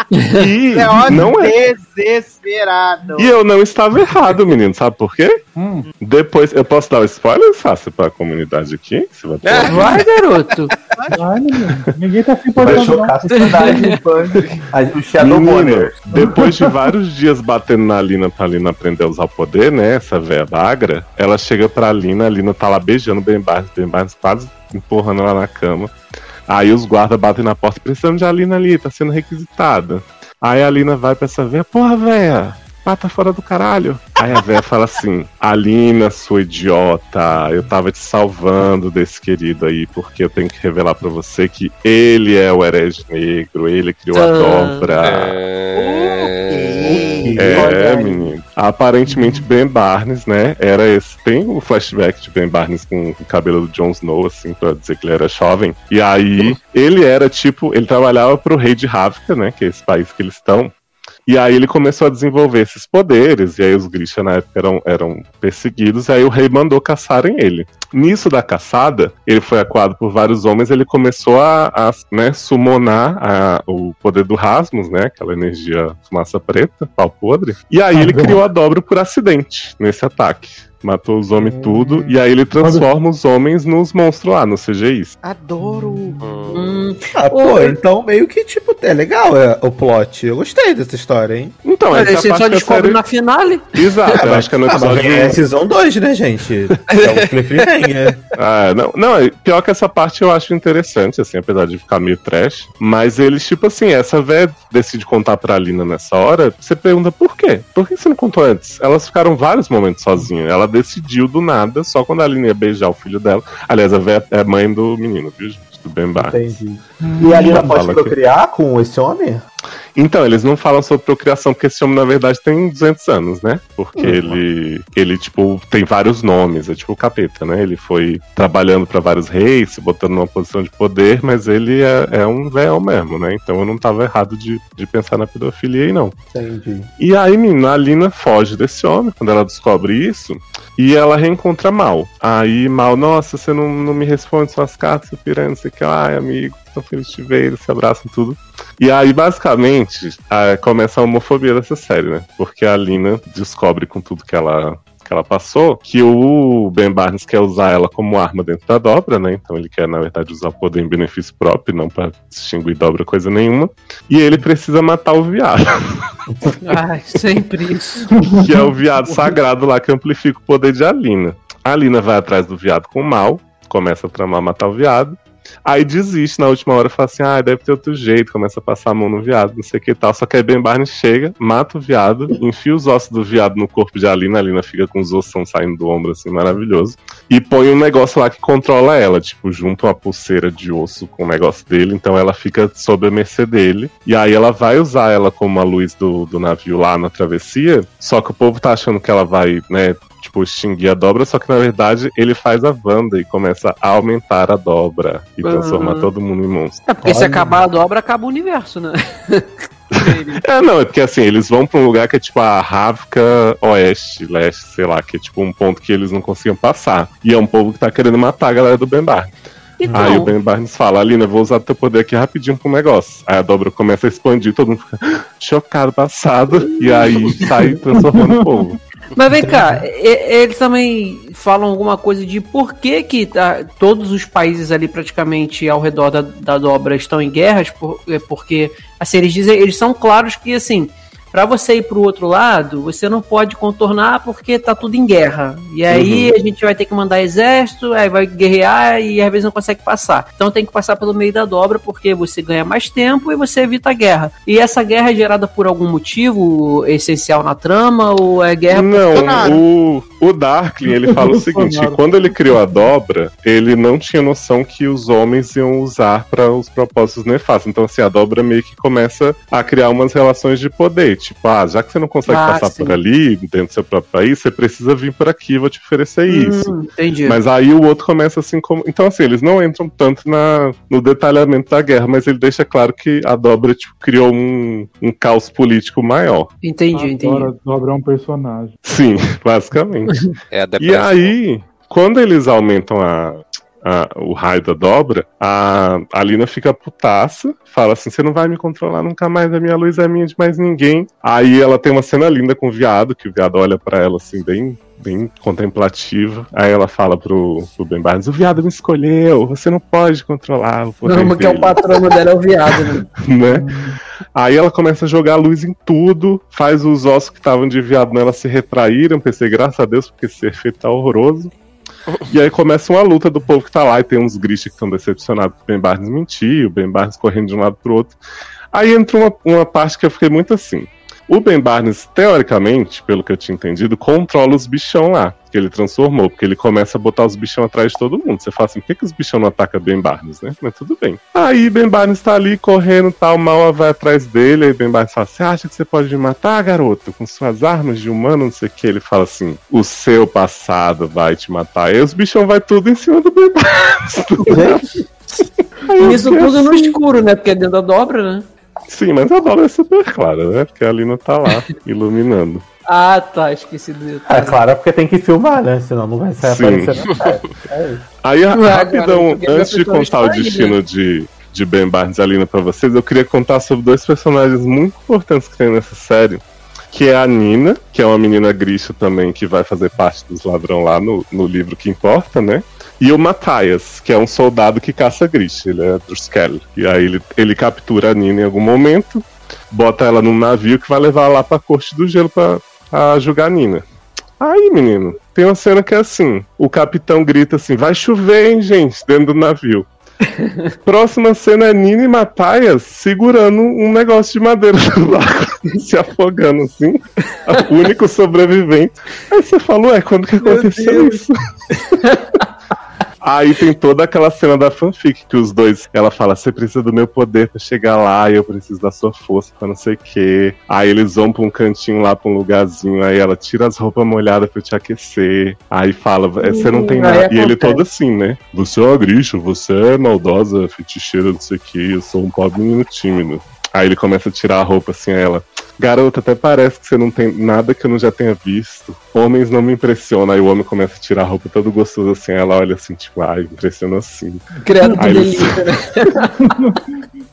e É ótimo, não é. desesperado. E eu não estava errado, menino, sabe por quê? Hum. Depois, eu posso dar o spoiler, Sassi, pra comunidade aqui? Se vai ter- Vai, garoto. Ai, menino, ninguém tá se Vai importando, não. chocar a sociedade. o Shadow Menino, depois de vários dias batendo na Lina pra Lina aprender a usar o poder, né? Essa véia bagra, ela chega pra Lina, a Lina tá lá beijando o Ben Barnes, Ben Barnes quase empurrando ela na cama. Aí os guardas batem na porta, precisando de a Lina ali, tá sendo requisitada. Aí a Lina vai pra essa véia, porra, véia, pata fora do caralho. Aí a véia fala assim, Alina, sua idiota, eu tava te salvando desse querido aí, porque eu tenho que revelar pra você que ele é o herege negro, ele criou a Ah. dobra. É... É, menino. Aparentemente, Ben Barnes, né? Era esse. Tem o flashback de Ben Barnes com o cabelo do Jon Snow, assim, pra dizer que ele era jovem. E aí, ele era tipo. Ele trabalhava pro rei de Ravka, né? Que é esse país que eles estão. E aí ele começou a desenvolver esses poderes, e aí os Grisha na época eram, eram perseguidos, e aí o rei mandou caçarem ele. Nisso da caçada, ele foi acuado por vários homens, ele começou a, a né, summonar a- o poder do Rasmus, né, aquela energia fumaça preta, pau podre, e aí ele criou a dobra por acidente nesse ataque. Matou os homens tudo, e aí ele transforma os homens nos monstros lá, nos CGIs. Adoro. Hum, Ah, pô, então meio que, tipo, é legal é, o plot. Eu gostei dessa história, hein? Então, é a você parte só descobre série- na finale. Exato, eu acho que é no Ah, mas episódio... é Season 2, né, gente? É o cliffhanger. Ah, não, não, é- pior que essa parte eu acho interessante, assim, apesar de ficar meio trash. Mas eles, tipo assim, essa véia decide contar pra Alina nessa hora, você pergunta por quê? Por que você não contou antes? Elas ficaram vários momentos sozinhas. Ela decidiu do nada, só quando a Alina ia beijar o filho dela. Aliás, a véia é mãe do menino, viu, gente? Do Ben Barnes. Entendi. E a Lina pode Fala que- procriar com esse homem? Então, eles não falam sobre procriação, porque esse homem, na verdade, tem 200 anos, né? Porque ele, ele, tipo, tem vários nomes, é tipo o capeta, né? Ele foi trabalhando pra vários reis, se botando numa posição de poder, mas ele é, é um véu mesmo, né? Então eu não tava errado de, de pensar na pedofilia aí, não. Entendi. E aí, menina, a Lina foge desse homem quando ela descobre isso. E ela reencontra Mal. Aí, Mal, nossa, você não, não me responde suas cartas, você piranha, não sei o que. Ai, amigo, te ver, eles se abraçam tudo. E aí, basicamente, começa a homofobia dessa série, né? Porque a Lina descobre com tudo que ela, que ela passou que o Ben Barnes quer usar ela como arma dentro da dobra, né? Então ele quer, na verdade, usar o poder em benefício próprio, não pra distinguir dobra coisa nenhuma. E ele precisa matar o viado. Ai, sempre isso. que é o viado sagrado lá que amplifica o poder de Alina. A Alina vai atrás do viado com o mal, começa a tramar matar o viado. Aí desiste na última hora, fala assim: ah, deve ter outro jeito, começa a passar a mão no viado, não sei o que tal. Só que aí Ben Barnes chega, mata o viado, enfia os ossos do viado no corpo de Alina, a Alina fica com os ossos saindo do ombro, assim, maravilhoso. E põe um negócio lá que controla ela, tipo, junta uma pulseira de osso com o negócio dele, então ela fica sob a mercê dele. E aí ela vai usar ela como a luz do, do navio lá na travessia, só que o povo tá achando que ela vai, né, tipo, extinguir a dobra, só que na verdade ele faz a Wanda e começa a aumentar a dobra e transformar Ah. todo mundo em monstro. É porque se Olha. acabar a dobra, acaba o universo, né? É, não, é porque assim, eles vão pra um lugar que é tipo a Ravka Oeste, Leste, sei lá, que é tipo um ponto que eles não conseguiam passar. E é um povo que tá querendo matar a galera do Ben Barnes. Então, Aí o Ben Barnes fala, Alina, eu vou usar teu poder aqui rapidinho pro negócio. Aí a dobra começa a expandir, todo mundo fica chocado, passado, e aí sai transformando o povo. Mas vem cá, e- eles também falam alguma coisa de por que, que tá- todos os países ali praticamente ao redor da, da dobra estão em guerras, por- é porque assim, eles dizem, eles são claros que assim, Pra você ir pro outro lado, você não pode contornar porque tá tudo em guerra. E aí a gente vai ter que mandar exército, aí vai guerrear e às vezes não consegue passar. Então tem que passar pelo meio da dobra porque você ganha mais tempo e você evita a guerra. E essa guerra é gerada por algum motivo essencial na trama ou é guerra por Bolsonaro. Não, o, o Darkling, ele fala o seguinte, quando ele criou a dobra, ele não tinha noção que os homens iam usar para os propósitos nefastos. Então, assim, a dobra meio que começa a criar umas relações de poder. Tipo, ah, já que você não consegue Ah, passar sim. por ali, dentro do seu próprio país, você precisa vir por aqui, eu vou te oferecer isso. Hum, entendi. Mas aí o outro começa assim como. Então, assim, eles não entram tanto na, no detalhamento da guerra, mas ele deixa claro que a dobra tipo, criou um, um caos político maior. Entendi, entendi. Agora dobra um personagem. Sim, basicamente. É a E aí, quando eles aumentam a, a- o raio da dobra, a, a Lina fica putaça, fala assim: você não vai me controlar nunca mais, a minha luz é minha de mais ninguém. Aí ela tem uma cena linda com o viado, que o viado olha pra ela assim, bem. Bem contemplativa. Aí ela fala pro, pro Ben Barnes: O viado me escolheu, você não pode controlar o poder. Não, porque é o dele." patrono dela é o viado, né? né? Aí ela começa a jogar luz em tudo, faz os ossos que estavam de viado nela se retraírem. Pensei, graças a Deus, porque esse efeito tá horroroso. E aí começa uma luta do povo que tá lá, e tem uns Grisha que estão decepcionados que o Ben Barnes mentiu, o Ben Barnes correndo de um lado pro outro. Aí entra uma, uma parte que eu fiquei muito assim. O Ben Barnes, teoricamente, pelo que eu tinha entendido, controla os bichão lá, que ele transformou, porque ele começa a botar os bichão atrás de todo mundo. Você fala assim, por que, que os bichão não atacam Ben Barnes, né? Mas tudo bem. Aí Ben Barnes tá ali correndo tal, mal vai atrás dele, aí Ben Barnes fala, você acha que você pode me matar, garoto? Com suas armas de humano, não sei o que. Ele fala assim, o seu passado vai te matar. Aí os bichão vai tudo em cima do Ben Barnes. E Isso tudo no escuro, né? Porque é dentro da dobra, né? Sim, mas a bola é super clara, né? Porque a Lina tá lá, iluminando. Ah, tá, esqueci do É detalhe. claro, é porque tem que filmar, né? Senão não vai sair Sim. aparecendo. É, é. Aí, Ah, cara, rapidão, porque antes de contar o destino de, de Ben Barnes e Alina pra vocês, eu queria contar sobre dois personagens muito importantes que tem nessa série. Que é a Nina, que é uma menina grisha também, que vai fazer parte dos ladrão lá no, no livro que importa, né? E o Matthias, que é um soldado que caça grisha, ele é Druskel. E aí ele, ele captura a Nina em algum momento, bota ela num navio que vai levar lá pra corte do gelo pra, pra julgar a Nina. Aí, menino, tem uma cena que é assim: o capitão grita assim, vai chover, hein, gente, dentro do navio. Próxima cena é Nina e Matthias segurando um negócio de madeira do barco, se afogando assim. O único sobrevivente. Aí você falou, é, quando que aconteceu isso? Aí tem toda aquela cena da fanfic que os dois, ela fala, você precisa do meu poder pra chegar lá, e eu preciso da sua força pra não sei o quê. Aí eles vão pra um cantinho lá, pra um lugarzinho, aí ela tira as roupas molhadas pra eu te aquecer. Aí fala, "É, você não tem Hum, nada. E ele todo assim, né? Você é uma grixa, você é maldosa, feticheira, não sei o quê, eu sou um pobre menino tímido. Aí ele começa a tirar a roupa assim a ela. Garota, até parece que você não tem nada que eu não já tenha visto. Homens não me impressionam. Aí o homem começa a tirar a roupa todo gostoso assim. Ela olha assim, tipo, ai, impressiona assim. Credo que Aí eles- delícia, né?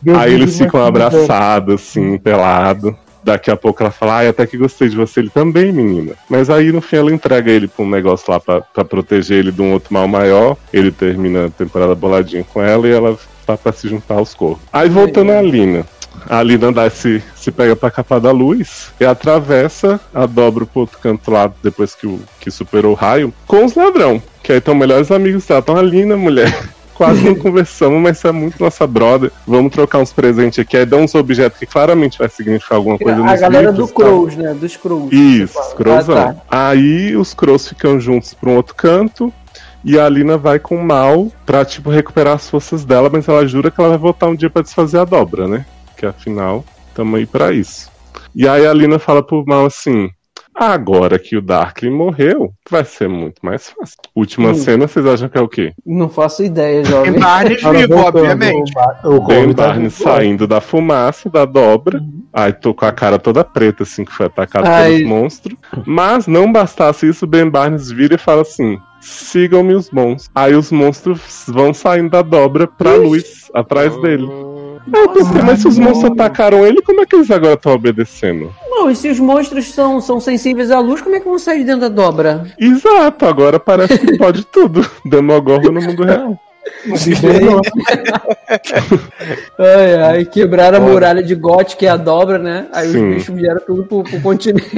Aí eles ficam abraçados, assim, pelado. Daqui a pouco ela fala, ai, até que gostei de você. Ele também, menina. Mas aí no fim ela entrega ele pra um negócio lá pra, pra proteger ele de um outro mal maior. Ele termina a temporada boladinha com ela e ela tá pra se juntar aos corpos. Aí voltando a Lina. A Lina dá esse, se pega pra capar da luz e atravessa a dobra pro outro canto lá depois que, o, que superou o raio com os ladrão. Que aí estão melhores amigos dela. Então a Lina, mulher, quase não conversamos, mas você é muito nossa brother. Vamos trocar uns presentes aqui. Aí dá uns objetos que claramente vai significar alguma coisa A nos galera livros do. Crows, né? Dos Crows. Isso, Crowzão. Ah, tá. Aí os Crows ficam juntos pra um outro canto. E a Alina vai com o Mal pra, tipo, recuperar as forças dela, mas ela jura que ela vai voltar um dia pra desfazer a dobra, né? Que afinal, tamo aí pra isso. E aí a Alina fala pro Mal assim: Agora que o Darkling morreu, vai ser muito mais fácil. Última Hum. cena, vocês acham que é o quê? Não faço ideia, jovem. Ben Barnes vivo, voltando. obviamente. O Ben tá Barnes saindo da fumaça, da dobra. Aí tô com a cara toda preta, assim, que foi atacado Ai. pelos monstros. Mas não bastasse isso, Ben Barnes vira e fala assim: sigam-me os monstros. Aí os monstros vão saindo da dobra pra luz atrás dele. Eu pensei, mas se os monstros atacaram ele, como é que eles agora estão obedecendo? Não, e se os monstros são, são sensíveis à luz, como é que vão sair de dentro da dobra? Exato, agora parece que pode tudo. Demogorgon no mundo real. Ai, ai, quebraram a muralha de Goth, que é a dobra, né? Aí Sim. os bichos vieram tudo pro, pro continente.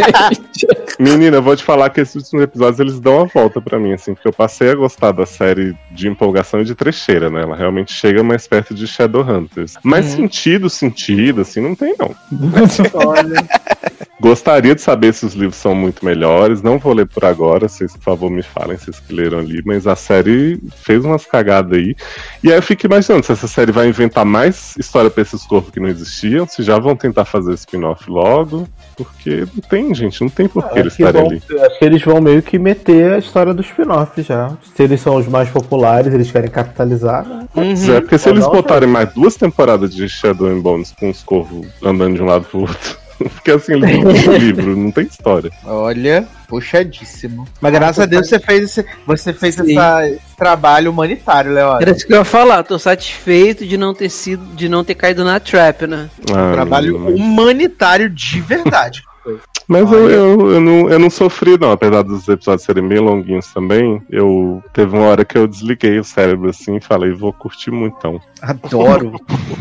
Menina, eu vou te falar que esses últimos episódios eles dão a volta pra mim, assim, porque eu passei a gostar da série de empolgação e de trecheira, né? Ela realmente chega mais perto de Shadowhunters. Mas sentido, sentido, assim, não tem, não. Gostaria de saber se os livros são muito melhores. Não vou ler por agora, vocês, por favor, me falem, vocês que leram ali. Mas a série fez umas cagadas aí. E aí eu fico imaginando se essa série vai inventar mais história pra esses corpos que não existiam, se já vão tentar fazer spin-off logo. Porque não tem, gente, não tem por que eles Acho que, estarem vão- ali. acho que eles vão meio que meter a história do spin-off já. Se eles são os mais populares, eles querem capitalizar, né? Pois é, porque se Ou eles não, botarem mais duas temporadas de Shadow and Bones com os corvos andando de um lado pro outro. Porque assim, eles não têm livro, não tem história. Olha, puxadíssimo. Mas graças a Deus você fez esse, você fez essa- esse trabalho humanitário, Léo. Era isso que eu ia falar, tô satisfeito de não ter sido, de não ter caído na trap, né? Ah, Trabalho menino, humanitário de verdade. Mas eu, eu, eu, não, eu não sofri, não. Apesar dos episódios serem bem longuinhos também, eu teve uma hora que eu desliguei o cérebro assim e falei, vou curtir muito então. Adoro.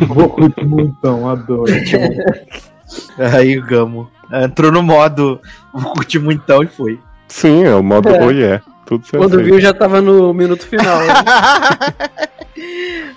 Vou curtir muito, então, adoro. Aí o Gamo entrou no modo vou curtir muitão e foi. Sim, é o modo É. é. é. Tudo certo. Quando viu, já tava no minuto final. né?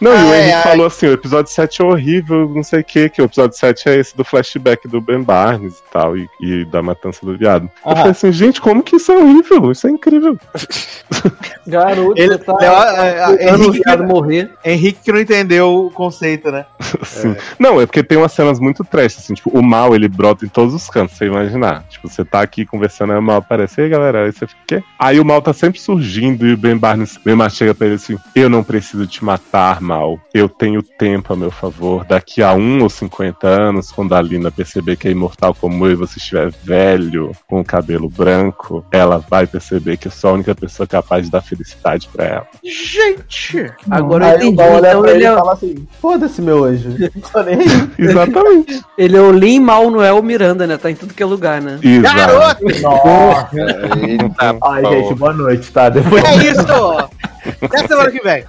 Não, e o Henrique ai. falou assim: o episódio 7 é horrível, não sei o que, que o episódio 7 é esse do flashback do Ben Barnes e tal, e, e da matança do viado. Eu Ah. falei assim, gente, como que isso é horrível? Isso é incrível. Garoto, Ele- você tá Léo, é, é, o viado morrer. Henrique que não entendeu o conceito, né? Assim. Não, é porque tem umas cenas muito trash, assim, tipo, o mal ele brota em todos os cantos, você imaginar. Tipo, você tá aqui conversando, aí o mal aparece, aí galera, aí você fica, quê? Aí o mal tá sempre surgindo e o Ben Barnes, Ben Barnes chega pra ele assim: Eu não preciso te matar, mal. Eu tenho tempo a meu favor. Daqui a um ou 50 anos, quando a Lina perceber que é imortal como eu e você estiver velho, com o cabelo branco, ela vai perceber que eu sou a única pessoa capaz de dar felicidade pra ela. Gente! Agora eu entendi. Então ele ele é, fala assim: Foda-se, meu anjo. Exatamente. ele é o Lin Mal Noel Miranda, né? Tá em tudo que é lugar, né? Exato. Garoto! Nossa. Eita, Ai, pô. gente, boa noite, tá? Depois. É isso! Até semana que vem.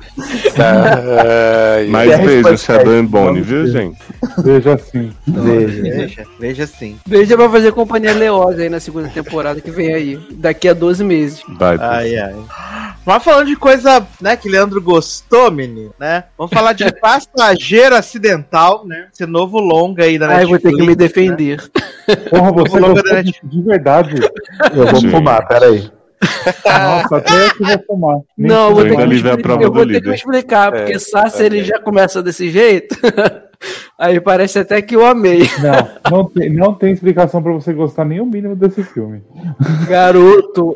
Ai, Mas Terra beijo. Shadow and Bone, Vamos viu, gente? Veja assim. Veja. Veja, veja sim. Veja pra fazer companhia leosa aí na segunda temporada que vem aí. Daqui a 12 meses. Vai, Ai, ai. Mas falando de coisa, né, que Leandro gostou, menino, né? Vamos falar de Passageiro Acidental, né? Esse novo longa aí da Ai, Netflix. vou ter que me né? defender. Porra, você gostou da de, de verdade. Eu vou fumar, peraí. Nossa, até eu que vou fumar. Nem Não, eu vou ter que me eu vou ter que me explicar, porque É, Sassi é. ele já começa desse jeito. aí parece até que eu amei. Não, não tem, não tem explicação pra você gostar nem o mínimo desse filme. Garoto.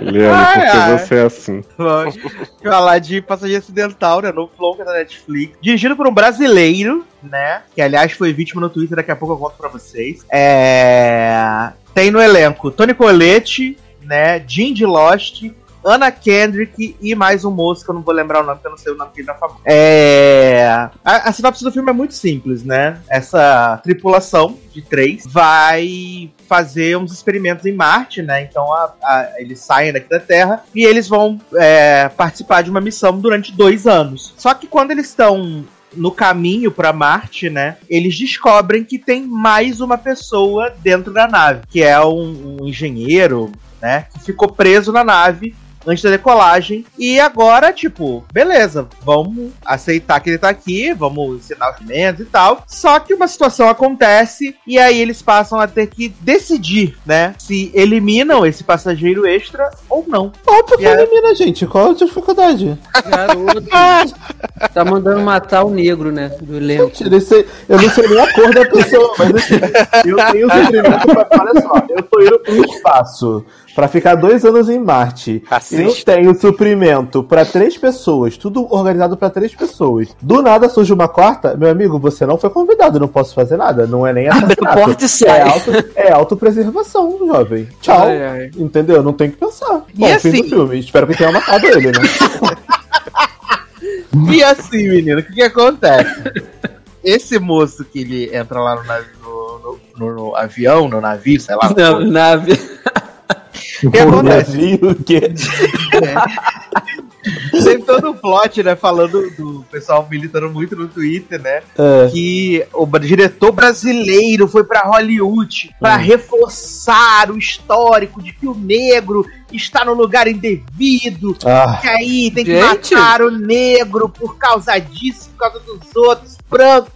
Leandro, Ai, porque ai. você é assim. Vamos falar de Passageiro Acidental, né? Novo longa da Netflix. Dirigido por um brasileiro, né? Que aliás foi vítima no Twitter, daqui a pouco eu conto pra vocês. É... Tem no elenco Tony Colette, né? De Lost. Anna Kendrick e mais um moço que eu não vou lembrar o nome, porque eu não sei o nome que ele tá. É... A, a sinopse do filme é muito simples, né? Essa tripulação de três vai fazer uns experimentos em Marte, né? Então a- a- eles saem daqui da Terra e eles vão é, participar de uma missão durante dois anos. Só que quando eles estão no caminho para Marte, né? Eles descobrem que tem mais uma pessoa dentro da nave, que é um, um engenheiro, né? Que ficou preso na nave antes da decolagem. E agora, tipo, beleza, vamos aceitar que ele tá aqui, vamos ensinar os medos e tal. Só que uma situação acontece e aí eles passam a ter que decidir, né? Se eliminam esse passageiro extra ou não. Óbvio que elimina, gente. Qual a dificuldade? Garoto. tá mandando matar o negro, né? Do elenco. Isso aí- eu não sei nem a cor da pessoa, mas assim, eu tenho suprimento pra. Olha só, eu tô indo pro espaço pra ficar dois anos em Marte. Eu Racista. tenho suprimento pra três pessoas, tudo organizado pra três pessoas. Do nada surge uma quarta, meu amigo, você não foi convidado, não posso fazer nada. Não é nem Abre a assassinato. porta e. É, auto, é autopreservação, jovem. Tchau. Ai, ai. Entendeu? Não tem que pensar. Bom, fim assim- do filme. Espero que tenha matado ele, né? E assim, menino, o que, que acontece? esse moço que ele entra lá no, navi- no- no- no- avião, no navio, sei lá. Na, nave. O que acontece? Viu o quê? Tem todo o plot, né? Falando do pessoal militando muito no Twitter, né? É. Que o diretor brasileiro foi pra Hollywood pra Hum. reforçar o histórico de que o negro está no lugar indevido. Ah, Que aí tem que Gente. matar o negro por causa disso, por causa dos outros brancos,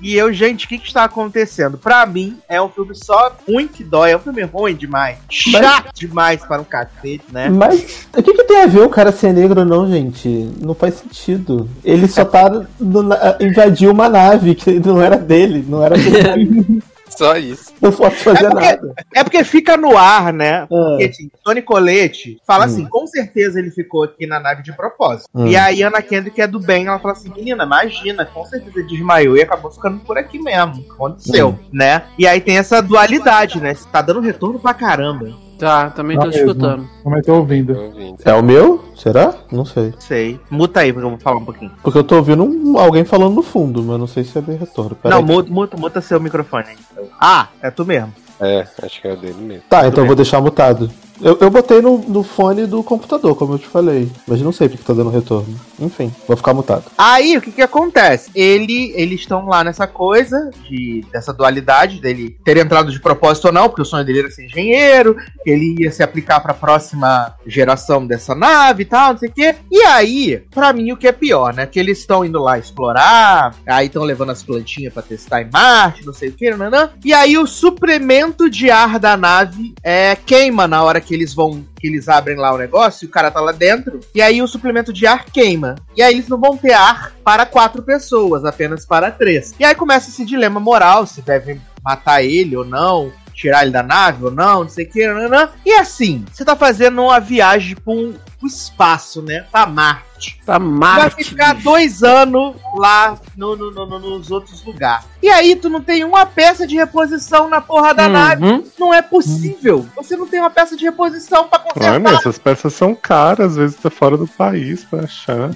E eu, gente, o que, que está acontecendo? Pra mim, é um filme só ruim que dói. É um filme ruim demais. Chato demais para um cacete, né? mas o que, que tem a ver o cara ser negro ou não, gente? Não faz sentido. Ele só tá. No, invadiu uma nave que não era dele, não era dele. Só isso. não pode fazer É porque- nada. É porque fica no ar, né? Ah. Porque assim, Tony Colette fala Hum. assim, com certeza ele ficou aqui na nave de propósito. Hum. E aí Ana Kendrick é do bem, ela fala assim, menina, imagina, com certeza ele desmaiou e acabou ficando por aqui mesmo. Aconteceu, Hum. né? E aí tem essa dualidade, né? Tá dando retorno pra caramba. Tá, também tô Tá mesmo. escutando. Também tô ouvindo. Tô ouvindo. É o meu? Será? Não sei. Sei. Muta aí, porque eu vou falar um pouquinho. Porque eu tô ouvindo um- alguém falando no fundo, mas não sei se é bem retorno. Pera Não, aí. muta, muta, muta seu microfone aí. Ah, é tu mesmo. É, acho que é o dele mesmo. Tá, então eu vou deixar mutado. Eu, eu botei no, no fone do computador, como eu te falei. Mas não sei porque tá dando retorno. Enfim, vou ficar mutado. Aí, o que que acontece? Ele, eles estão lá nessa coisa de dessa dualidade dele ter entrado de propósito ou não, porque o sonho dele era ser engenheiro, que ele ia se aplicar pra próxima geração dessa nave e tal, não sei o quê. E aí, pra mim, o que é pior, né? Que eles estão indo lá explorar, aí estão levando as plantinhas pra testar em Marte, não sei o que, nanã. E aí o suplemento de ar da nave é, queima na hora que eles vão, que eles abrem lá o negócio, e o cara tá lá dentro, e aí o suplemento de ar queima. E aí eles não vão ter ar para quatro pessoas, apenas para três. E aí começa esse dilema moral, se devem matar ele ou não, tirar ele da nave ou não, não sei o que, nanã. E assim, você tá fazendo uma viagem para um espaço, né? Pra Marte. Pra Vai Marte. ficar dois anos lá no, no- no- no- nos outros lugares. E aí, tu não tem uma peça de reposição na porra da nave. Uhum. Não é possível. Você não tem uma peça de reposição pra Ai, consertar. mas essas peças são caras, às vezes tá fora do país pra achar.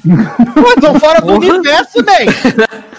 Pô, estão fora do Porra. universo, nem.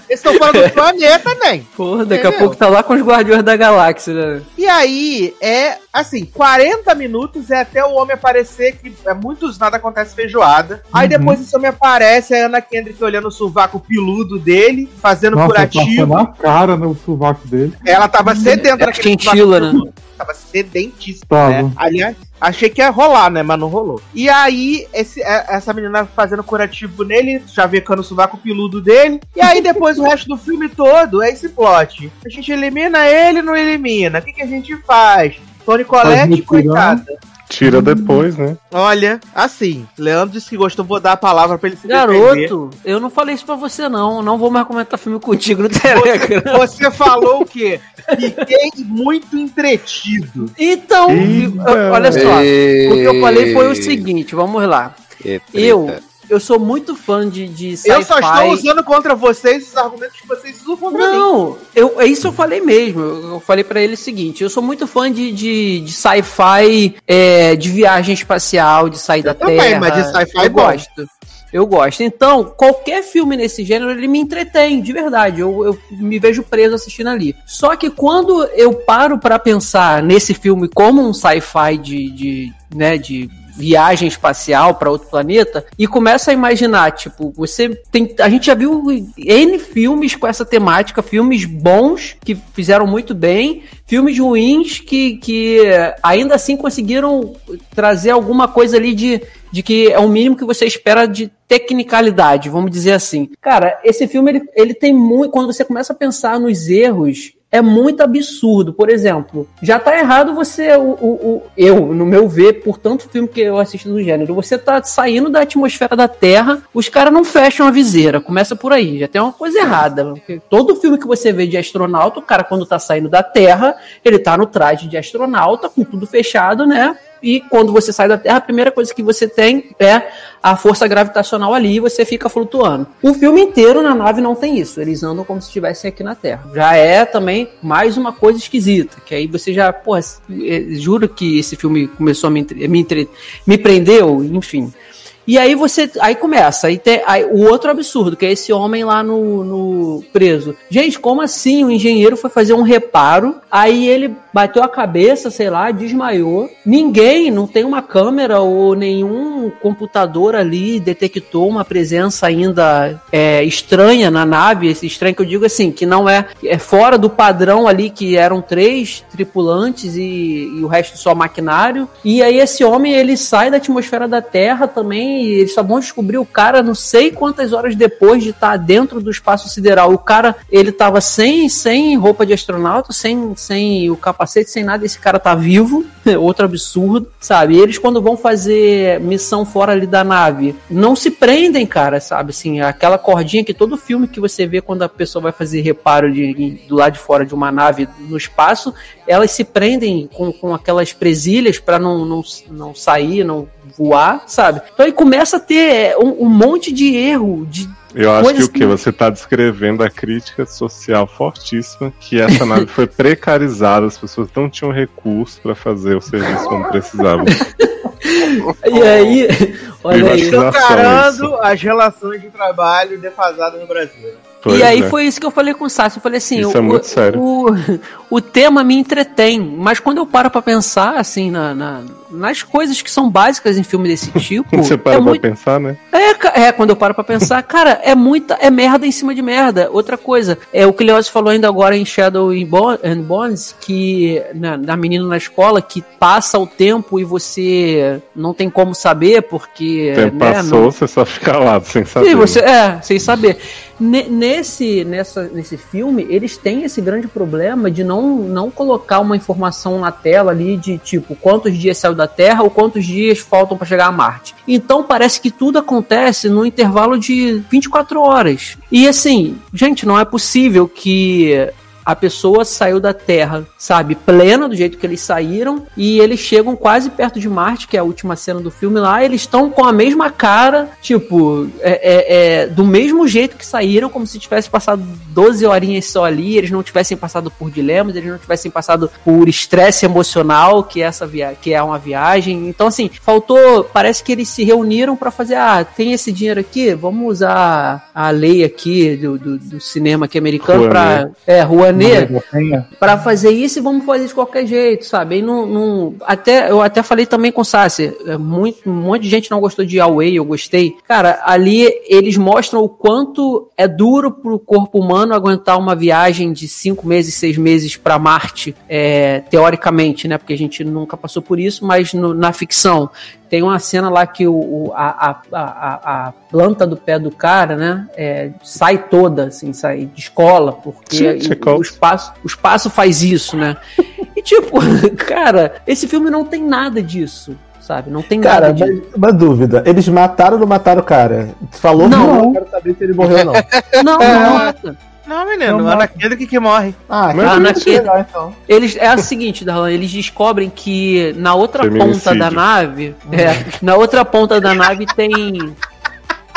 Eles estão fora do planeta, nem. Porra, daqui a Entendeu? pouco tá lá com os Guardiões da Galáxia, né? E aí, é assim, 40 minutos é até o homem aparecer, que é muitos nada acontece feijoada. Aí Uhum. Esse homem aparece, a Ana Kendrick olhando o sovaco piludo dele, fazendo Nossa, curativo. passando a cara no sovaco dele. Ela tava sedenta É naquele né? Tava sedentíssima, Tava. né? Aliás, achei que ia rolar, né? Mas não rolou. E aí, esse, é- essa menina fazendo curativo nele, chavecando o sovaco peludo dele. E aí, depois, o resto do filme todo é esse plot. A gente elimina ele, não elimina. O que, que a gente faz? Tony Colette, coitada. Tira depois, né? Olha, assim, Leandro disse que gostou, vou dar a palavra pra ele se defender. Garoto, eu não falei isso pra você, não. Não vou mais comentar filme contigo no Telegram. Você falou o quê? Fiquei muito entretido. Então, Eita. olha só. O que eu falei foi o seguinte, vamos lá. Que Eu. Eu sou muito fã de, de Eu só estou sci-fi. usando contra vocês os argumentos que vocês usam contra mim. Não, eu, é isso eu falei mesmo. Eu, eu falei pra ele o seguinte: eu sou muito fã de, de, de sci-fi, é, de viagem espacial, de sair da também, Terra. mas de sci-fi é eu bom. gosto. Eu gosto. Então, qualquer filme nesse gênero, ele me entretém, de verdade. Eu, eu me vejo preso assistindo ali. Só que quando eu paro pra pensar nesse filme como um sci-fi de, de, né, de viagem espacial para outro planeta e começa a imaginar, tipo, você tem, a gente já viu N filmes com essa temática, filmes bons que fizeram muito bem, filmes ruins que, que ainda assim conseguiram trazer alguma coisa ali de, de que é o mínimo que você espera de tecnicalidade, vamos dizer assim. Cara, esse filme ele, ele tem muito, quando você começa a pensar nos erros é muito absurdo. Por exemplo, já tá errado você, o, o, o- eu, no meu ver, por tanto filme que eu assisto do gênero, você tá saindo da atmosfera da Terra, os caras não fecham a viseira. Começa por aí, já tem uma coisa errada. Todo filme que você vê de astronauta, o cara, quando tá saindo da Terra, ele tá no traje de astronauta, com tudo fechado, né? E quando você sai da Terra, a primeira coisa que você tem é a força gravitacional ali e você fica flutuando. O filme inteiro na nave não tem isso. Eles andam como se estivessem aqui na Terra. Já é também mais uma coisa esquisita. Que aí você já, pô, juro que esse filme começou a me, entre- me, entre- me prendeu, enfim. E aí você. Aí começa. Aí tem aí, o outro absurdo, que é esse homem lá no, no preso. Gente, como assim? O engenheiro foi fazer um reparo, aí ele bateu a cabeça, sei lá, desmaiou. Ninguém, não tem uma câmera ou nenhum computador ali detectou uma presença ainda é, estranha na nave. Esse estranho que eu digo assim, que não é, é fora do padrão ali, que eram três tripulantes e, e o resto só maquinário. E aí esse homem, ele sai da atmosfera da Terra também, eles só vão descobrir o cara não sei quantas horas depois de estar dentro do espaço sideral. O cara, ele tava sem, sem roupa de astronauta, sem, sem o capacete, sem nada, esse cara tá vivo, outro absurdo, sabe? E eles quando vão fazer missão fora ali da nave, não se prendem, cara, sabe? Assim, aquela cordinha que todo filme que você vê quando a pessoa vai fazer reparo de, do lado de fora de uma nave no espaço, elas se prendem com, com aquelas presilhas para não, não, não sair, não voar, sabe? Então aí começa a ter um, um monte de erro, de eu acho que o que? Você está descrevendo a crítica social fortíssima que essa nave foi precarizada, as pessoas não tinham recurso para fazer o serviço como precisavam. e aí, olha aí. Escancarando as relações de trabalho defasadas no Brasil. Pois e aí é. foi isso que eu falei com o Sassi. Eu falei assim, isso o, é muito sério. O, o tema me entretém, mas quando eu paro pra pensar, assim, na, na nas coisas que são básicas em filme desse tipo. Você para é pra muito... pensar, né? É, é, quando eu paro pra pensar, cara, é muita. É merda em cima de merda. Outra coisa, é o que Leoz falou ainda agora em Shadow and Bones, que na, na menina na escola, que passa o tempo e você não tem como saber, porque. O tempo né, passou, não... você só fica lá, sem saber. Sim, você, é, sem saber. Nesse, nessa, nesse filme, eles têm esse grande problema de não, não colocar uma informação na tela ali de tipo quantos dias saiu da Terra ou quantos dias faltam para chegar a Marte. Então parece que tudo acontece no intervalo de 24 horas. E assim, gente, não é possível que a pessoa saiu da Terra, sabe, plena do jeito que eles saíram, e eles chegam quase perto de Marte, que é a última cena do filme lá, eles estão com a mesma cara, tipo, é, é, é, do mesmo jeito que saíram, como se tivesse passado 12 horinhas só ali, eles não tivessem passado por dilemas, eles não tivessem passado por estresse emocional, que é essa via que é uma viagem. Então, assim, faltou, parece que eles se reuniram para fazer, ah, tem esse dinheiro aqui, vamos usar a lei aqui do, do, do cinema aqui americano para é, rua para fazer isso e vamos fazer de qualquer jeito, sabe? E não, não, até, eu até falei também com o Sassi, é muito, um monte de gente não gostou de Away, eu gostei. Cara, ali eles mostram o quanto é duro pro corpo humano aguentar uma viagem de cinco meses, seis meses para Marte, é, teoricamente, né? Porque a gente nunca passou por isso, mas no, na ficção tem uma cena lá que o, a, a, a, a, planta do pé do cara, né, é, sai toda, assim, sai, descola, porque o, o, espaço, o espaço faz isso, né? E tipo, cara, esse filme não tem nada disso sabe? Não tem cara, nada de... uma dúvida. Eles mataram ou não mataram o cara? Falou não. não, quero saber se ele morreu ou não. Não, não mata. Não, menino, não, Ana Kendrick que morre. Ah, mas Ana Kendrick, então. Eles, é o seguinte, Darlan, eles descobrem que na outra ponta da nave, é, na outra ponta da nave tem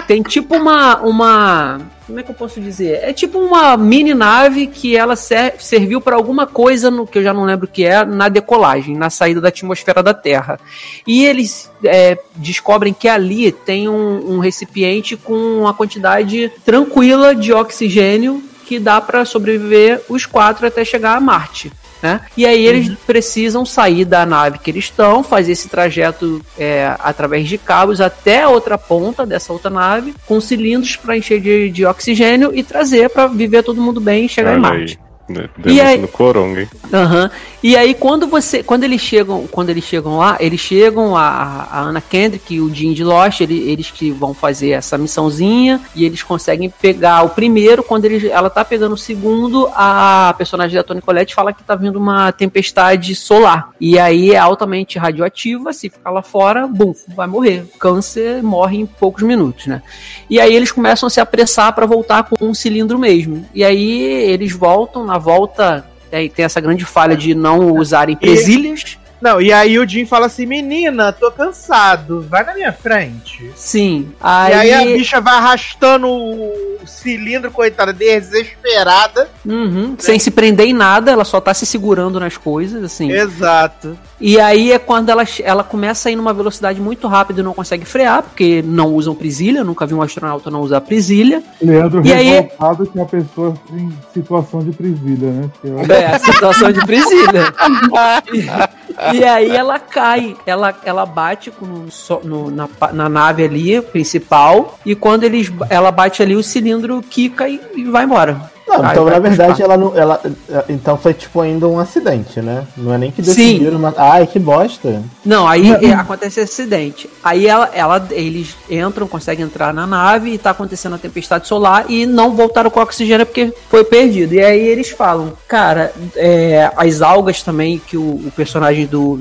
tem tipo uma uma como é que eu posso dizer? É tipo uma mini nave que ela ser, serviu para alguma coisa no que eu já não lembro o que é na decolagem, na saída da atmosfera da Terra. E eles é, descobrem que ali tem um, um recipiente com uma quantidade tranquila de oxigênio que dá para sobreviver os quatro até chegar a Marte. Né? E aí eles uhum. precisam sair da nave que eles estão, fazer esse trajeto é, através de cabos até a outra ponta dessa outra nave, com cilindros para encher de, de, oxigênio e trazer para viver todo mundo bem e chegar Olha em Marte. Aí. Né? E aí, no coronga, hein? Uhum. E aí quando você, quando eles chegam, quando eles chegam lá, eles chegam a, a Anna Kendrick e o Jim de Lost, eles, eles que vão fazer essa missãozinha e eles conseguem pegar o primeiro, quando eles, ela tá pegando o segundo, a personagem da Toni Collette fala que tá vindo uma tempestade solar. E aí é altamente radioativa, se ficar lá fora, bum, vai morrer. Câncer morre em poucos minutos, né? E aí eles começam a se apressar para voltar com um cilindro mesmo. E aí eles voltam na volta tem, tem essa grande falha de não usarem presilhas. Não, e aí o Jim fala assim: menina, tô cansado, vai na minha frente. Sim. E aí a bicha vai arrastando o cilindro, coitada, desesperada. Uhum, Sem se prender em nada, ela só tá se segurando nas coisas, assim. Exato. E aí é quando ela, ela começa a ir numa velocidade muito rápida e não consegue frear, porque não usam presilha, nunca vi um astronauta não usar presilha. Leandro E aí- revoltado que a pessoa em situação de presilha, né? É, a situação de presilha. E, aí ela cai, ela, ela bate com, no, na, na nave ali, principal, e quando eles, ela bate ali, o cilindro quica e, e vai embora. Não, Aí então na verdade ela não. Ela, então foi tipo ainda um acidente, né? Não é nem que Sim. decidiram matar. Ai, que bosta. Não, aí é, acontece esse acidente. Aí ela, ela, eles entram, conseguem entrar na nave e tá acontecendo a tempestade solar e não voltaram com oxigênio porque foi perdido. E aí eles falam, cara, é, as algas também, que o, o personagem do,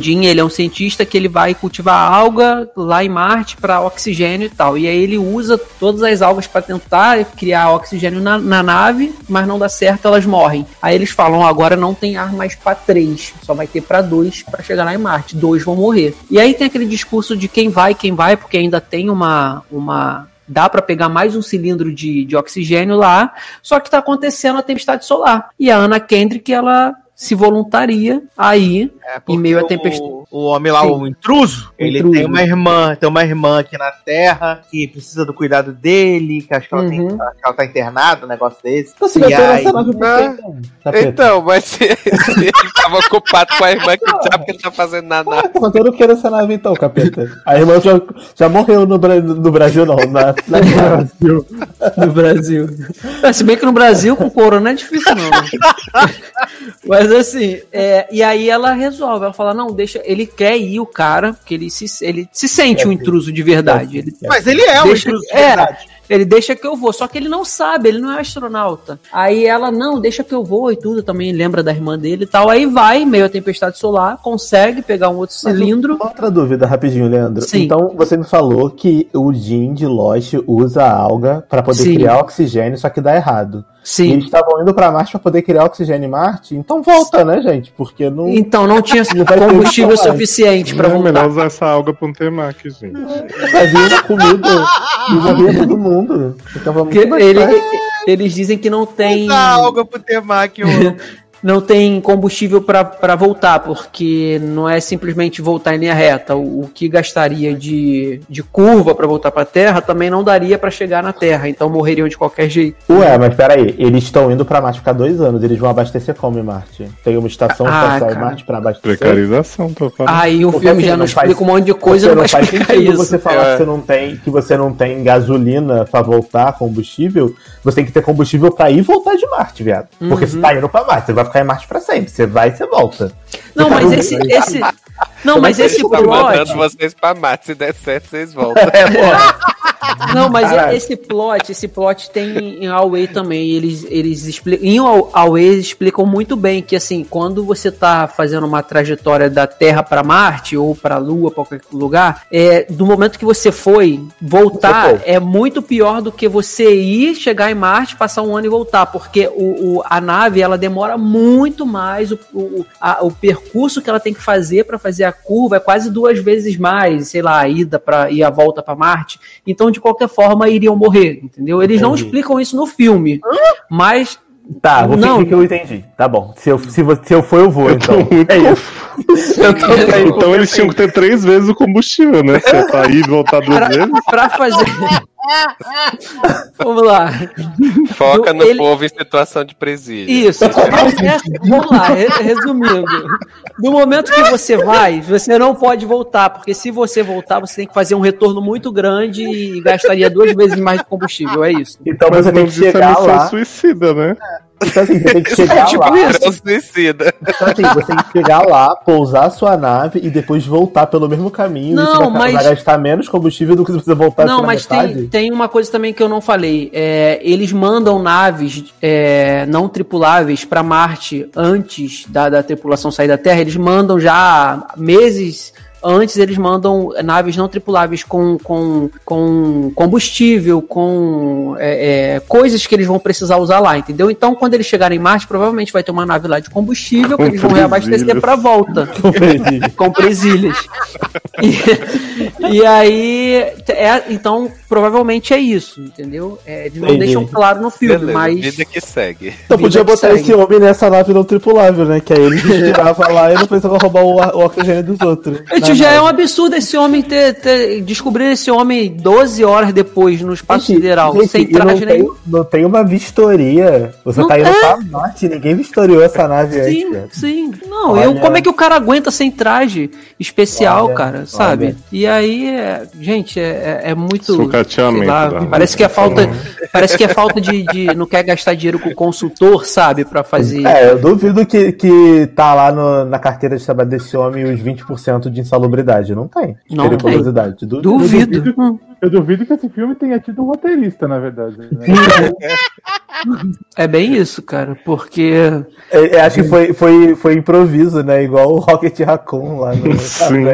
Jim, ele é um cientista que ele vai cultivar alga lá em Marte para oxigênio e tal. E aí ele usa todas as algas para tentar criar oxigênio na, na nave, mas não dá certo, elas morrem. Aí eles falam, "Ó, agora não tem ar mais para três, só vai ter para dois para chegar lá em Marte. Dois vão morrer. E aí tem aquele discurso de quem vai, quem vai, porque ainda tem uma uma Dá para pegar mais um cilindro de, de oxigênio lá, só que tá acontecendo a tempestade solar. E a Ana Kendrick, ela se voluntaria aí É, em meio porque tempestade. O, o homem lá, Sim. o intruso, ele Intruso. tem uma irmã, tem uma irmã aqui na Terra que precisa do cuidado dele, que acho que ela, tem, Uhum. acho que ela tá internada, um negócio desse. Você E vai ter aí- nave quê, então? Capeta? Então, mas se, se ele tava ocupado com a irmã, que diabo que ele tá fazendo na nave? Ah, porra, então eu não quero essa nave então, capeta. A irmã já, já morreu no, no Brasil, não. Na, na Brasil. no Brasil. É, Se bem que no Brasil com corona é difícil, não. né? Mas assim, é, e aí ela resolve, ela fala, não, deixa, ele quer ir o cara, porque ele se, ele se sente um intruso de verdade. Ele, Mas ele é um Deixa- intruso de é. verdade. ele deixa que eu vou, só que ele não sabe, ele não é astronauta. Aí ela, não, deixa que eu vou e tudo, também lembra da irmã dele e tal. Aí vai, meio a tempestade solar, consegue pegar um outro cilindro. Outra dúvida, rapidinho, Leandro. Sim. Então, você me falou que o Jim de Lost usa a alga pra poder Sim. criar oxigênio, só que dá errado. E Sim. eles estavam indo pra Marte pra poder criar oxigênio em Marte, então volta, né, gente? Porque não. Então não tinha Não combustível suficiente pra Não, é melhor voltar. usar essa alga pra um temaki, gente. Fazia comida e morria todo mundo. Então ele- eles dizem que não tem. Usa algo pro temaki. não tem combustível para voltar, porque não é simplesmente voltar em linha reta. O, o que gastaria de, de curva para voltar para a Terra também não daria para chegar na Terra, então morreriam de qualquer jeito. Ué, mas peraí, eles estão indo pra Marte ficar dois anos, eles vão abastecer como em Marte? Tem uma estação Ah, espacial em. Marte pra abastecer? Precarização, tô falando. Aí o Porque filme assim, já não não faz- explica um monte de coisa, não vai faz sentido isso. Você falar É. que, você não tem, que você não tem gasolina pra voltar, combustível, você tem que ter combustível pra ir e voltar de Marte, viado. Porque Uhum. você tá indo pra Marte, você vai ficar em Marte pra sempre. Você vai e você volta. Não, Você tá mas no- esse, esse, não, mas Ele esse tá mandando plot, vocês pra Marte. Se der certo, vocês voltam. É, porra. Não, mas Caralho. esse plot, esse plot tem em Away também. Eles, eles explicam. Em Aw- Away eles explicam muito bem que assim, quando você tá fazendo uma trajetória da Terra para Marte ou para Lua, para qualquer lugar, é, do momento que você foi, voltar Você foi. é muito pior do que você ir, chegar em Marte, passar um ano e voltar, porque o, o- a nave ela demora muito mais, o, o, a- o percurso que ela tem que fazer para fazer a curva é quase duas vezes mais, sei lá, a ida para e a volta para Marte. Então, de qualquer forma, iriam morrer, entendeu? Eles não Entendi. explicam isso no filme, mas Tá, vou Não. fingir que eu entendi. Tá bom. Se eu, se, se eu for, eu vou, Eu tô então. muito É isso. Eu também. Então eles tinham que ter três vezes o combustível, né? É pra ir e voltar duas vezes. para fazer Vamos lá. Foca no Ele- povo em situação de presídio. Isso. É, vamos lá, re- resumindo. No momento que você vai, você não pode voltar, porque se você voltar, você tem que fazer um retorno muito grande e gastaria duas vezes mais de combustível. É isso. Então Mas você tem não que chegar missão lá. suicida, né? Então assim, você tem que chegar É tipo lá. isso. É suicida. Então, assim, você tem que chegar lá, pousar sua nave e depois voltar pelo mesmo caminho. Não, Isso vai, mas- vai gastar menos combustível do que se você voltar Não, pela mas tem, tem uma coisa também que eu não falei. É, eles mandam naves é, não tripuláveis para Marte antes da, da tripulação sair da Terra. Eles mandam já meses antes eles mandam naves não tripuláveis com, com, com combustível, com é, é, coisas que eles vão precisar usar lá, entendeu? Então, quando eles chegarem em Marte, provavelmente vai ter uma nave lá de combustível que eles vão reabastecer pra volta. com presilhas. E, e aí, é, então, provavelmente é isso, entendeu? É, eles não Entendi. deixam claro no filme, Beleza, mas. vida que segue. Então podia botar segue. esse homem nessa nave não tripulável, né? Que aí ele respirava lá e não precisava roubar o, o oxigênio dos outros. Gente, já é um absurdo esse homem ter, ter descobrir esse homem 12 horas depois no espaço Gente, sideral, gente, sem e não traje tem, nenhum. não tem uma vistoria. Você Não tá indo é. pra Marte, ninguém vistoriou essa nave antes, Sim, cara. sim. Não, Olha. eu, como é que o cara aguenta sem traje especial, Olha, cara, sabe? olha. E aí, é- gente, é, é- é muito. Sucateamento lá, da- parece que é falta, parece que é falta de, de- não quer gastar dinheiro com o consultor, sabe, Pra fazer. É, eu duvido que, que tá lá no- na carteira de trabalho desse homem os 20% de insalubridade. Não tem. Não periculosidade. Duvido. Duvido. Hum, Eu duvido que esse filme tenha tido um roteirista, na verdade. né? É bem isso, cara, porque Eu, eu acho que foi, foi, foi improviso, né? Igual o Rocket Raccoon lá no. Sim.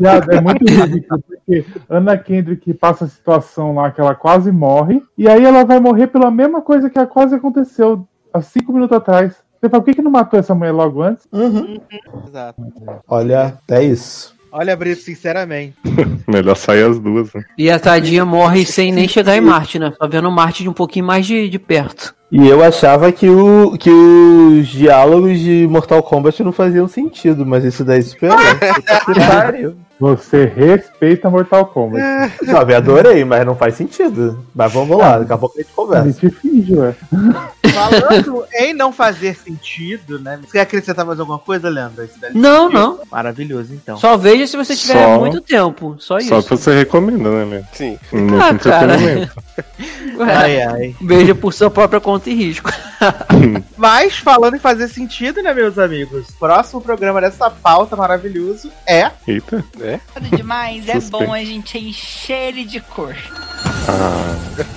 Viado, é muito ridículo, porque Ana Kendrick passa a situação lá que ela quase morre, e aí ela vai morrer pela mesma coisa que quase aconteceu há cinco minutos atrás. Você fala, por que, que não matou essa mulher logo antes? Uhum. Exato. Olha, é isso. Olha, Brito, sinceramente. Melhor sair as duas, né? e a tadinha morre sem nem chegar em Marte, né? Só vendo Marte de um pouquinho mais de, de perto. E eu achava que, o, que os diálogos de Mortal Kombat não faziam sentido, mas isso daí superou. Você respeita Mortal Kombat. Eu adorei, mas não faz sentido. Mas vamos lá, daqui a pouco a gente A conversa. gente finge, ué. Falando em não fazer sentido, né? Você quer acrescentar mais alguma coisa, Leandro? Não, não. Maravilhoso, então. Só veja se você tiver Só- muito tempo. Só isso. Só que você recomenda, né, Lê? Sim. Muito Ah, cara. entretenimento. Ai, ai. Veja por sua própria e risco. Mas, falando em fazer sentido, né, meus amigos? Próximo programa dessa pauta maravilhoso é. Eita. Engraçado demais, é bom a gente encher ele de cor. Ah,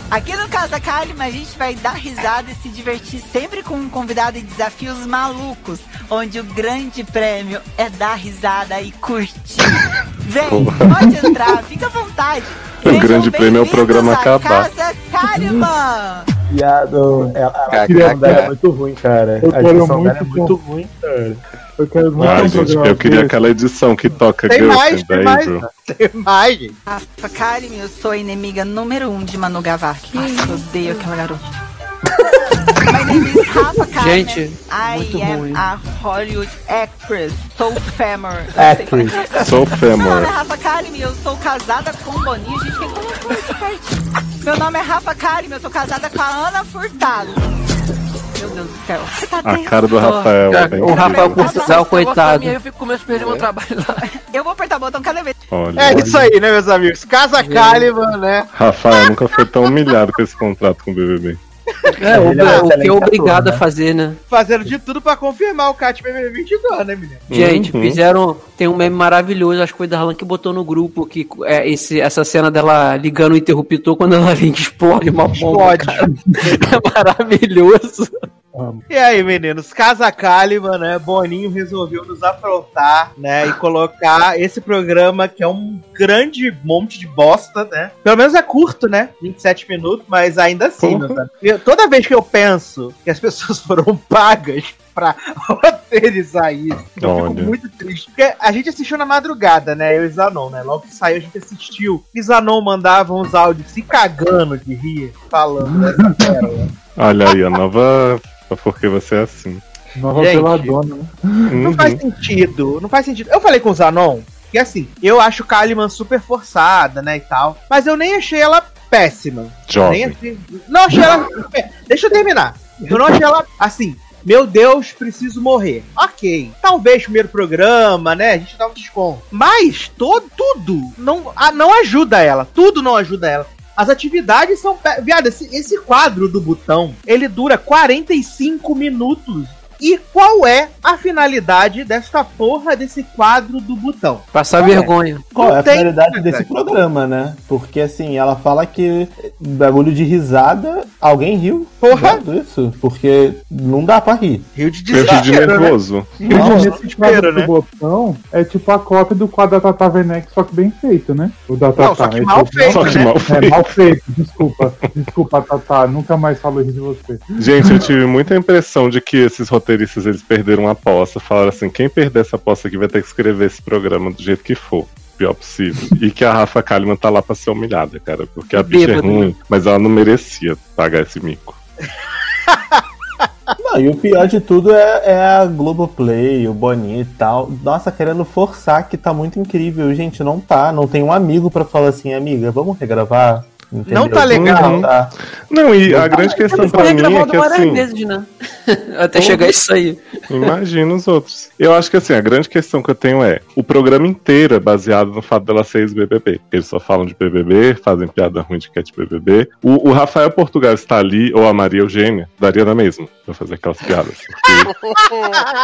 Aqui no Casa Kalima a gente vai dar risada e se divertir sempre com um convidado e desafios malucos, onde o grande prêmio é dar risada e curtir. Vem, pode entrar, fica à vontade. O Sejam grande prêmio é o programa acabar. Casa Kalima! Viado, ela, a Caca, edição dela é muito ruim, cara. Eu A quero edição dela é muito muito ruim, cara. Eu quero muito ah gente, eu queria desse. aquela edição que toca Tem Girls mais, tem mais. Tem mais, gente. Rafa Kalima, eu sou a inimiga número um de Manu Gavassi. Nossa, eu odeio aquela garota. Rafa. Gente, I muito am ruim. a Hollywood actress. Sou é que é. Sou Meu nome é Femor. Rafa Kalim e eu sou casada com o Boninho. Gente, quem colocou isso pertinho? Meu nome é Rafa Kalim, eu sou casada com a Ana Furtado. Meu Deus do céu. Você tá A cara do Rafael. Cara, o Rafael. Portugal, coitado. Eu fico com medo de perder meu trabalho lá. Eu vou apertar o botão cada vez. Olha, É isso aí, né, meus amigos? Casa Caliban, né? Rafael nunca foi tão humilhado com esse contrato com o BBB. É, o, é o que é obrigado a fazer, né? Fazendo de tudo pra confirmar o Cat BBB 22, né, menino? Gente, Uhum. fizeram. Tem um meme maravilhoso, acho que foi da Darlan que botou no grupo que é esse, essa cena dela ligando o interruptor quando ela liga explode uma bomba. Explode. É maravilhoso. E aí, meninos, Casa Caliban, né? Boninho resolveu nos afrontar, né? E colocar esse programa que é um grande monte de bosta, né? Pelo menos é curto, né? 27 minutos, mas ainda assim, meus amigos. Eu- toda vez que eu penso que as pessoas foram pagas pra roteirizar isso, eu Olha. fico muito triste. Porque a gente assistiu na madrugada, né? Eu e Zanon, né? Logo que saiu, a gente assistiu. E Zanon mandava uns áudios se cagando de rir, falando dessa pérola. Olha aí, a nova. Porque você é assim. Nova Gente. peladona, né? Não Uhum. faz sentido, não faz sentido. Eu falei com o Zanon, que assim, eu acho Kalimann super forçada, né, e tal. Mas eu nem achei ela péssima. Jovem. achei... Não achei ela. Deixa eu terminar. Eu não achei ela assim. Meu Deus, preciso morrer. Ok. Talvez primeiro programa, né? A gente dá um desconto. Mas todo, tudo não, a- não ajuda ela. Tudo não ajuda ela. As atividades são. Viado, esse, esse quadro do botão, ele dura 45 minutos. E qual é a finalidade desta porra desse quadro do botão? Passar Qual é? vergonha. Qual é a finalidade desse programa, né? Porque assim, ela fala que bagulho de risada, alguém riu Porra! isso? Porque não dá pra rir. Rio de Eu fico de desespero, né? nervoso. Não, Não, não, esse desespero, quadro né? do botão é tipo a cópia do quadro da Tata Werneck, só que bem feito, né? O da Tata. Não, só que Esse mal é- feito, Só que né? mal É, feito. mal feito, desculpa. Desculpa, Tata, nunca mais falo isso de você. Gente, eu tive muita impressão de que esses roteiristas eles perderam a aposta. Falaram assim: quem perder essa aposta aqui vai ter que escrever esse programa do jeito que for. Pior possível. E que a Rafa Kalimann tá lá pra ser humilhada, cara. Porque a bicha é Bêbado. ruim, mas ela não merecia pagar esse mico. Não, e o pior de tudo é, é a Globoplay, o Boninho e tal. Nossa, querendo forçar que tá muito incrível. Gente, não tá. Não tem um amigo pra falar assim, amiga, vamos regravar. Entendeu? Não tá legal. Não tá. Não, e a grande questão pra mim é que assim. vezes, né? Até chegar isso aí. Imagina os outros. Eu acho que assim, a grande questão que eu tenho é: o programa inteiro é baseado no fato dela ser ex-BBB. Eles só falam de BBB, fazem piada ruim de de BBB. O, o Rafael Portugal está ali, ou a Maria Eugênia, daria na mesma, pra fazer aquelas piadas.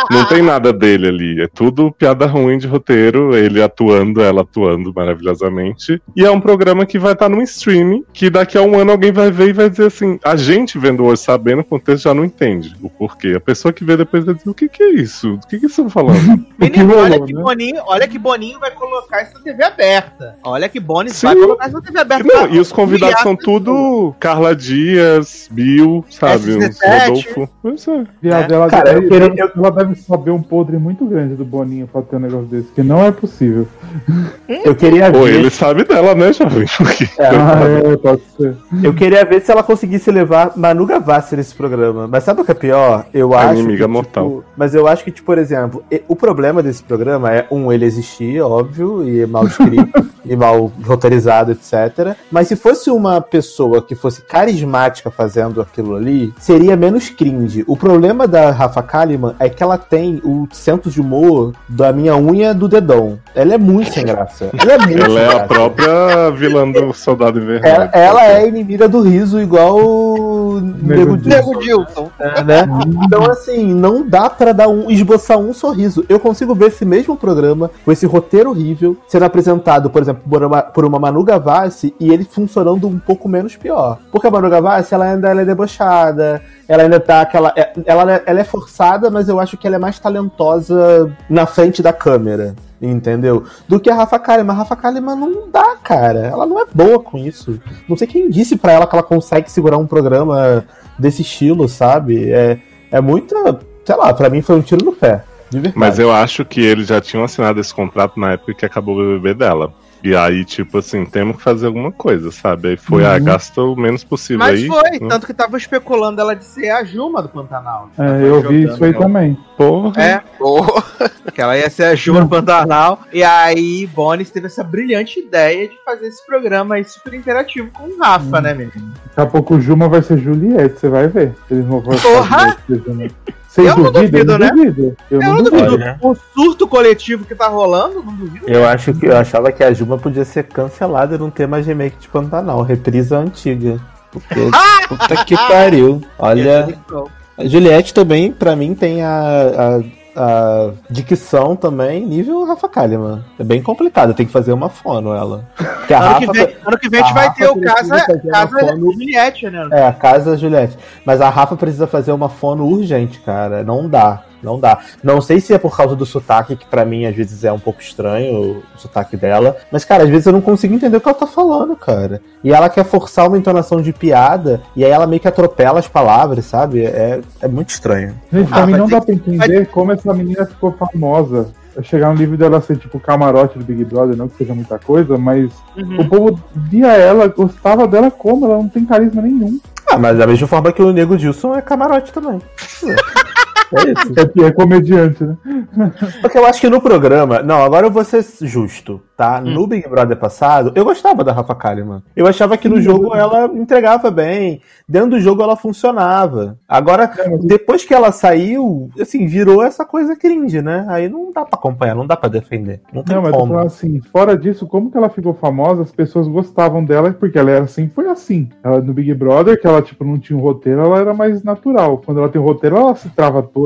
Não tem nada dele ali, é tudo piada ruim de roteiro, ele atuando, ela atuando maravilhosamente. E é um programa que vai estar no streaming, que daqui a um ano alguém vai ver e vai dizer assim: a gente vendo hoje, sabendo o contexto, já não entende o porquê. A pessoa que vê depois vai dizer: o que, que é isso? Do que, que estão falando? Menino, rolou, olha que né? Boninho, olha que Boninho vai colocar isso na TV aberta. Olha que Boninho Sim. vai colocar isso na TV aberta. Não, e os convidados são tudo Carla Dias, Bill, sabe? Uns S17. Rodolfo. Pois é. Viado, É. ela, Cara, deve, eu queria- eu- ela deve saber um podre muito grande do Boninho pra ter um negócio desse, que não é possível. Eu queria Pô, ver. ele sabe dela, né, jovem? Porque- Ah, é, pode ser. Eu queria ver se ela conseguisse levar Manu Gavassi nesse programa. Mas sabe o que é pior? Eu A acho. inimiga que, mortal. Tipo, mas eu acho que, tipo, por exemplo, o problema desse programa é, um, ele existir, óbvio, e é mal escrito, e mal roteirizado, etc. Mas se fosse uma pessoa que fosse carismática fazendo aquilo ali, seria menos cringe. O problema da Rafa Kalimann é que ela tem o centro de humor da minha unha do dedão. Ela é muito sem graça. Ela é muito Ela é a graça. própria vilã do Soldado Invernal. Ela, ela é inimiga do riso, igual Nego Nego Dilson. né? Então, assim, não dá pra dar um, esboçar um sorriso. Eu consigo ver esse mesmo programa, com esse roteiro horrível, sendo apresentado, por exemplo, por uma, por uma Manu Gavassi, e ele funcionando um pouco menos pior. Porque a Manu Gavassi, ela ainda ela é debochada, ela ainda tá aquela. é- Ela, ela é forçada, mas eu acho que ela é mais talentosa na frente da câmera. Entendeu? Do que a Rafa Kalimann. A Rafa Kalimann não dá, cara. Ela não é boa com isso. Não sei quem disse pra ela que ela consegue segurar um programa desse estilo, sabe? É, é muita. Sei lá, pra mim foi um tiro no pé. Mas eu acho que eles já tinham assinado esse contrato na época que acabou o BBB dela. E aí, tipo assim, temos que fazer alguma coisa, sabe? Aí foi, ah, gasta o menos possível Mas aí. foi, né? tanto que tava especulando ela de ser a Juma do Pantanal. É, eu vi isso aí ela. também. Porra. É, que ela ia ser a Juma do Pantanal. E aí, Bonis teve essa brilhante ideia de fazer esse programa aí super interativo com o Rafa, né, menino? Daqui a pouco o Juma vai ser Juliette, você vai ver. Eles vão fazer Porra! Né? Vocês Eu não duvido, eu né? não duvido. Eu, Eu não não duvido. duvido. O surto coletivo que tá rolando, não duvido. Eu acho que eu achava que a Juma podia ser cancelada e não ter mais remake de Pantanal, reprisa antiga. Porque, puta que pariu. Olha, a Juliette também, pra mim, tem a, a, a dicção também, nível Rafa Kalimann. É bem complicado, tem que fazer uma fono ela. Porque a Ano que, Rafa. vem, ano que vem a gente vai ter o casa, casa fono- Juliette, né? É, a casa Juliette. Mas a Rafa precisa fazer uma fono urgente, cara. Não dá. Não dá. Não sei se é por causa do sotaque, que pra mim às vezes é um pouco estranho o sotaque dela. Mas, cara, às vezes eu não consigo entender o que ela tá falando, cara. E ela quer forçar uma entonação de piada, e aí ela meio que atropela as palavras, sabe? É, é muito estranho. Gente, pra Ah, mim não dá pra entender como essa menina ficou famosa. Chegar no livro dela ser tipo camarote do Big Brother, não que seja muita coisa, mas Uhum. o povo via ela, gostava dela como? Ela não tem carisma nenhum. Ah, mas da mesma forma que o Nego Dilson é camarote também. É isso. É, que é comediante, né? Porque eu acho que no programa. Não, agora eu vou ser justo, tá? tá? No Big Brother passado, eu gostava da Rafa Kalimann. Eu achava que no jogo ela entregava bem. Dentro do jogo ela funcionava. Agora, depois que ela saiu, assim, virou essa coisa cringe, né? Aí não dá pra acompanhar, não dá pra defender. Não tem Não, mas como. assim, fora disso, como que ela ficou famosa, as pessoas gostavam dela porque ela era assim, foi assim. Ela no Big Brother, que ela, tipo, não tinha um roteiro, ela era mais natural. Quando ela tem um roteiro, ela se trava toda.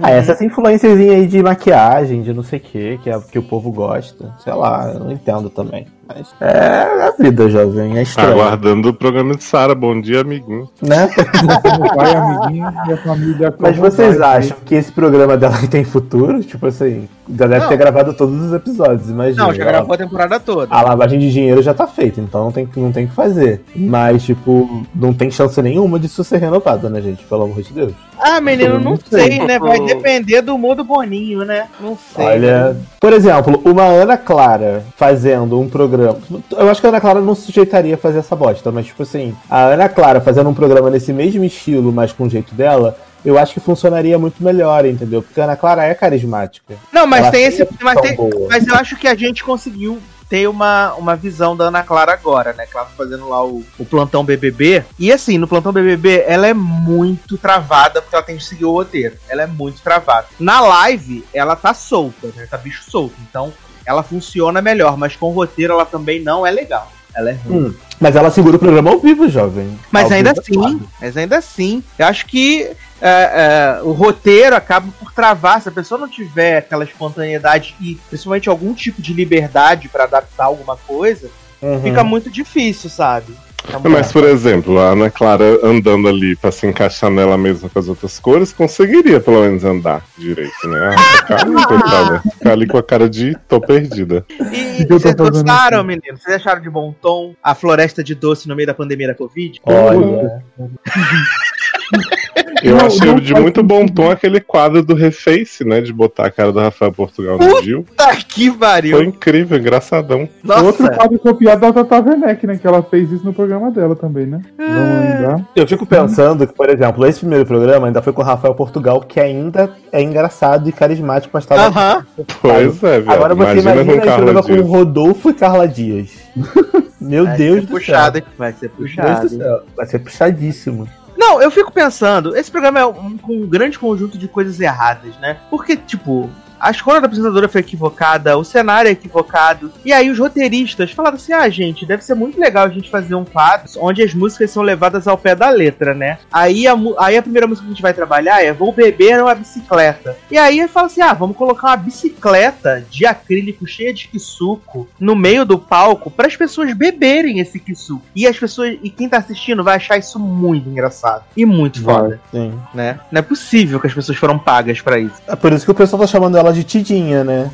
Ah, essas influências aí de maquiagem, de não sei o que, que, é, que o povo gosta. Sei lá, eu não entendo também. Mas é a vida, jovem, é estranho. Aguardando o programa de Sara. Bom dia, amiguinho. Né? O pai, a amiguinha e a família. Mas vocês vai, acham que esse programa dela tem futuro? Tipo assim, já deve Não. ter gravado todos os episódios, imagina. Não, já gravou a temporada toda. A lavagem de dinheiro já tá feita, então não tem, não tem o que fazer. Mas, tipo, não tem chance nenhuma disso ser renovado, né, gente? Pelo amor de Deus. Ah, menino, não Não sei, sei. né? Vai depender do humor do Boninho, né? Não sei. Olha, por exemplo, uma Ana Clara fazendo um programa. Eu acho que a Ana Clara não se sujeitaria a fazer essa bosta, mas, tipo assim, a Ana Clara fazendo um programa nesse mesmo estilo, mas com o jeito dela. Eu acho que funcionaria muito melhor, entendeu? Porque a Ana Clara é carismática. Não, mas Ela tem esse. Mas, tem- mas eu acho que a gente conseguiu ter uma, uma visão da Ana Clara agora, né? Que ela tá fazendo lá o, o plantão BBB. E assim, no plantão BBB, ela é muito travada porque ela tem que seguir o roteiro. Ela é muito travada. Na live, ela tá solta, né? Tá bicho solto. Então, ela funciona melhor, mas com o roteiro ela também não é legal. Ela é ruim. Hum, mas ela segura o programa ao vivo, jovem. Mas Ao ainda é assim, mas ainda assim, eu acho que é, é, o roteiro acaba por travar. Se a pessoa não tiver aquela espontaneidade e principalmente algum tipo de liberdade pra adaptar alguma coisa, Uhum. fica muito difícil, sabe? Tá Mas, por exemplo, a Ana Clara andando ali pra se encaixar nela mesma com as outras cores, conseguiria pelo menos andar direito, né? A Rafa Kalimann, coitada, ficar ali com a cara de tô perdida. E, que vocês gostaram, aqui? meninos? Vocês acharam de bom tom a floresta de doce no meio da pandemia da Covid? Olha. Eu Não, achei não de muito bom tom aquele quadro do Reface, né? De botar a cara do Rafael Portugal no Gil. Tá que Foi pariu! incrível, engraçadão. Outro Nossa! quadro copiado da Tata Werneck, né? Que ela fez isso no programa dela também, né? Vamos lembrar. Eu fico pensando que, por exemplo, esse primeiro programa ainda foi com o Rafael Portugal, que ainda é engraçado e carismático, mas tava. Aham. Pois é, viado. Agora você Imagina, imagina, com esse Carla programa com. Rodolfo e Carla Dias. Meu Vai Deus ser do puxado, céu. Vai ser puxado. do céu. Vai ser puxadíssimo. Não, eu fico pensando, esse programa é um, um grande conjunto de coisas erradas, né? Porque, tipo, a escolha da apresentadora foi equivocada, o cenário é equivocado, e aí os roteiristas falaram assim: ah, gente, deve ser muito legal a gente fazer um quadro onde as músicas são levadas ao pé da letra, né? Aí a, aí a primeira música que a gente vai trabalhar é Vou Beber uma Bicicleta. E aí fala assim: ah, vamos colocar uma bicicleta de acrílico cheia de quisuco no meio do palco para as pessoas beberem esse quisuco. E as pessoas, e quem tá assistindo vai achar isso muito engraçado e muito foda, Sim. né? Não é possível que as pessoas foram pagas para isso. É por isso que o pessoal tá chamando ela de Tidinha, né?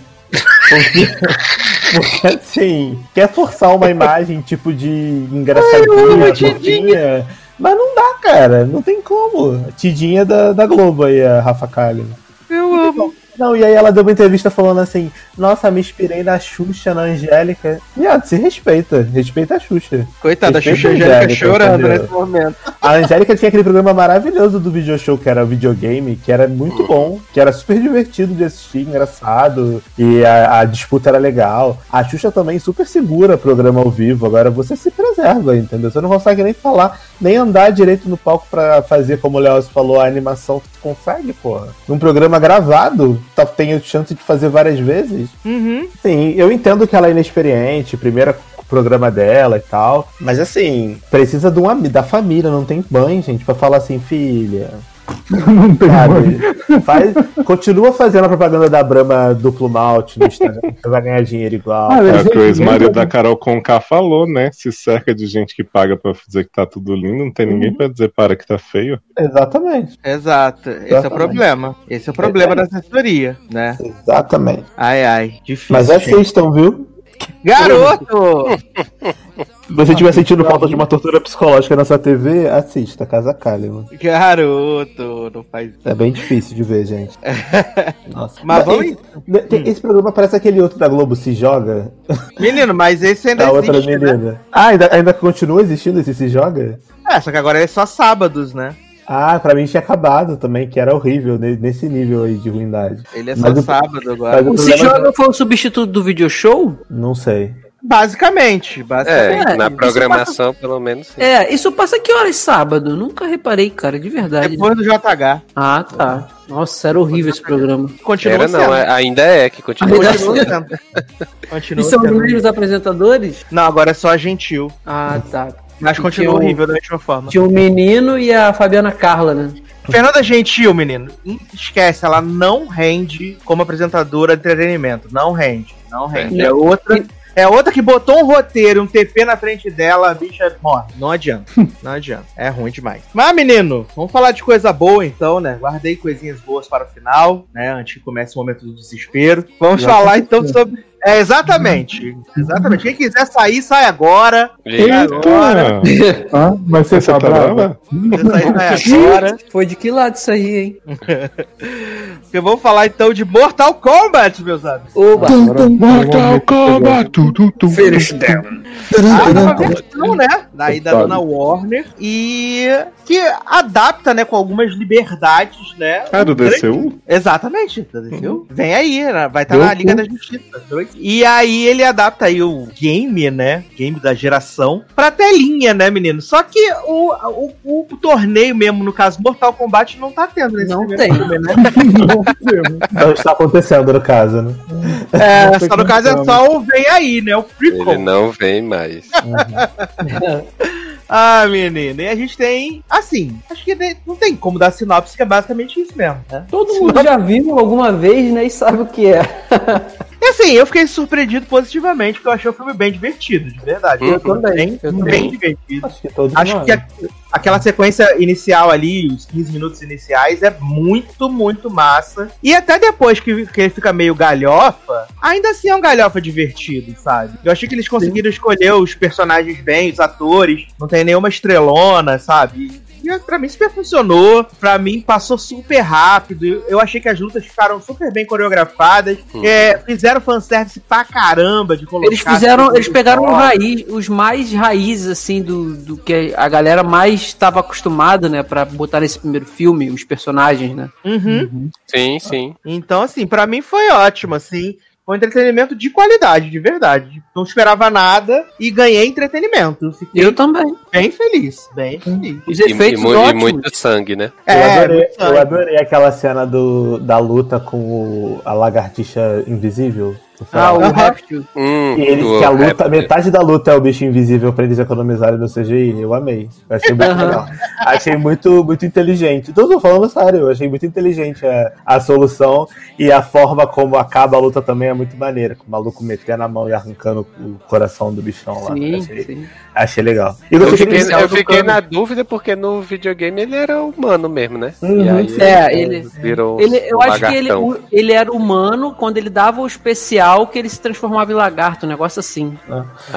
Porque, porque assim, quer forçar uma imagem tipo de engraçadinha, fofinha, mas não dá, cara. Não tem como. A Tidinha da, da Globo aí, a Rafa Kalimann. Eu amo. Não, e aí ela deu uma entrevista falando assim: Nossa, me inspirei na Xuxa, na Angélica. Viado, se respeita. Respeita a Xuxa. Coitada, a Respeita Xuxa a Angélica chorando nesse momento. A Angélica tinha aquele programa maravilhoso do video show que era videogame, que era muito bom, que era super divertido de assistir, engraçado, e a, a disputa era legal. A Xuxa também super segura programa ao vivo, agora você se preserva, entendeu? Você não consegue nem falar, nem andar direito no palco pra fazer, como o Leoz falou, a animação consegue, porra. Num programa gravado, tá, tem a chance de fazer várias vezes. Uhum. Sim, eu entendo que ela é inexperiente, primeiro programa dela e tal, mas assim, precisa de uma, da família, não tem mãe, gente, pra falar assim, filha, Não tem sabe? Faz, continua fazendo a propaganda da Brahma duplo malte no Instagram, você vai ganhar dinheiro igual. Ah, É o que o ex-marido da Carol Conká falou, né? Se cerca de gente que paga pra dizer que tá tudo lindo, não tem ninguém pra dizer para que tá feio. Exatamente, Exato. Esse é o Exatamente. problema. Esse é o problema da assessoria, né? exatamente. Ai, ai. Difícil. Mas gente. assistam, viu? Garoto! Se você estiver sentindo falta de uma tortura psicológica na sua TV, assista Casa Kalimann. Garoto! Não faz isso. É bem difícil de ver, gente. Nossa. Mas vamos. esse, tem- esse programa parece aquele outro da Globo, Se Joga, Menino, mas esse ainda da outra existe, né? menina. Ah, ainda, ainda continua existindo esse Se Joga? É, só que agora é só sábados, né? Ah, pra mim tinha acabado também, que era horrível, ne- nesse nível aí de ruindade. Ele é Mas só o- sábado agora. Mas o O Se problema- Joga foi o substituto do video show? Não sei. Basicamente, basicamente. É, É, na isso programação, pelo menos. sim. É, isso passa que horas sábado? Nunca reparei, cara, de verdade. Depois do JH. Ah, tá. Nossa, era horrível esse programa. Continua Era não, sendo. é- ainda é que continua. Ainda Continua sendo. sendo. E Continua são os sendo. mesmos apresentadores? Não, agora é só a gentil. Ah, tá. Mas E continua tinha o- horrível da mesma forma. Tinha o menino e a Fabiana Carla, né? Fernanda Gentil, menino, esquece, ela não rende como apresentadora de entretenimento. Não rende, não rende. É outra. É outra que botou um roteiro, um TP na frente dela, a bicha morre. Não adianta. Não adianta. É ruim demais. Mas, menino, vamos falar de coisa boa então, né? Guardei coisinhas boas para o final, né? Antes que comece o momento do desespero. Vamos falar então sobre. É, exatamente. Exatamente. Quem quiser sair, sai agora. Agora. Eita! Ah, mas você Você tá tá brava? brava? Quem sair, sai agora. Foi de que lado isso aí, hein? Porque vamos falar então de Mortal Kombat, meus amigos. Oba! Agora, Mortal Kombat! Tu. Ah, uma versão, né? Daí da dona Warner. E que adapta, né, com algumas liberdades, né? Ah, do DCU? Exatamente, tá entendeu? Vem aí, né? vai estar Eu na Liga da Justiça. dois. E aí ele adapta aí o game, né? Game da geração, pra telinha, né, menino? Só que o, o, o torneio mesmo, no caso Mortal Kombat, não tá tendo nesse Não primeiro tem. filme, né? Então está acontecendo no caso, né? É, só no caso é só o vem aí, né? O prequel. Ele não vem mais. Ah, menino, e a gente tem, assim, acho que não tem como dar sinopse, que é basicamente isso mesmo, né? Todo mundo já viu alguma vez, né? E sabe o que é. E assim, eu fiquei surpreendido positivamente, porque eu achei o filme bem divertido, de verdade. Eu também, Bem, eu bem divertido. Acho que todos Acho nós. que a- aquela sequência inicial ali, os 15 minutos iniciais, é muito, muito massa. E até depois que, que ele fica meio galhofa, ainda assim é um galhofa divertido, sabe? Eu achei que eles conseguiram escolher os personagens bem, os atores, não tem nenhuma estrelona, sabe? E pra mim super funcionou, pra mim passou super rápido. Eu- achei que as lutas ficaram super bem coreografadas. É, fizeram fanservice pra caramba de colocar. Eles fizeram, eles pegaram raiz, os mais raízes, assim, do, do que a galera mais estava acostumada, né? Pra botar nesse primeiro filme, os personagens, né? Uhum. Sim, sim. Então, assim, pra mim foi ótimo, assim. Foi um entretenimento de qualidade, de verdade. Não esperava nada e ganhei entretenimento. Fiquei Eu também. bem feliz, bem feliz. Os E, e, efeitos mu- e ótimos. muito sangue, né? Eu, É, adorei, muito eu adorei aquela cena do, da luta com o- a lagartixa invisível. Ah, o Aham. réptil. Hum, E eles, que a luta, metade da luta é o bicho invisível pra eles economizarem no CGI. Eu amei. Eu achei muito legal. Achei muito, muito inteligente. Então, eu tô falando sério, eu achei muito inteligente a, a solução e a forma como acaba a luta também é muito maneira. Com o maluco metendo a mão e arrancando o coração do bichão lá. Sim, achei, sim. achei legal. E Eu fiquei, eu fiquei na dúvida porque no videogame ele era humano mesmo, né? Uhum. E aí É, ele- virou Ele, eu um acho que ele, lagartão. ele era humano quando ele dava o especial que ele se transformava em lagarto, um negócio assim,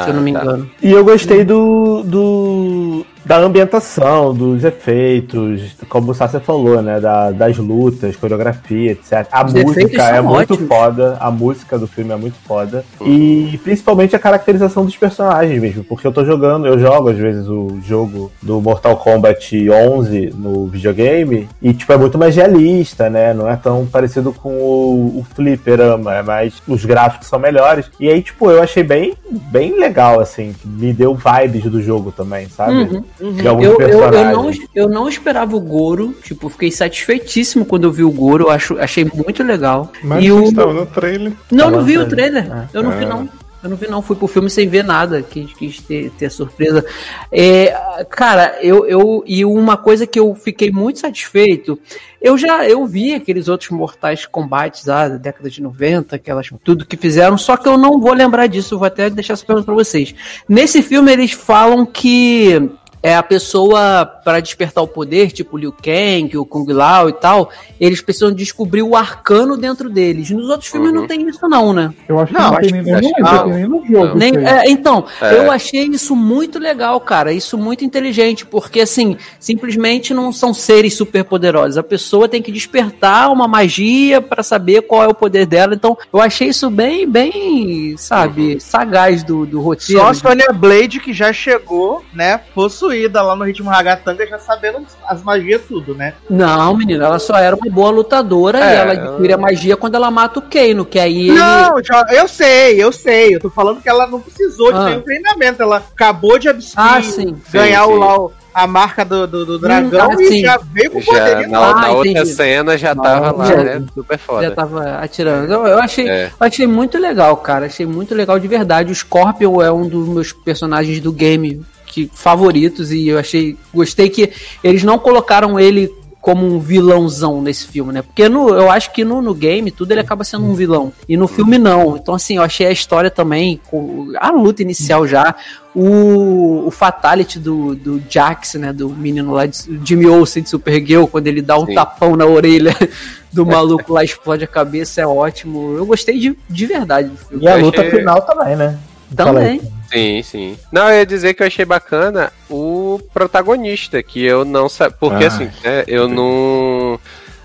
se eu não me Ah, tá. engano. E eu gostei do, do da ambientação, dos efeitos, como o Sácia falou, né? Da, das lutas, coreografia, etc. A Os música é muito ótimos. foda, a música do filme é muito foda. E principalmente a caracterização dos personagens mesmo, porque eu tô jogando, eu jogo às vezes o jogo do Mortal Kombat 11 no videogame, e tipo, é muito mais realista, né? Não é tão parecido com o, o Fliperama, é mais. Os gráficos são melhores. E aí, tipo, eu achei bem, bem legal, assim, me deu vibes do jogo também, sabe? Uhum. Alguns Eu, eu, eu, não, eu não esperava o Goro, tipo, fiquei satisfeitíssimo quando eu vi o Goro, acho, achei muito legal. Mas e o... estava no trailer. Não, não vi o trailer. Eu não vi, Ah. não. Eu não vi, não. Fui pro filme sem ver nada. Quis, quis ter, ter surpresa. É, cara, eu, eu. E uma coisa que eu fiquei muito satisfeito. Eu já eu vi aqueles outros mortais combates lá da década de 90, aquelas, tudo que fizeram, só que eu não vou lembrar disso. Eu vou até deixar essa pergunta pra vocês. Nesse filme, eles falam que. É a pessoa para despertar o poder, tipo Liu Kang, o Kung Lao e tal, eles precisam descobrir o arcano dentro deles. Nos outros filmes Uhum. não tem isso não, né? Eu acho que Não, tem nem, que- acho não tem nem no jogo. Nem- isso aí. é, então, É. eu achei isso muito legal, cara. Isso muito inteligente, porque assim, simplesmente não são seres super poderosos. A pessoa tem que despertar uma magia pra saber qual é o poder dela. Então, eu achei isso bem, bem, sabe, sagaz do, do roteiro. Só a Sonya Blade que já chegou, né, possuída lá no ritmo Ragatanga Amanda já sabendo as magias tudo, né? Não, menina, ela só era uma boa lutadora É, e ela adquire a magia quando ela mata o Kano, que aí ele. Não, já- eu sei, eu sei. Eu tô falando que ela não precisou de Ah. nenhum treinamento. Ela acabou de abstir, Ah, sim. ganhar Sim, o, sim. o- a marca do, do, do dragão ah, e sim. já veio com poder. Já, na, Ah, na outra entendi. cena já Não, tava lá, já- né? Super foda. Já tava atirando. Eu, eu achei, É. eu achei muito legal, cara. Achei muito legal de verdade. O Scorpion é um dos meus personagens do game que, favoritos e eu achei. Gostei que eles não colocaram ele como um vilãozão nesse filme, né? Porque no, eu acho que no, no game tudo ele acaba sendo um vilão. E no filme não. Então, assim, eu achei a história também, com a luta inicial já, o, o Fatality do, do Jax, né? Do menino lá de Jimmy Olsen de Supergirl, quando ele dá um Sim. tapão na orelha do maluco lá, explode a cabeça, é ótimo. Eu gostei de, de verdade do filme. E a luta achei- final também, né? Também. Sim, sim. Não, eu ia dizer que eu achei bacana o protagonista, que eu não sabia. Porque Ah. assim, né, eu não.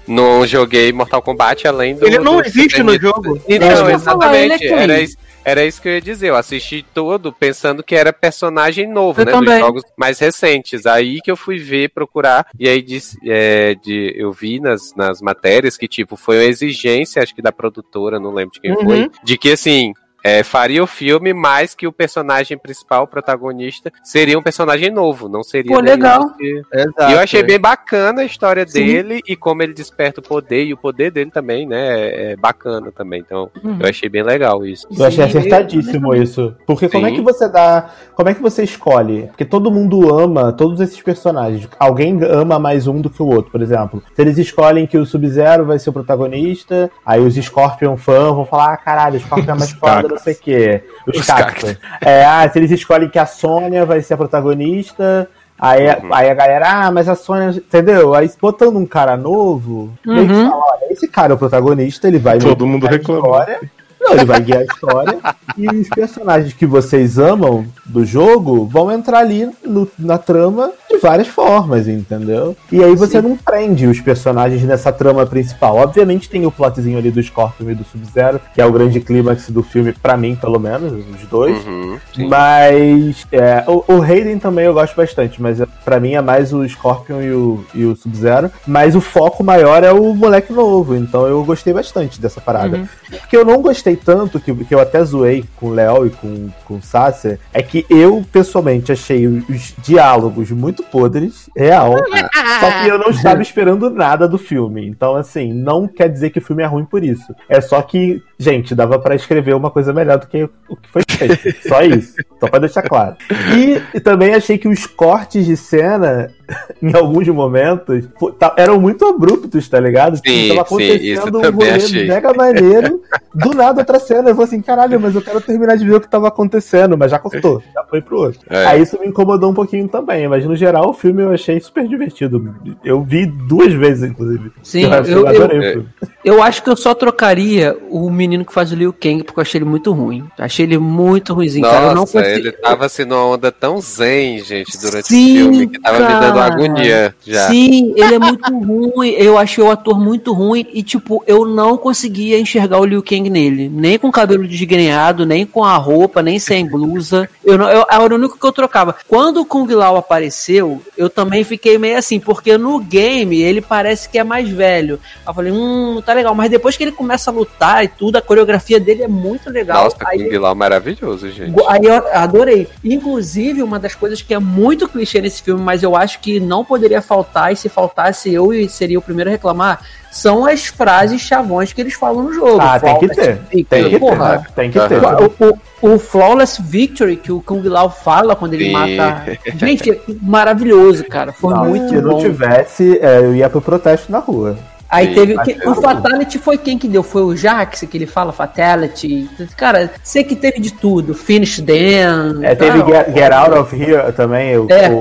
Não joguei Mortal Kombat além do. Ele não do existe no jogo. Então, falar, é exatamente. quem? Era isso, era isso que eu ia dizer. Eu assisti todo pensando que era personagem novo, Eu né? também. Dos jogos mais recentes. Aí que eu fui ver, procurar. E aí disse, é, de, eu vi nas, nas matérias que, tipo, foi uma exigência, acho que da produtora, não lembro de quem Uhum. foi, de que assim. É, faria o filme, mas que o personagem principal, o protagonista, seria um personagem novo, não seria. Pô, legal. que- Exato. e eu achei bem bacana a história Sim. dele e como ele desperta o poder, e o poder dele também, né? É bacana também. Então, Uhum. eu achei bem legal isso. Eu achei Sim, acertadíssimo isso. Porque como é Sim. que você dá. Como é que você escolhe? Porque todo mundo ama todos esses personagens. Alguém ama mais um do que o outro, por exemplo. Se eles escolhem que o Sub-Zero vai ser o protagonista, aí os Scorpion fãs vão falar: ah, caralho, o Scorpion é mais foda. Não sei o quê. Os, Os cacos. É, ah, se eles escolhem que a Sônia vai ser a protagonista. Aí, Uhum. aí a galera, ah, mas a Sônia. Entendeu? Aí botando um cara novo, meio que Uhum. fala, olha, esse cara é o protagonista, ele vai Todo mundo guiar a reclamou. história. Não, ele vai guiar a história. e os personagens que vocês amam do jogo vão entrar ali no- na trama várias formas, entendeu? E aí você não prende os personagens nessa trama principal. Obviamente tem o plotzinho ali do Scorpion e do Sub-Zero, que é o grande clímax do filme, pra mim, pelo menos, os dois. Uhum, sim. Mas é, o, o Hayden também eu gosto bastante, mas é- pra mim é mais o Scorpion e o, e o Sub-Zero. Mas o foco maior é o moleque novo, então eu gostei bastante dessa parada. Uhum. O que eu não gostei tanto, que, que eu até zoei com o Léo e com, com o Sasser, é que eu pessoalmente achei os diálogos muito podres, real. só que eu não estava esperando nada do filme. Então, assim, não quer dizer que o filme é ruim por isso. É só que, gente, dava pra escrever uma coisa melhor do que o que foi feito. Só isso. Só pra deixar claro. E, e também achei que os cortes de cena, em alguns momentos, tá- eram muito abruptos, tá ligado? Sim, Tava sim, isso acontecendo um também rolê achei. mega maneiro. Do nada, outra cena. Eu vou assim, caralho, mas eu quero terminar de ver o que tava acontecendo, mas já cortou, já foi pro outro. É. Aí isso me incomodou um pouquinho também, mas no geral o filme eu achei super divertido. Eu vi duas vezes, inclusive. Sim, eu, eu- adorei eu- o filme. Eu acho que eu só trocaria o menino que faz o Liu Kang, porque eu achei ele muito ruim. Achei ele muito ruimzinho, cara. Eu não Nossa, consegui- ele tava assim numa onda tão zen, gente, durante Sim, o filme, que tava me dando cara. agonia já. Sim, ele é muito ruim. Eu achei o ator muito ruim e, tipo, eu não conseguia enxergar o Liu Kang nele. Nem com o cabelo desgrenhado, nem com a roupa, nem sem blusa. Eu não, eu, era o único que eu trocava. Quando o Kung Lao apareceu, eu também fiquei meio assim, porque no game ele parece que é mais velho. Eu falei, hum, tá legal. Mas depois que ele começa a lutar e tudo, a coreografia dele é muito legal. Nossa, Aí- Kung Lao maravilhoso, gente. Aí eu adorei. Inclusive, uma das coisas que é muito clichê nesse filme, mas eu acho que não poderia faltar, e se faltasse eu e seria o primeiro a reclamar, são as frases chavões que eles falam no jogo. Ah, tem que ter. Victory. Tem que Porra, ter. Tem que ter. O, o- o Flawless Victory que o Kung Lao fala quando ele Sim. mata. Gente, é maravilhoso, cara. Foi Não, muito se não bom. tivesse, é, eu ia pro protesto na rua. Aí Sim, teve. que- o Fatality foi quem que deu? Foi o Jax que ele fala Fatality. Cara, sei que teve de tudo. Finish them. É, teve tá, Get, Get Out of Here também. O, É. o,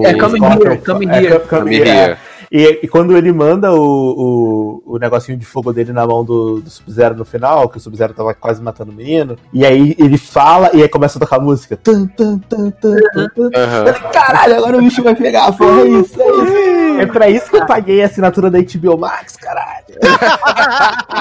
o É, Come Scorpion- Here, Come é, Here. Come Come Here, é. Here. E, e quando ele manda o, o, o negocinho de fogo dele na mão do, do Sub-Zero no final, que o Sub-Zero tava quase matando o menino, e aí ele fala e aí começa a tocar a música. Tum, tum, tum, tum, falei, Caralho, agora o bicho vai pegar, porra, é isso, é isso. É pra isso que eu paguei a assinatura da HBO Max, caralho.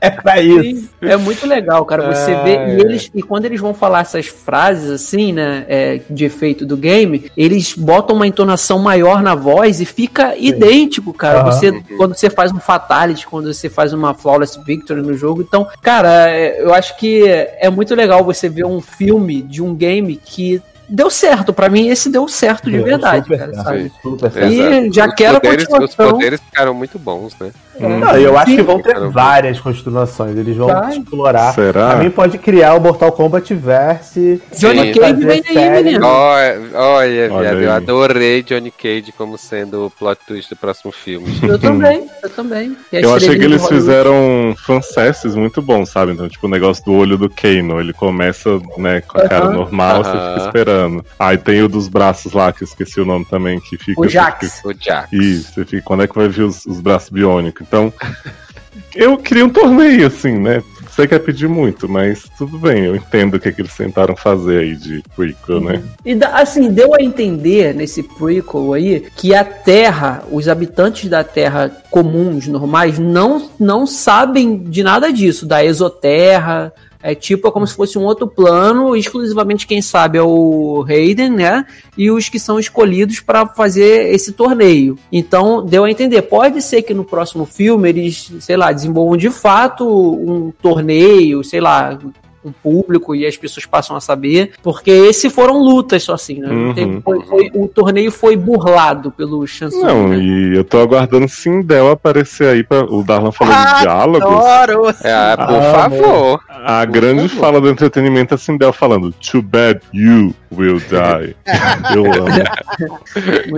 é pra isso. É muito legal, cara. Você Ah, vê. é. E, eles, e quando eles vão falar essas frases, assim, né? é, de efeito do game, eles botam uma entonação maior na voz e fica idêntico, cara. Aham. Você, quando você faz um Fatality, quando você faz uma Flawless Victory no jogo. Então, cara, é, eu acho que é muito legal você ver um filme de um game que. Deu certo, pra mim esse deu certo de Deu verdade, super cara, certo. sabe? Super. E Exato. já os quero a poderes, os continuação. poderes ficaram muito bons, né? Não, eu acho Sim. que vão ter várias continuações. Eles vão Vai. explorar. Será? Pra mim pode criar o Mortal Kombat Verse. Johnny Sim. Cage vem Fazer aí, série. menino. Olha, olha, Olha viado, aí. eu adorei Johnny Cage como sendo o plot twist do próximo filme. Eu também, eu também. E Eu achei que eles fizeram fanservice muito bom, sabe? Então, tipo, o negócio do olho do Kano. Ele começa, né, com a cara Aham. normal, você Aham. fica esperando. Aí tem o dos braços lá, que eu esqueci o nome também, que fica. O Jax. O Jax. Isso, você fica, quando é que vai vir os, os braços biônicos? Então, eu queria um torneio, assim, né? Você quer pedir muito, mas tudo bem, eu entendo o que, que eles tentaram fazer aí de prequel, né? E assim, deu a entender nesse prequel aí que a Terra, os habitantes da Terra comuns, normais, não, não sabem de nada disso, da exoterra. É tipo, é como se fosse um outro plano, exclusivamente quem sabe é o Hayden, né? E os que são escolhidos para fazer esse torneio. Então, deu a entender. Pode ser que no próximo filme eles, sei lá, desenvolvam de fato um torneio, sei lá, um público e as pessoas passam a saber, porque esse foram lutas só assim, né? Uhum. teve- foi- foi- o torneio foi burlado pelo chanceler. Não, né? e eu tô aguardando Sindel aparecer aí pra. O Darlan falou Ah, de diálogos. Adoro! É, por Ah, favor. A grande favor. fala do entretenimento é Sindel falando Too bad you will die. eu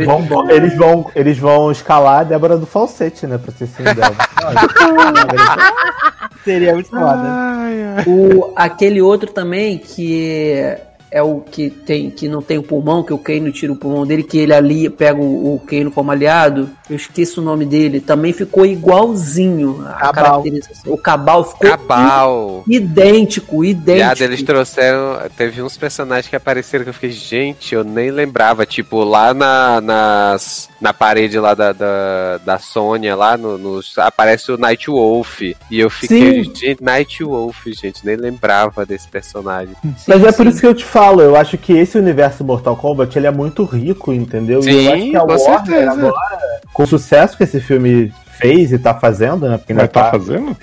amo. Vão- eles, vão, eles vão escalar a Débora do Falsete, né? Pra ser assim dela. Seria muito foda. O, aquele outro também que é o que tem que não tem o pulmão, que o Kano tira o pulmão dele, que ele ali pega o, o Kano como aliado. Eu esqueço o nome dele. Também ficou igualzinho. A Cabal. caracterização. O Cabal ficou Cabal. idêntico, idêntico. Viado, eles trouxeram. Teve uns personagens que apareceram que eu fiquei, gente, eu nem lembrava. Tipo, lá na, nas, na parede lá da, da, da Sônia, lá no, nos- aparece o Night Wolf. E eu fiquei, Sim. gente, Night Wolf, gente, nem lembrava desse personagem. Mas é por isso que eu te falo, eu acho que esse universo Mortal Kombat ele é muito rico, entendeu? e eu Sim, acho que a com Warner certeza. agora, com o sucesso que esse filme fez e tá fazendo, né? Porque ainda Mas tá tá, fazendo?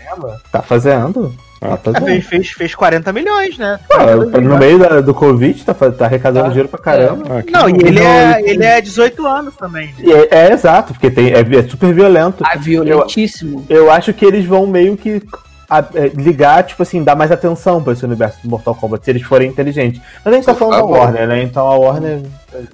tá fazendo. Ah, Tá fazendo. Fez, fez, fez 40 milhões, né? Ah, no meio da- do Covid, tá, tá arrecadando dinheiro pra caramba. Ah, que Não, bom. e ele Não, é, ele- é 18 anos também. né? E É, é exato, porque tem, é, é super violento. Ah, violentíssimo. Eu acho que eles vão meio que a- é, ligar, tipo assim, dar mais atenção pra esse universo do Mortal Kombat, se eles forem inteligentes. Mas a gente tá falando da. Warner, né? Então a Warner.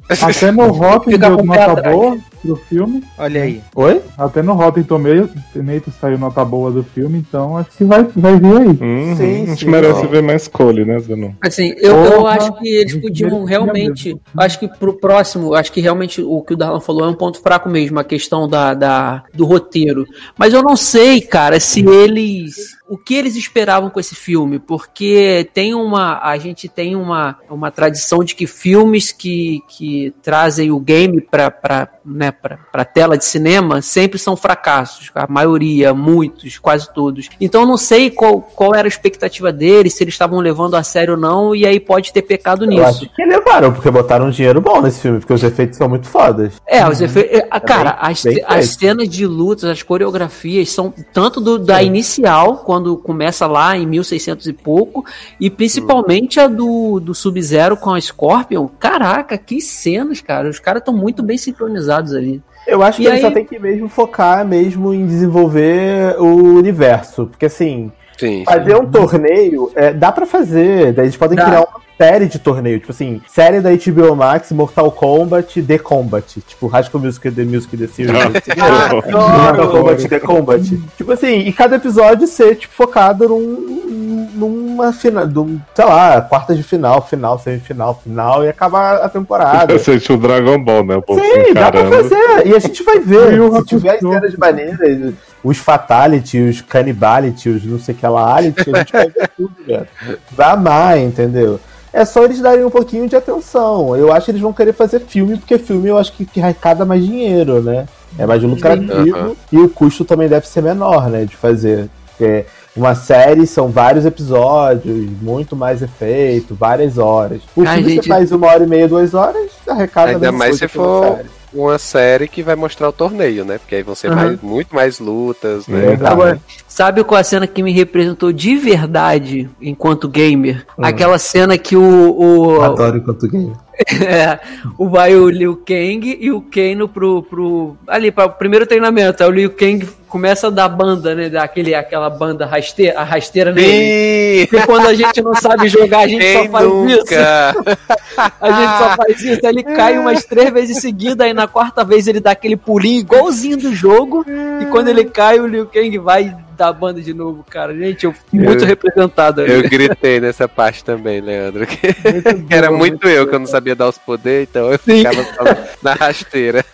Até no Rotten deu nota atrás. boa pro filme. Olha aí. Oi? Até no Rotten Tomatoes saiu nota boa do filme, então acho que vai, vai vir aí. Uhum, Sim, a gente sim. merece ver mais Cole, né, Zenon? Assim, eu, eu acho que eles podiam realmente. Acho que pro próximo, acho que realmente o que o Darlan falou é um ponto fraco mesmo, a questão da, da- do roteiro. Mas eu não sei, cara, se eles. O que eles esperavam com esse filme? Porque tem uma. A gente tem uma, uma tradição de que filmes que, que trazem o game pra, pra, né, pra tela de cinema sempre são fracassos. A maioria, muitos, quase todos. Então eu não sei qual, qual era a expectativa deles, se eles estavam levando a sério ou não, e aí pode ter pecado Eu nisso. acho que levaram, porque botaram um dinheiro bom nesse filme, porque os efeitos são muito fodas. É, os efeitos. Cara, bem- as, bem as feito. cenas de lutas, as coreografias são tanto do, da inicial, quando começa lá em 1600 e pouco, e principalmente a do, do Sub-Zero com a Scorpion. Caraca, que cenas, cara. Os caras estão muito bem sincronizados ali. Eu acho que E eles aí- só tem que mesmo focar mesmo em desenvolver o universo. Porque assim, Sim. fazer um torneio, é, dá pra fazer. daí Eles podem Dá. criar uma série de torneio. Tipo assim, série da HBO Max, Mortal Kombat, The Combat. Tipo, High Music, The Music, The Series. Mortal Kombat, The Combat. Tipo assim, e cada episódio ser tipo, focado num, numa final, num, sei lá, quartas de final, final, semifinal, final, e acabar a temporada. Eu senti o Dragon Ball, né? Sim, dá pra fazer. E a gente vai ver. Eu Se tiver acostumou. cenas maneiras, os Fatality, os Cannibality, os não sei o que lá, a gente vai ver tudo, velho. Vai amar, entendeu? É só eles darem um pouquinho de atenção. Eu acho que eles vão querer fazer filme, porque filme eu acho que, que arrecada mais dinheiro, né? É mais lucrativo Aham. e o custo também deve ser menor, né? De fazer. Porque uma série são vários episódios, muito mais efeito, várias horas. O filme gente- você faz uma hora e meia, duas horas, arrecada Ainda mais se for série. Uma série que vai mostrar o torneio, né? Porque aí vão ser Aham. mais- muito mais lutas, né? Verdade. Agora, sabe qual a cena que me representou de verdade enquanto gamer? Aquela cena que o. o Adoro enquanto game. é, o vai o Liu Kang e o Kano pro, pro. Ali, para o primeiro treinamento. Aí o Liu Kang começa a dar banda, né? Daquele, aquela banda rasteira, a rasteira nele. Sim! Porque quando a gente não sabe jogar, a gente só faz isso. nunca? A gente só faz isso, ele cai umas três vezes seguidas, aí na quarta vez ele dá aquele pulinho igualzinho do jogo, e quando ele cai, o Liu Kang vai dar banda de novo, cara. Gente, eu fui muito Eu- representado ali. Eu gritei nessa parte também, Leandro. Que era muito eu, que eu não sabia dar os poderes, então eu ficava só na rasteira.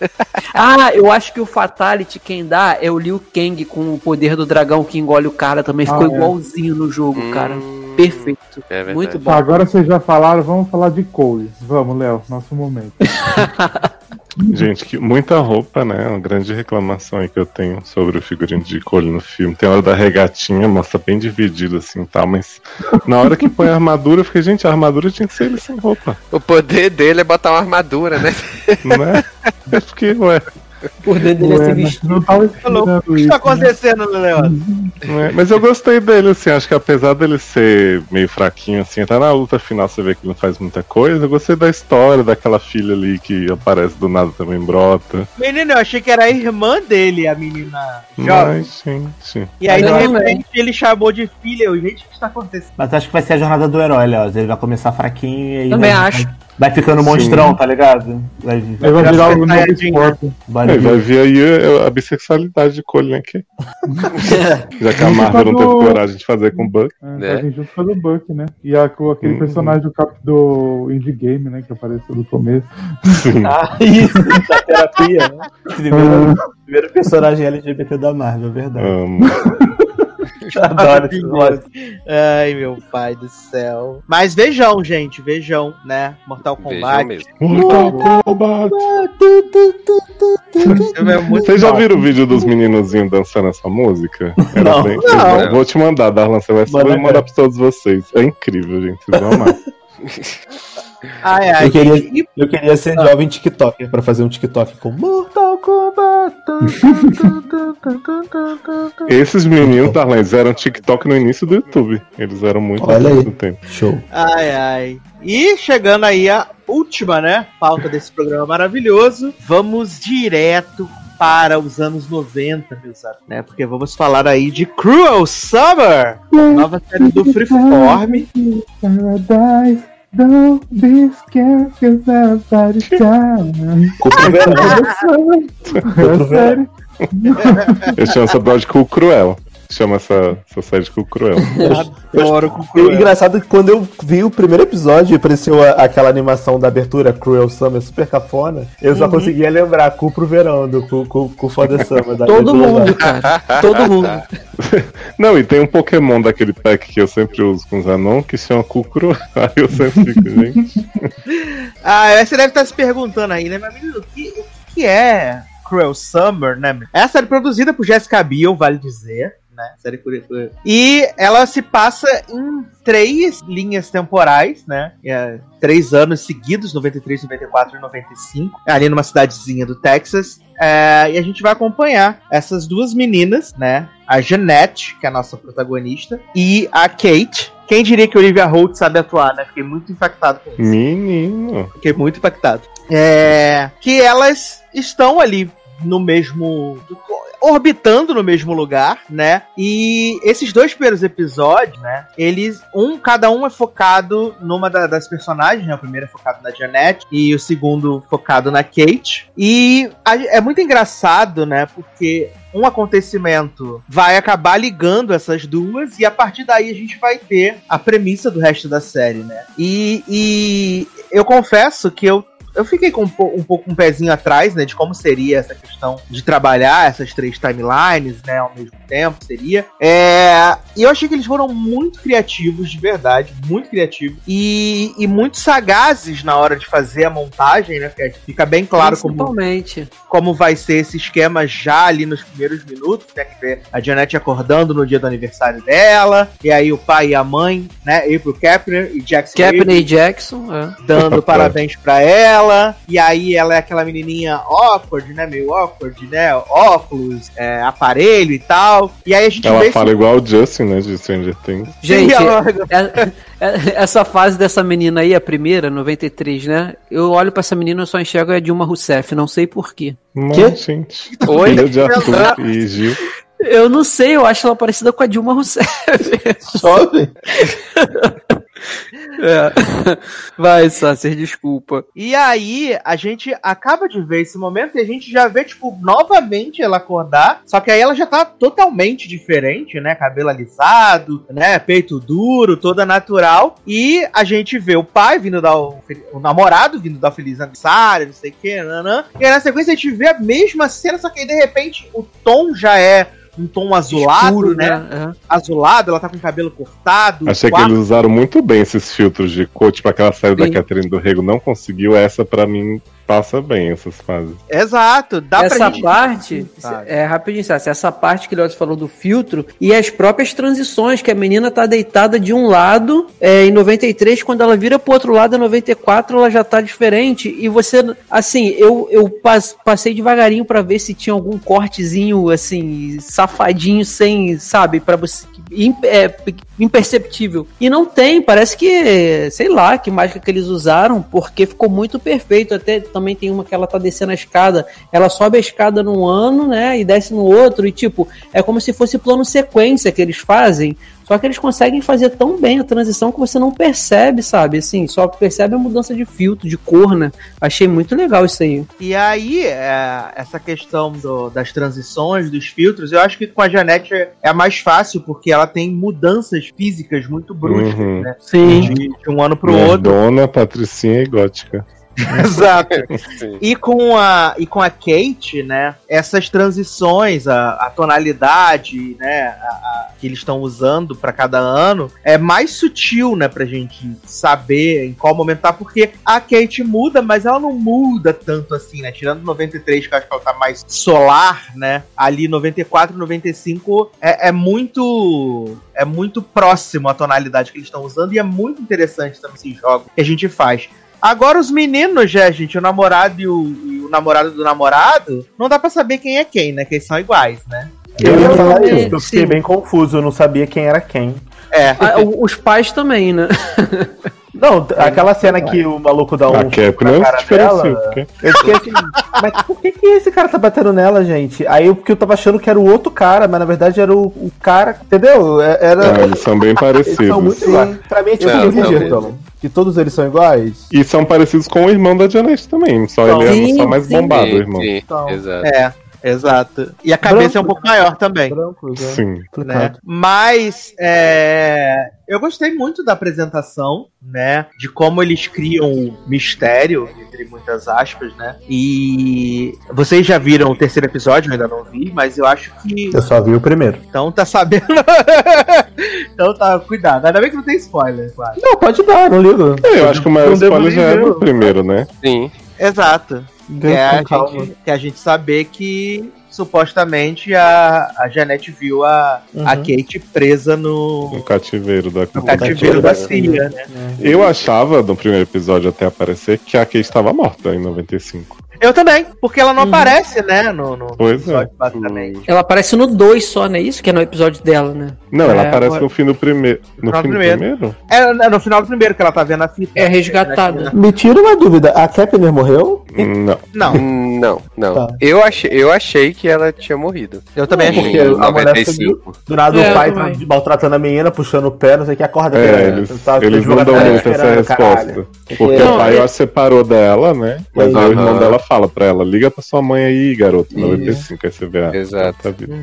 Ah, eu acho que o Fatality quem dá é o Liu Kang com o poder do dragão que engole o cara, também ficou Ah, é. igualzinho no jogo, cara. Hum, Perfeito. É verdade. Muito bom. Tá, agora vocês já falaram, vamos falar de Cole. Vamos, Léo, nosso momento. Gente, que muita roupa, né? Uma grande reclamação aí que eu tenho sobre o figurino de Cole no filme. Tem a hora da regatinha, mostra bem dividido assim e tal, mas na hora que põe a armadura, eu fiquei, gente, a armadura tinha que ser ele sem roupa, O poder dele é botar uma armadura, né? né? Eu fiquei, ué, O poder dele é mas vestir. não tava o que isso. tá né? acontecendo, Leandro? não é? mas eu gostei dele, assim, acho que apesar dele ser meio fraquinho, assim, até na luta final você vê que ele não faz muita coisa, eu gostei da história, daquela filha ali que aparece do nada também brota. Menino, eu achei que era a irmã dele, a menina jovem. Mas, gente. E aí, de repente, ele chamou de filha. Eu, gente, está acontecendo? Mas acho que vai ser a jornada do herói, Léo. Ele vai começar fraquinho e aí Também vai, acho. vai ficando Sim. monstrão, tá ligado? Vai, Ele vai virar o Vai novo ficar esporte. vai, É, vai ver aí a, a bissexualidade de Cole, né? Que, já que a Marvel não teve coragem de fazer com o Buck. É? Vai vir junto do Buck, né? E a, com aquele Uhum. personagem do, cap, do Indie Game, né? Que apareceu no começo. Ah, isso, da terapia, né? Primeiro, primeiro personagem LGBT da Marvel, é verdade. Amo. Adoro esse. Ai, meu pai do céu. Mas vejam, gente, vejam, né? Mortal Kombat. Mortal Kombat. Vocês já viram o vídeo dos meninozinhos dançando essa música? Não. bem- Não. Vou te mandar, Darlan. Você vai mandar pra todos vocês. É incrível, gente. Vocês vão amar. Ai, ai, Eu queria- gente. E Eu queria ser jovem TikToker pra fazer um TikTok com Mortal Kombat. Esses meninos, Darlan, eles eram TikTok no início do YouTube. Eles eram muito Olha aí. do tempo. Show. Ai, ai. E chegando aí a última, né? Pauta desse programa maravilhoso. Vamos direto para os anos 90, meus amigos, né? Porque vamos falar aí de Cruel Summer, nova série do Freeform. Don't be scared, cause everybody's dying. Culpa verão. É sério. Eu chamo essa de Cu Cruel. Chama essa, essa série de Cruel. Adoro com o Cruel. engraçado é que quando eu vi o primeiro episódio e apareceu a- aquela animação da abertura, Cruel Summer, super cafona, eu só conseguia lembrar cu pro verão, do cu, cu, cu foda summer. da- Todo do- mundo, cara. Todo mundo. Não, e tem um Pokémon daquele pack que eu sempre uso com os Anon que chama Cu Cruel. Aí eu sempre fico, gente. Ah, você deve estar se perguntando aí, né, meu menino? O que, o que é Cruel Summer, né? É a série produzida por Jessica Biel, vale dizer. Né? Série por- E ela se passa em três linhas temporais, né? É, três anos seguidos, 93, 94 e 95, ali numa cidadezinha do Texas. É, e a gente vai acompanhar essas duas meninas, né? A Jeanette, que é a nossa protagonista, e a Kate. Quem diria que Olivia Holt sabe atuar, né? Fiquei muito impactado com isso. Menino. Fiquei muito impactado. É, que elas estão ali no mesmo. Orbitando no mesmo lugar, né? E esses dois primeiros episódios, né? Eles. Um, cada um é focado numa da- das personagens, né? O primeiro é focado na Janet e o segundo focado na Kate. E a- é muito engraçado, né? Porque um acontecimento vai acabar ligando essas duas e a partir daí a gente vai ter a premissa do resto da série, né? E, e eu confesso que eu eu fiquei com um, po- um pouco um pezinho atrás, né, de como seria essa questão de trabalhar essas três timelines, né, ao mesmo tempo, seria. É, e eu achei que eles foram muito criativos, de verdade, muito criativos, e, e muito sagazes na hora de fazer a montagem, né, porque fica bem claro como como vai ser esse esquema já ali nos primeiros minutos, né? Que vê a Janet acordando no dia do aniversário dela, e aí o pai e a mãe, né? April Kepner e Jackson Capney Avery Jackson, é. dando parabéns pra ela, e aí ela é aquela menininha awkward, né? Meio awkward, né? Óculos, é, aparelho e tal. E aí a gente Ela vê fala igual o Justin, né, de Stranger Things. Gente, ela- é- é- essa fase dessa menina aí, a primeira, 93, né? Eu olho pra essa menina e só enxergo a Dilma Rousseff, não sei porquê. Mas, gente, Oi? filha de Arthur e Gil. Eu não sei, eu acho ela parecida com a Dilma Rousseff. Chove? É. Vai, Sasser, desculpa. E aí, a gente acaba de ver esse momento e a gente já vê, tipo, novamente ela acordar. Só que aí ela já tá totalmente diferente, né? Cabelo alisado, né? Peito duro, toda natural. E a gente vê o pai vindo dar o, o namorado vindo dar feliz aniversário, não sei o que, nanã. E aí na sequência a gente vê a mesma cena, só que aí de repente o tom já é um tom azulado, Escuro, né? É. Azulado, ela tá com o cabelo cortado. Achei que eles usaram muito bem esses filtros de cor, tipo aquela série Sim. da Catherine do Rego não conseguiu, essa pra mim passa bem essas fases. Exato, dá pra essa gente... parte, é rapidinho, Sassi, essa parte que o Leoz falou do filtro e as próprias transições, que a menina tá deitada de um lado é, em 93, quando ela vira pro outro lado em 94, ela já tá diferente. E você, assim, eu, eu pas- passei devagarinho pra ver se tinha algum cortezinho, assim, safadinho, sem, sabe, para você. é, imperceptível. E não tem, parece que, sei lá, que mágica que eles usaram, porque ficou muito perfeito. Até também tem uma que ela tá descendo a escada, ela sobe a escada num ano, né, e desce no outro, e tipo, é como se fosse plano sequência que eles fazem. Só que eles conseguem fazer tão bem a transição que você não percebe, sabe? Assim, só percebe a mudança de filtro, de cor, né? Achei muito legal isso aí. E aí, é, essa questão do- das transições, dos filtros, eu acho que com a Janete é, é mais fácil, porque ela tem mudanças físicas muito bruscas, Uhum. né? Sim. De, de um ano pro outro. Dona, Patricinha e Gótica. Exato. E com a, e com a Kate, né? Essas transições, a, a tonalidade, né? a- a- que eles estão usando pra cada ano é mais sutil, né? Pra gente saber em qual momento tá, porque a Kate muda, mas ela não muda tanto assim, né? Tirando 93, que eu acho que ela tá mais solar, né? Ali 94, 95 é, é muito. É muito próximo a tonalidade que eles estão usando e é muito interessante também esse jogo que a gente faz. Agora os meninos, já, gente, o namorado e o, e o namorado do namorado, não dá pra saber quem é quem, né? Que eles são iguais, né? Eu ia falar isso, eu fiquei sim. bem confuso, eu não sabia quem era quem. É. Ah, os pais também, né? Não, aquela cena que o maluco dá um a Cap na não cara dela, Eu fiquei assim, mas por que, que esse cara tá batendo nela, gente? Aí eu, porque eu tava achando que era o outro cara, mas na verdade era o, o cara, entendeu? É- Era. Ah, eles são bem eles são parecidos. muito iguais. Pra mim é tipo Não, um não. Bridgerton, que todos eles são iguais. E são parecidos com o irmão da Janet também. Só ele é Sim, só mais sim. bombado, o Sim, irmão. sim, Então. exato. É, exato. E a cabeça é um Branco, pouco maior também. Brancos, né? Sim. Né? Mas é, eu gostei muito da apresentação, né? De como eles criam o mistério, entre muitas aspas, né? E vocês já viram o terceiro episódio, eu ainda não vi, mas eu acho que Eu só vi o primeiro. então tá sabendo. então tá, cuidado. Ainda bem que não tem spoiler, claro. Não, pode dar, não ligo. É, eu acho que o maior spoiler já é no primeiro, né? Sim. Exato. Que é, a gente, é a gente saber que supostamente a, a Janete viu a, a Uhum. Kate presa no, No cativeiro da no cativeiro da filha, né? Eu achava, no primeiro episódio até aparecer, que a Kate estava morta em 95. Eu também, porque ela não aparece, né, no, no Pois episódio, é. basicamente. Ela aparece no 2 só, né? Isso que é no episódio dela, né? Não, ela É, aparece agora- no fim do primeiro. No final fim do do primeiro. primeiro? É, é no final do primeiro que ela tá vendo a fita. É resgatada. Me tira uma dúvida, a Kepner morreu? Não. Não, Não, não. Tá. Eu, achei, eu achei que ela tinha morrido. eu também achei. Porque a mulher 95. Do nada É, o pai tá maltratando a menina, puxando o pé, não sei o que, acorda. É, eles, Tá- eles tá não dão jogando muito essa resposta. caralho. Porque Não, o pai, é- eu acho, separou dela, né? Mas aí o irmão Aham. dela fala pra ela: liga pra sua mãe aí, garoto, 95. Aí você vê a. Exato. Tá viva.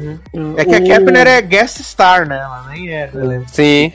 É que a Kepner é guest star, né? Ela nem é. Sim.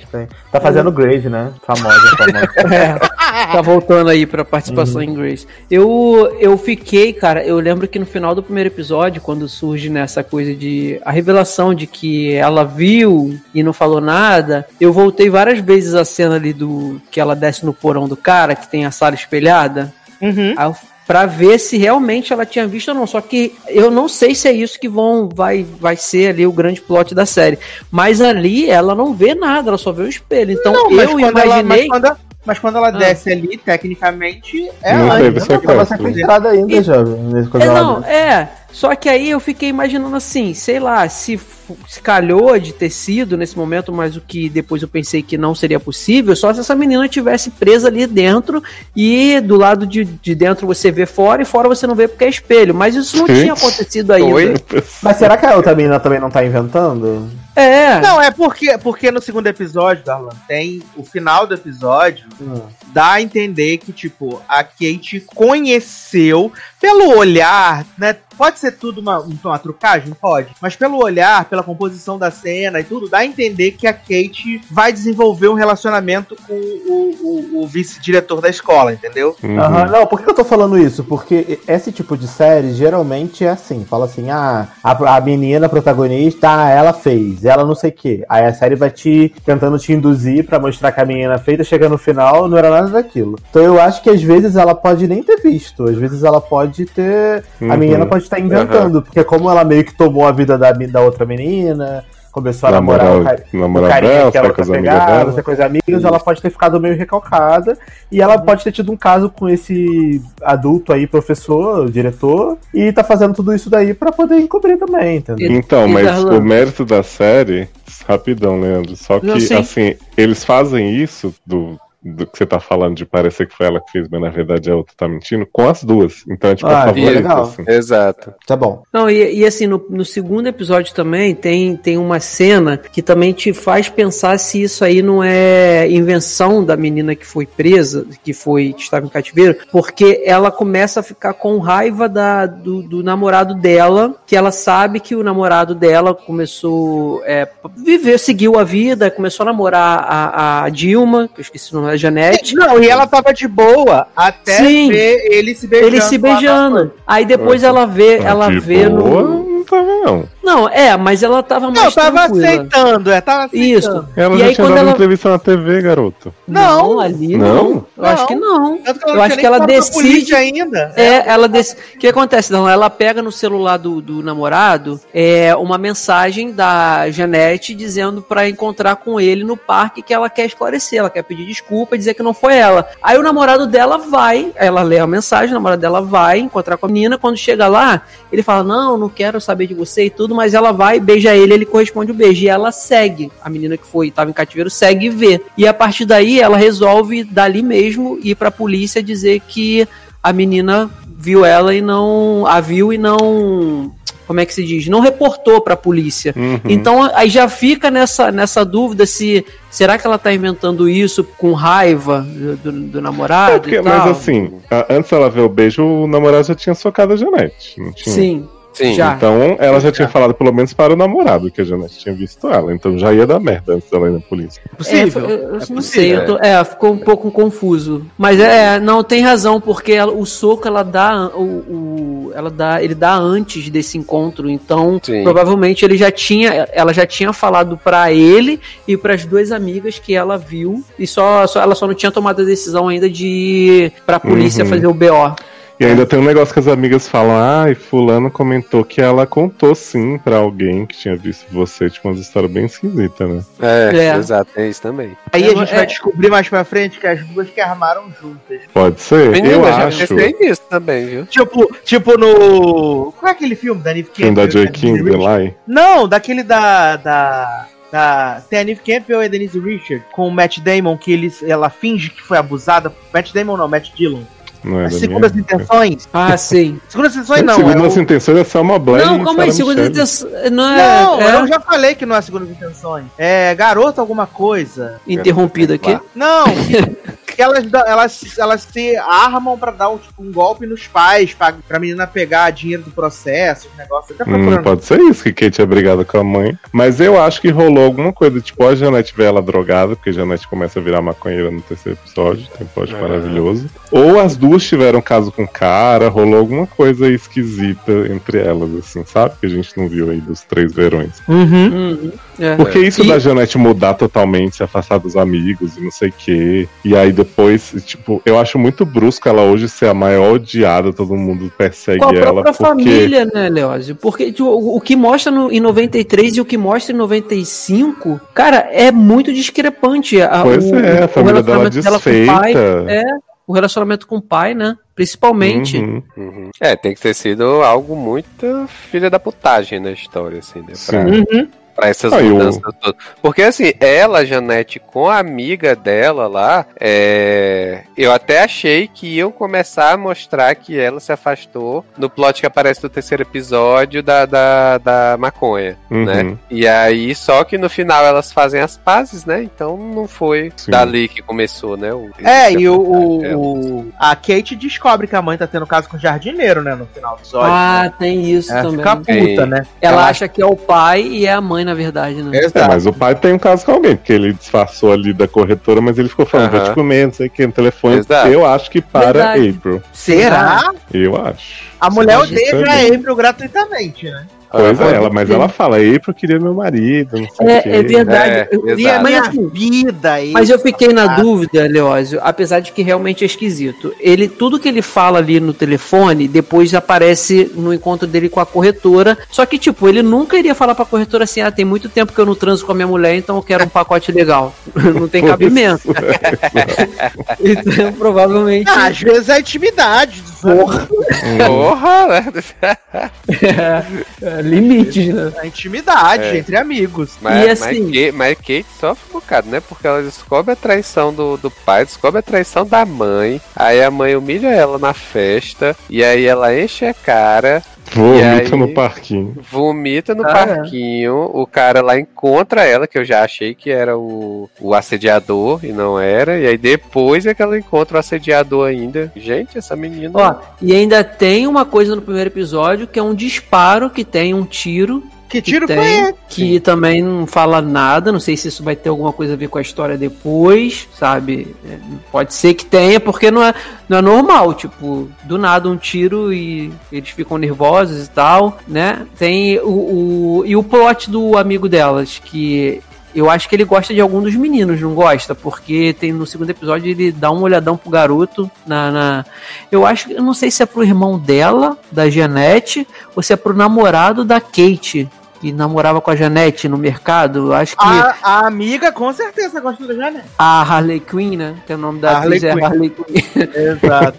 Tá fazendo grade, né? Famosa, famosa. É. tá voltando aí pra participação em Grace. Eu, eu fiquei, cara, eu lembro que no final do primeiro episódio, quando surge nessa coisa de. a revelação de que ela viu e não falou nada, eu voltei várias vezes a cena ali do. que ela desce no porão do cara, que tem a sala espelhada. Uhum. Aí eu- Pra ver se realmente ela tinha visto ou não. Só que eu não sei se é isso que vão vai, vai ser ali o grande plot da série. Mas ali ela não vê nada, ela só vê o espelho. Então Não, mas eu ela, mas imaginei. quando, mas quando ela Ah. desce ali, tecnicamente, é Não ainda. Ela tava sequestrada ainda, jovem. Nesse É, não, é. Só que aí eu fiquei imaginando assim, sei lá, se, se calhou de ter sido nesse momento, mas o que depois eu pensei que não seria possível, só se essa menina tivesse presa ali dentro e do lado de, de dentro você vê fora e fora você não vê porque é espelho. Mas isso não Gente, tinha acontecido ainda. Oi? Mas será que a outra menina também não tá inventando? É. Não, é porque, porque no segundo episódio, Darlan, tem o final do episódio, Hum. dá a entender que, tipo, a Kate conheceu, pelo olhar, né? Pode ser tudo uma, uma trucagem? Pode. Mas pelo olhar, pela composição da cena e tudo, dá a entender que a Kate vai desenvolver um relacionamento com o, o- o vice-diretor da escola, entendeu? Uhum. Aham, Não, por que eu tô falando isso? Porque esse tipo de série geralmente é assim: fala assim, ah, a, a menina protagonista, ah, ela fez, ela não sei o quê. Aí a série vai te tentando te induzir pra mostrar que a menina e chega no final, não era nada daquilo. Então eu acho que às vezes ela pode nem ter visto, às vezes ela pode ter. A Uhum. menina pode estar inventando, porque como ela meio que tomou a vida da, da outra menina. Começou a namorar o cara, o namorar carinha dela, que ela dela. ser coisa amigas, ela pode ter ficado meio recalcada e ela pode ter tido um caso com esse adulto aí, professor, diretor, e tá fazendo tudo isso daí pra poder encobrir também, entendeu? Então, mas o mérito da série, rapidão, Leandro, só que, assim, eles fazem isso do, do que você tá falando de parecer que foi ela que fez, mas na verdade a outra tá mentindo, com as duas. Então é tipo Ah, a favorita, legal. assim. Exato. Tá bom. Não, e, e assim, no, no segundo episódio também tem, tem uma cena que também te faz pensar se isso aí não é invenção da menina que foi presa, que foi que estava em cativeiro, porque ela começa a ficar com raiva da, do, do namorado dela, que ela sabe que o namorado dela começou é, viver, seguiu a vida, começou a namorar a, a Dilma, que eu esqueci o nome da Janete. Não, e ela tava de boa até Sim. ver ele se beijando. Eles se beijando. Aí depois Nossa. ela vê, Tá ela vê boa, no. Não tava, não. Não, é, mas ela tava Não, mais tava tranquila. aceitando, é, tava aceitando. Isso. Ela E já aí tinha quando dado ela- entrevista na TV, garoto. Não. ali Não? não. Eu acho que não. Eu não acho que ela decide- ainda. É, ela desse. O que acontece? Não, ela pega no celular do, do namorado é uma mensagem da Janete dizendo pra encontrar com ele no parque que ela quer esclarecer, ela quer pedir desculpa e dizer que não foi ela. Aí o namorado dela vai, ela lê a mensagem, o namorado dela vai encontrar com a menina. Quando chega lá, ele fala: Não, não quero saber de você e tudo, mas ela vai, beija ele, ele corresponde o beijo. E ela segue. A menina que foi, estava em cativeiro, segue e vê. E a partir daí ela resolve dali mesmo ir pra polícia dizer que a menina viu ela e não. a viu e não. Como é que se diz? Não reportou pra polícia. Uhum. Então aí já fica nessa, nessa dúvida se será que ela tá inventando isso com raiva do, do- do namorado? É porque- mas assim, a- antes ela ver o beijo, o namorado já tinha socado a Janete. Não tinha? Sim, Sim. Já. Então ela já tinha falado pelo menos para o namorado que a Janete tinha visto ela. Então já ia dar merda antes dela ir na polícia. Possível. É, eu- eu não possível, sei, eu tô- é, ficou um pouco confuso. Mas é, não tem razão, porque ela- o soco ela dá, o, o- ela dá, ele dá antes desse encontro. Então, Sim. provavelmente ele já tinha, ela já tinha falado pra ele e para as duas amigas que ela viu e só, só- ela só não tinha tomado a decisão ainda de ir pra polícia Uhum. fazer o BO. E ainda tem um negócio que as amigas falam: ai, fulano comentou que ela contou sim pra alguém que tinha visto você, tipo, umas histórias bem esquisitas, né? É, É. exato, é isso também. Aí É, a gente é- vai descobrir mais pra frente que as duas que armaram juntas. Pode ser? Menina, eu acho. pensei nisso também, viu? Tipo, tipo no. Qual é aquele filme da Neve Filme da? Joy King, The Lie. Não, daquele da. da. da. Tem a Neve Campbell e a Denise Richard com o Matt Damon, que eles, ela finge que foi abusada. Matt Damon não, Matt Dillon. Não é As da segundas minha. intenções. Ah, sim. Segundas intenções não. Segundo é as o... intenções é Selma Blair não, calma aí, Sarah segunda Michelle. intenção. Não é, Não, é eu já falei que não é segundas intenções. É garota alguma coisa. interrompida aqui. Não, porque elas, elas, elas se armam pra dar um, tipo, um golpe nos pais, pra, pra menina pegar dinheiro do processo, os negócios. Tá Hum, pode ser isso, que Kate é brigada com a mãe. Mas eu acho que rolou alguma coisa, tipo, a Janete vê ela drogada, porque a Janete começa a virar maconheira no terceiro episódio, tem um episódio É. maravilhoso. Ou as duas tiveram caso com o cara, rolou alguma coisa esquisita entre elas, assim, sabe? Que a gente não viu aí dos três verões. Uhum. Uhum. É. Porque isso E- da Janete mudar totalmente, se afastar dos amigos e não sei o quê. E aí depois, tipo, eu acho muito brusco ela hoje ser a maior odiada, todo mundo persegue Com a ela. própria Porque... família, né, Leózio? Porque tipo, o, que mostra no, em 93 e o que mostra em 95, cara, é muito discrepante. A, Pois o, é, a família dela relacionamento dela com o pai. desfeita. É, o relacionamento com o pai, né? Principalmente. Uhum. Uhum. É, tem que ter sido algo muito filha da putagem na história, assim, né? Pra, Sim. Uhum. Pra essas mudanças todas. Porque, assim, ela, Janete, com a amiga dela lá, é... eu até achei que iam começar a mostrar que ela se afastou no plot que aparece no terceiro episódio da, da, da maconha, Uhum. né? E aí, só que no final elas fazem as pazes, né? Então não foi Sim. dali que começou, né? O, É, e o, o- É. a Kate descobre que a mãe tá tendo caso com o jardineiro, né, no final do episódio. Ah, tem isso Ela também. fica puta, né? Ela, ela- acha que é o pai e é a mãe, na verdade, né? É, mas o pai tem um caso com alguém, porque ele disfarçou ali da corretora, mas ele ficou falando, vou Aham. te comer, não sei o que, no telefone. Exato. Eu acho que para Verdade. April. Será? Eu acho. A mulher odeia também? April gratuitamente, né? Pois Aham. é, ela, mas ela fala, April queria meu marido, não sei o É, quê. é verdade. É, eu, exato. mas, Minha assim, vida aí. Mas eu fiquei na Ah. dúvida, Leózio, apesar de que realmente é esquisito. Ele, tudo que ele fala ali no telefone, depois aparece no encontro dele com a corretora. Só que, tipo, ele nunca iria falar pra corretora assim: ah, tem muito tempo que eu não transo com a minha mulher, então eu quero um pacote legal. não tem cabimento. então, provavelmente. Ah, às vezes é intimidade. Porra. Porra, né? é, limites, né? É intimidade É. entre amigos. Mas, E assim- mas, Kate, mas Kate sofre um bocado, né? Porque ela descobre a traição do, do pai, descobre a traição da mãe. Aí a mãe humilha ela na festa. E aí ela enche a cara, Vomita aí? no parquinho. vomita no Ah, é. parquinho. O cara lá encontra ela, que eu já achei que era o, o assediador e não era. E aí depois é que ela encontra o assediador ainda. Gente, essa menina. Ó, e ainda tem uma coisa no primeiro episódio que é um disparo que tem um tiro Que tiro que foi tem, esse? que também não fala nada. Não sei se isso vai ter alguma coisa a ver com a história depois, sabe? É, Pode ser que tenha, porque não é, não é normal. Tipo, do nada um tiro e eles ficam nervosos e tal, né? Tem o, o e o plot do amigo delas que eu acho que ele gosta de algum dos meninos, não gosta? Porque tem no segundo episódio ele dá um olhadão pro garoto na. na- Eu acho que. Eu não sei se é pro irmão dela, da Janete, ou se é pro namorado da Kate, que namorava com a Janete no mercado. Acho que A, a amiga com certeza gosta da Janete. a Harley Quinn, né? Que é o nome da Harley atriz é Quinn. Harley Quinn. Exato.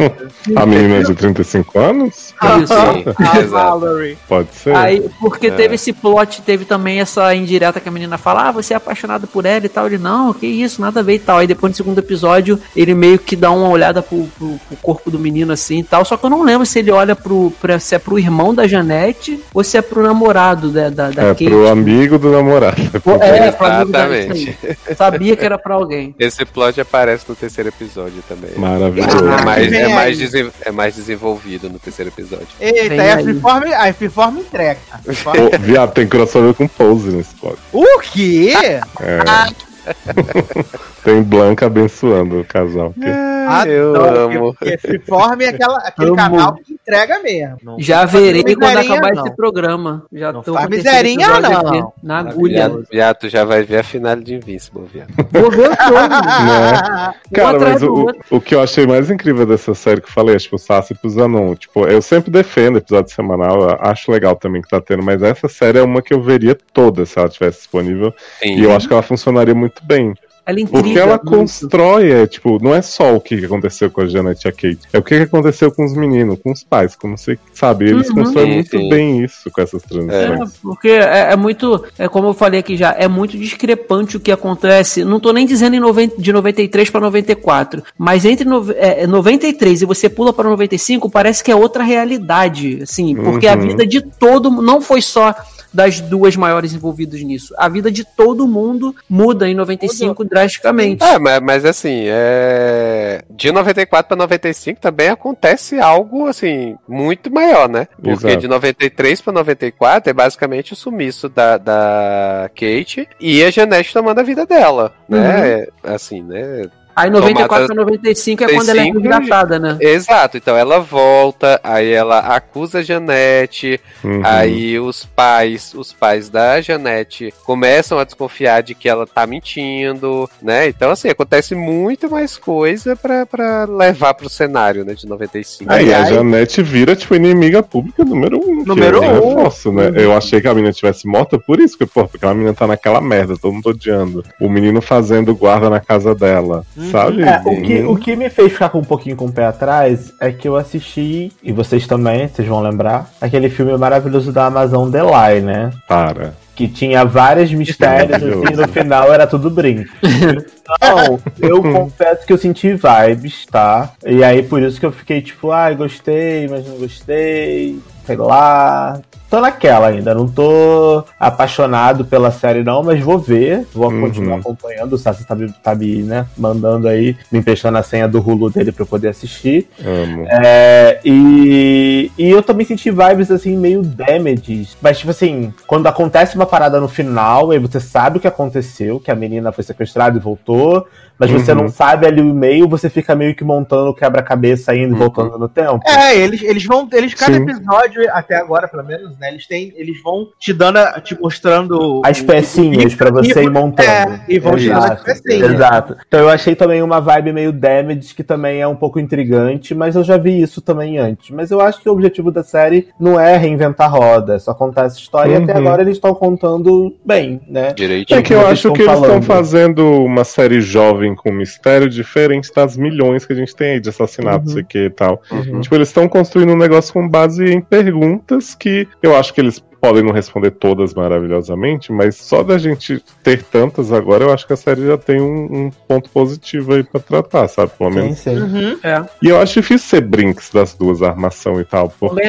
A menina de 35 anos? Isso. a. Valerie. Pode ser. Aí, porque É. teve esse plot, teve também essa indireta que a menina fala, ah, você é apaixonado por ela e tal. Ele, não, que isso, nada a ver e tal. Aí depois no segundo episódio, ele meio que dá uma olhada pro, pro- pro corpo do menino assim e tal. Só que eu não lembro se ele olha pro, pra, se é pro irmão da Janete ou se é pro namorado da, da, da é Kate. pro amigo do namorado. É, da Exatamente. aí. Sabia que era pra alguém. Esse plot aparece no terceiro episódio também. Maravilhoso. É mais, é, mais desen- é mais desenvolvido no terceiro episódio. Eita, Vem aí a. Freeform, a Freeform entrega. Freeform- viado, tem crossover com Pose nesse plot. o quê? É. tem Blanca abençoando o casal. porque- eu Adoro, amo. Porque Freeform é aquela, aquele Amo. canal que entrega mesmo. Não- Já verei quando acabar não. esse programa. Já Não tô faz miserinha, não. aqui Na agulha. Viado, viado, tu já vai ver a final de Invincible, viado. Vou ver o jogo. Né? Cara, mas o, o que eu achei mais incrível dessa série que eu falei, é, tipo, o Sassi pro Zanon. Tipo, eu sempre defendo episódio semanal, eu acho legal também que tá tendo, mas essa série é uma que eu veria toda se ela tivesse disponível. Sim. E eu acho que ela funcionaria muito bem. Ela intriga Porque ela muito. constrói, é, tipo, não é só o que que aconteceu com a Janet e a Kate, é o que que aconteceu com os meninos, com os pais, como você sabe, eles Uhum. constroem Sim, muito sim. bem isso com essas É, transições. porque é, é muito, é como eu falei aqui já, é muito discrepante o que acontece. Não tô nem dizendo em 90, de 93 para 94, mas entre nove- é, 93 e você pula para 95, parece que é outra realidade, assim, porque a Uhum. vida de todo não foi só das duas maiores envolvidas nisso. A vida de todo mundo muda em 95 drasticamente. É, mas, mas assim, é... de 94 para 95 também acontece algo assim muito maior, né? Porque Exato. de 93 para 94 é basicamente o sumiço da, da Kate e a Janete tomando a vida dela, né? Assim, né? Aí 94 Tomada- pra 95 é quando ela é 95, resgatada, né? Exato, então ela volta, aí ela acusa a Janete, Uhum. aí os pais, os pais da Janete começam a desconfiar de que ela tá mentindo, né? Então, assim, acontece muito mais coisa pra, pra levar pro cenário, né, de 95. Aí a Aliás- Janete vira, tipo, inimiga pública número um. Número é um. reforço, né? Eu achei que a menina tivesse morta por isso, porque, pô, porque a menina tá naquela merda, todo mundo odiando. O menino fazendo guarda na casa dela, sabe? É, o, que, o que me fez ficar com um pouquinho com o pé atrás é que eu assisti, e vocês também, vocês vão lembrar, aquele filme maravilhoso da Amazon The Lie, né? Para. Que tinha vários mistérios Maravilhoso. assim, no final era tudo brinco. Então, eu confesso que eu senti vibes, tá? E aí por isso que eu fiquei tipo, ai, gostei, mas não gostei, sei lá. Tô naquela ainda, não tô apaixonado pela série não, mas vou ver, vou Uhum. continuar acompanhando. O Sassi tá, me- tá me, né, mandando aí, me emprestando a senha do Hulu dele pra eu poder assistir. Amo. É, e, e eu também senti vibes assim, meio damages. Mas, tipo assim, quando acontece uma parada no final, aí você sabe o que aconteceu, que a menina foi sequestrada e voltou, mas você Uhum. não sabe ali o meio, você fica meio que montando o quebra-cabeça indo e voltando no tempo. É, eles, eles vão. Eles, cada Sim. episódio, até agora, pelo menos, né? Eles têm. Eles vão te dando, a- te mostrando. As pecinhas pra você ir montando. É, e vão te dando as Exato. pecinhas. Exato. Então eu achei também uma vibe meio damage, que também é um pouco intrigante, mas eu já vi isso também antes. Mas eu acho que o objetivo da série não é reinventar roda, é só contar essa história e até Uhum. agora eles estão contando bem, né? Direitinho. É que eu acho que eles estão fazendo uma série jovem com mistério diferente das milhões que a gente tem aí de assassinatos Uhum. e tal. Uhum. Tipo, eles estão construindo um negócio com base em perguntas que eu acho que eles podem não responder todas maravilhosamente, mas só da gente ter tantas agora, eu acho que a série já tem um, um ponto positivo aí pra tratar, sabe? Pelo Sim, menos. sim. Uhum. É. E eu acho difícil ser brinks das duas, a armação e tal, porque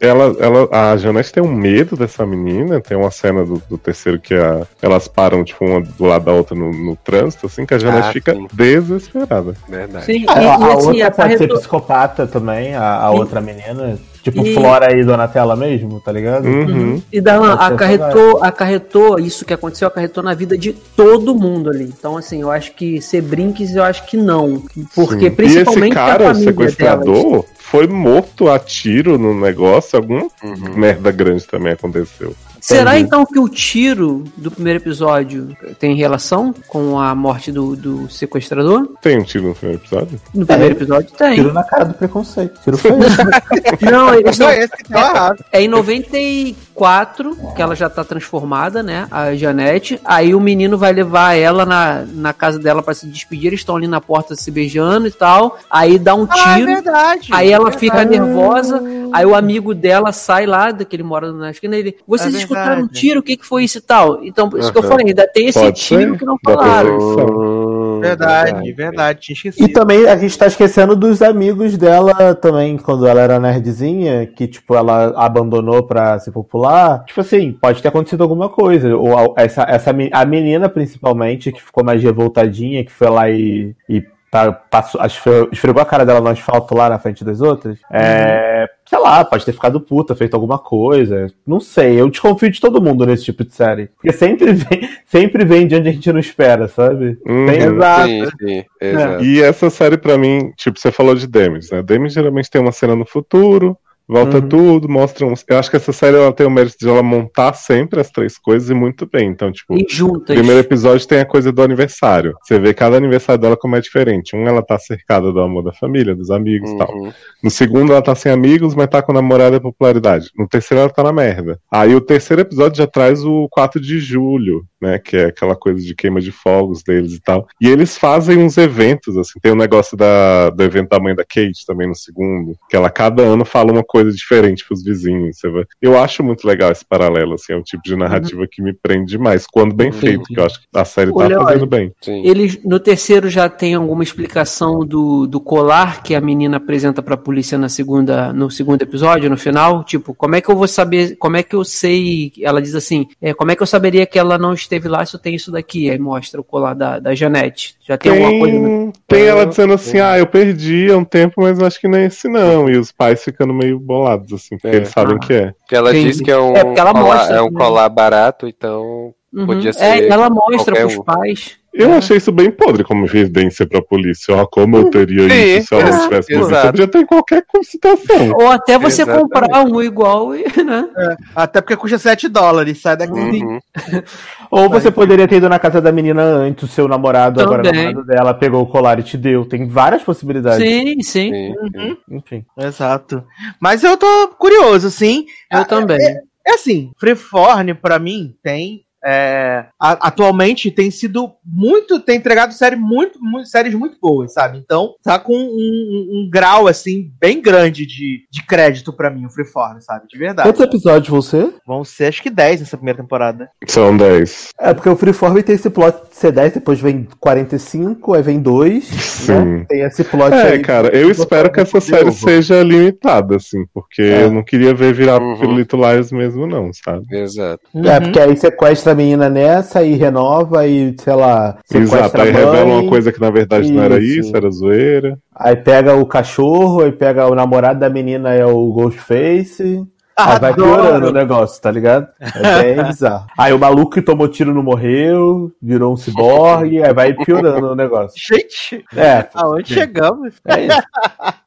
ela, ela, a Janete tem um medo dessa menina, tem uma cena do, do terceiro que a- elas param, tipo, uma do lado da outra no, no trânsito, assim, que a Janete Ah, fica sim. desesperada. Verdade. Sim, e, A, e a assim, outra pode ser psicopata também, a, a E- outra menina. Tipo E- Flora e Donatella mesmo, tá ligado? Uhum. E Darlan, acarretou, acarretou isso que aconteceu, acarretou na vida de todo mundo ali. Então, assim, eu acho que ser brinques, eu acho que não. Porque Sim. principalmente e esse cara, sequestrador, delas. foi morto a tiro no negócio, alguma Uhum. merda grande também aconteceu. Será então que o tiro do primeiro episódio tem relação com a morte do, do sequestrador? Tem um tiro no primeiro episódio? No primeiro episódio tem. Tiro na cara do preconceito. Tiro feio. Não, eles Não, esse que tá errado. É em 94 que ela já tá transformada, né? A Janete. Aí o menino vai levar ela na, na casa dela pra se despedir. Eles estão ali na porta se beijando e tal. Aí dá um Ah, é tiro. verdade. Aí ela fica nervosa, aí o amigo dela sai lá, daquele mora na esquina, ele, vocês É escutaram um tiro, o que que foi isso e tal? Então, por isso que eu falei, ainda tem esse Pode tiro ser. que não falaram. ver. Verdade, verdade, tinha esquecido. E também a gente tá esquecendo dos amigos dela também, quando ela era nerdzinha, que, tipo, ela abandonou pra ser popular. Tipo assim, pode ter acontecido alguma coisa. Ou a- essa, essa, a menina, principalmente, que ficou mais revoltadinha, que foi lá e. e tá- passou, esfre- esfregou a cara dela no asfalto lá na frente das outras. É. Sei lá, pode ter ficado puta, feito alguma coisa. Não sei, eu desconfio de todo mundo nesse tipo de série. Porque sempre vem, sempre vem de onde a gente não espera, sabe? Uhum. Exato. Sim, sim, exato. E essa série, pra mim, tipo, você falou de Demis, né? Demis geralmente tem uma cena no futuro, volta Uhum. tudo, mostra uns. Eu acho que essa série ela tem o mérito de ela montar sempre as três coisas e muito bem. Então, tipo, E juntas. primeiro episódio tem a coisa do aniversário. Você vê cada aniversário dela como é diferente. Um, ela tá cercada do amor da família, dos amigos e tal. Uhum. No segundo, ela tá sem amigos, mas tá com namorada e popularidade. No terceiro, ela tá na merda. Aí o terceiro episódio já traz o 4 de julho, né? Que é aquela coisa de queima de fogos deles e tal. E eles fazem uns eventos, assim. Tem o negócio da, do evento da mãe da Kate também no segundo. Que ela cada ano fala uma coisa coisa diferente pros vizinhos. Você vai... Eu acho muito legal esse paralelo, assim, é um tipo de narrativa que me prende demais, quando bem feito, que eu acho que a série tá Olha, fazendo bem. Sim. Eles no terceiro já tem alguma explicação do, do colar que a menina apresenta pra polícia na segunda, no segundo episódio, no final? Tipo, como é que eu vou saber, como é que eu sei, ela diz assim, é, como é que eu saberia que ela não esteve lá se eu tenho isso daqui? Aí mostra o colar da, da Janete. Já tem, alguma coisa... Tem, tem ela dizendo assim, ah, eu perdi há um tempo, mas acho que não é esse não. E os pais ficando meio bolados, assim, porque É. eles sabem que é. Porque ela Entendi. diz que é um, É, colar, mostra é um colar barato, então Uhum. podia ser. É, ela mostra pros um. pais. Eu É. achei isso bem podre como evidência pra polícia. Ó, como eu teria Sim, isso se ela tivesse. Exato. Você podia ter em qualquer situação. Ou até você Exatamente. comprar um igual e, né? Até porque custa 7 dólares, sai daqui. Uhum. Ou você poderia ter ido na casa da menina antes, o seu namorado, agora o Também. namorado dela, pegou o colar e te deu. Tem várias possibilidades. Sim, sim. Sim, sim. Enfim. Exato. Mas eu tô curioso, sim. Eu também. É assim, Freeform, pra mim, tem. É, a- atualmente tem sido muito. Tem entregado série muito, muito- séries muito boas, sabe? Então, tá com um, um- um grau, assim, bem grande de, de crédito pra mim, o Freeform, sabe? De verdade. Quantos episódios vão ser? Vão ser, acho que 10 nessa primeira temporada. São 10. É, porque o Freeform tem esse plot de ser 10, depois vem 45, aí vem 2. Sim. Né? Tem esse plot É, aí. cara, eu espero que essa série seja limitada, assim, porque É. eu não queria ver virar Uhum. Pirulito Liars mesmo, não, sabe? Exato. É, porque aí sequestra menina nessa e renova e, sei lá, Exato, aí revela uma coisa que na verdade não era Isso. isso, era zoeira. Aí pega o cachorro, aí pega o namorado da menina é o Ghostface. Aí vai piorando o negócio, tá ligado? É bem bizarro. Aí o maluco que tomou tiro não morreu, virou um ciborgue, aí vai piorando o negócio. Gente, É, aonde chegamos? é isso.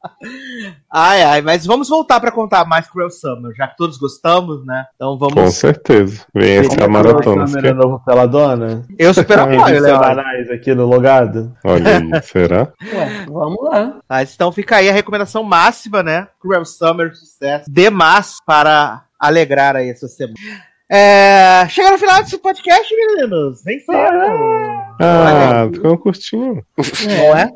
Ai, ai, mas vamos voltar pra contar mais Cruel Summer, já que todos gostamos, né? Então Com vamos. certeza. Vem essa é que maratona. câmera quer? novo pela dona? Eu super apoio, semanais aqui no logado. Olha aí, será? Ué, vamos lá. Mas então fica aí a recomendação máxima, né? Cruel Summer, sucesso. Demais para alegrar aí essa semana. É... Chega no final desse podcast, meninos. Vem certo. Ah, ficou um curtinho. Não é?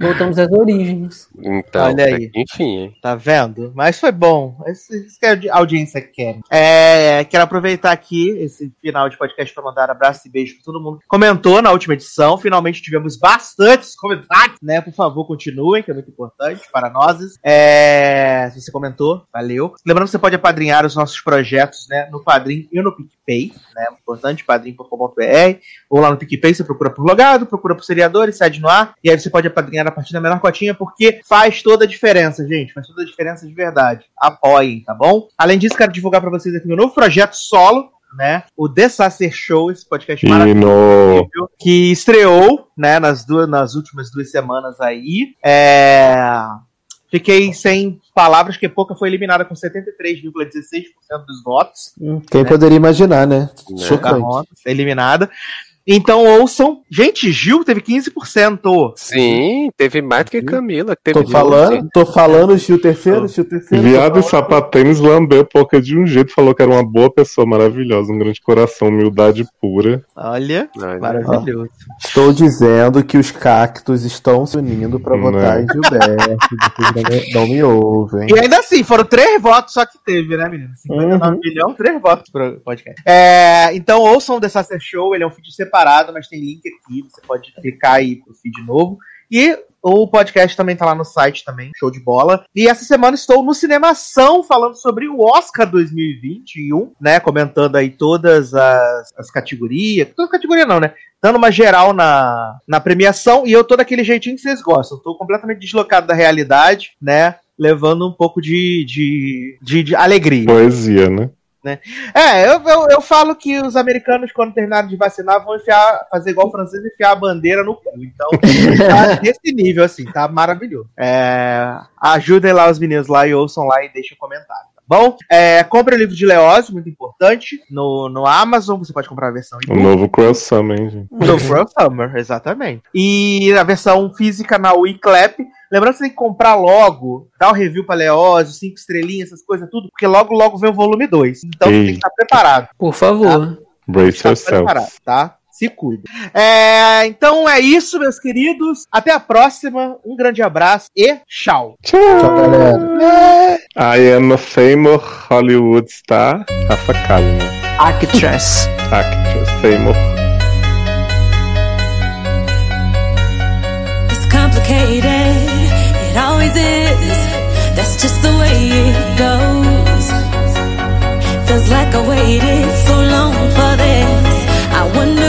Voltamos às origens. Então, Olha aí. enfim, hein? Tá vendo? Mas foi bom. Isso isso que a audiência quer. É, quero aproveitar aqui esse final de podcast para mandar abraço e beijo para todo mundo que comentou na última edição. Finalmente tivemos bastantes comentários, né? Por favor, continuem, que é muito importante para nós. É, se você comentou, valeu. Lembrando que você pode apadrinhar os nossos projetos, né? No Padrim e no PicPay, né? Importante, padrim.com.br ou lá no PicPay você procura por logado, procura por seriadores, sede no ar, e aí você pode apadrinhar a partir da menor cotinha, porque faz toda a diferença, gente. Faz toda a diferença de verdade. Apoiem, tá bom? Além disso, quero divulgar pra vocês aqui meu novo projeto solo, né? O The Sacer Show, esse podcast E maravilhoso no. que estreou, né, nas duas, nas últimas duas semanas aí. É... Fiquei sem palavras, que pouca foi eliminada com 73,16% dos votos. Quem poderia imaginar, né? Né? Chocante. Eliminada. Então ouçam. Gente, Gil teve 15%. Sim, teve mais do que Camila. Que teve Tô falando, 12. tô falando, Gil terceiro, Gil terceiro. Viado e sapatênis lambeu Poca de um jeito, falou que era uma boa pessoa, maravilhosa, um grande coração, humildade pura. Olha, Olha. maravilhoso. Estou dizendo que os cactos estão se unindo pra Né? votar em Gilberto. Não me, não ouvem. E ainda assim, foram três votos só que teve, né, menino? 59 Uhum. milhões, três votos pro podcast. É, então ouçam o The Sacer Show, ele é um feed separado, mas tem link aqui, você pode clicar aí pro feed novo. E o podcast também tá lá no site também, show de bola. E essa semana estou no Cinemação falando sobre o Oscar 2021, né? Comentando aí todas as, as categorias. Toda categoria não, né? Dando uma geral na, na premiação. E eu tô daquele jeitinho que vocês gostam. Tô completamente deslocado da realidade, né? Levando um pouco de, de, de, de alegria. Poesia, né? É, eu, eu, eu falo que os americanos, quando terminarem de vacinar, vão enfiar, fazer igual o francês e enfiar a bandeira no cu. Então, tá nesse nível, assim, tá maravilhoso. É, ajudem lá os meninos lá e ouçam lá e deixem um comentário. Bom, é, compre o livro de Leózio, muito importante, no, no Amazon, você pode comprar a versão O novo Cruel Summer, hein, gente? do Cruel Summer, exatamente. E a versão física na WeClap. Lembrando que você tem que comprar logo, dar o review pra Leózio, cinco estrelinhas, essas coisas tudo, porque logo, logo vem o volume 2. Então Ei. tem que estar preparado. Por favor. Brace Tá yourself. preparado, tá? Se cuida. É, então é isso, meus queridos. Até a próxima. Um grande abraço e tchau. Tchau, tchau galera. É. I am a famous Hollywood star. Rafa Kalina. Actress. Actress. Famous. It's complicated. It always is. That's just the way it goes. Feels like I waited so long for this. I wonder.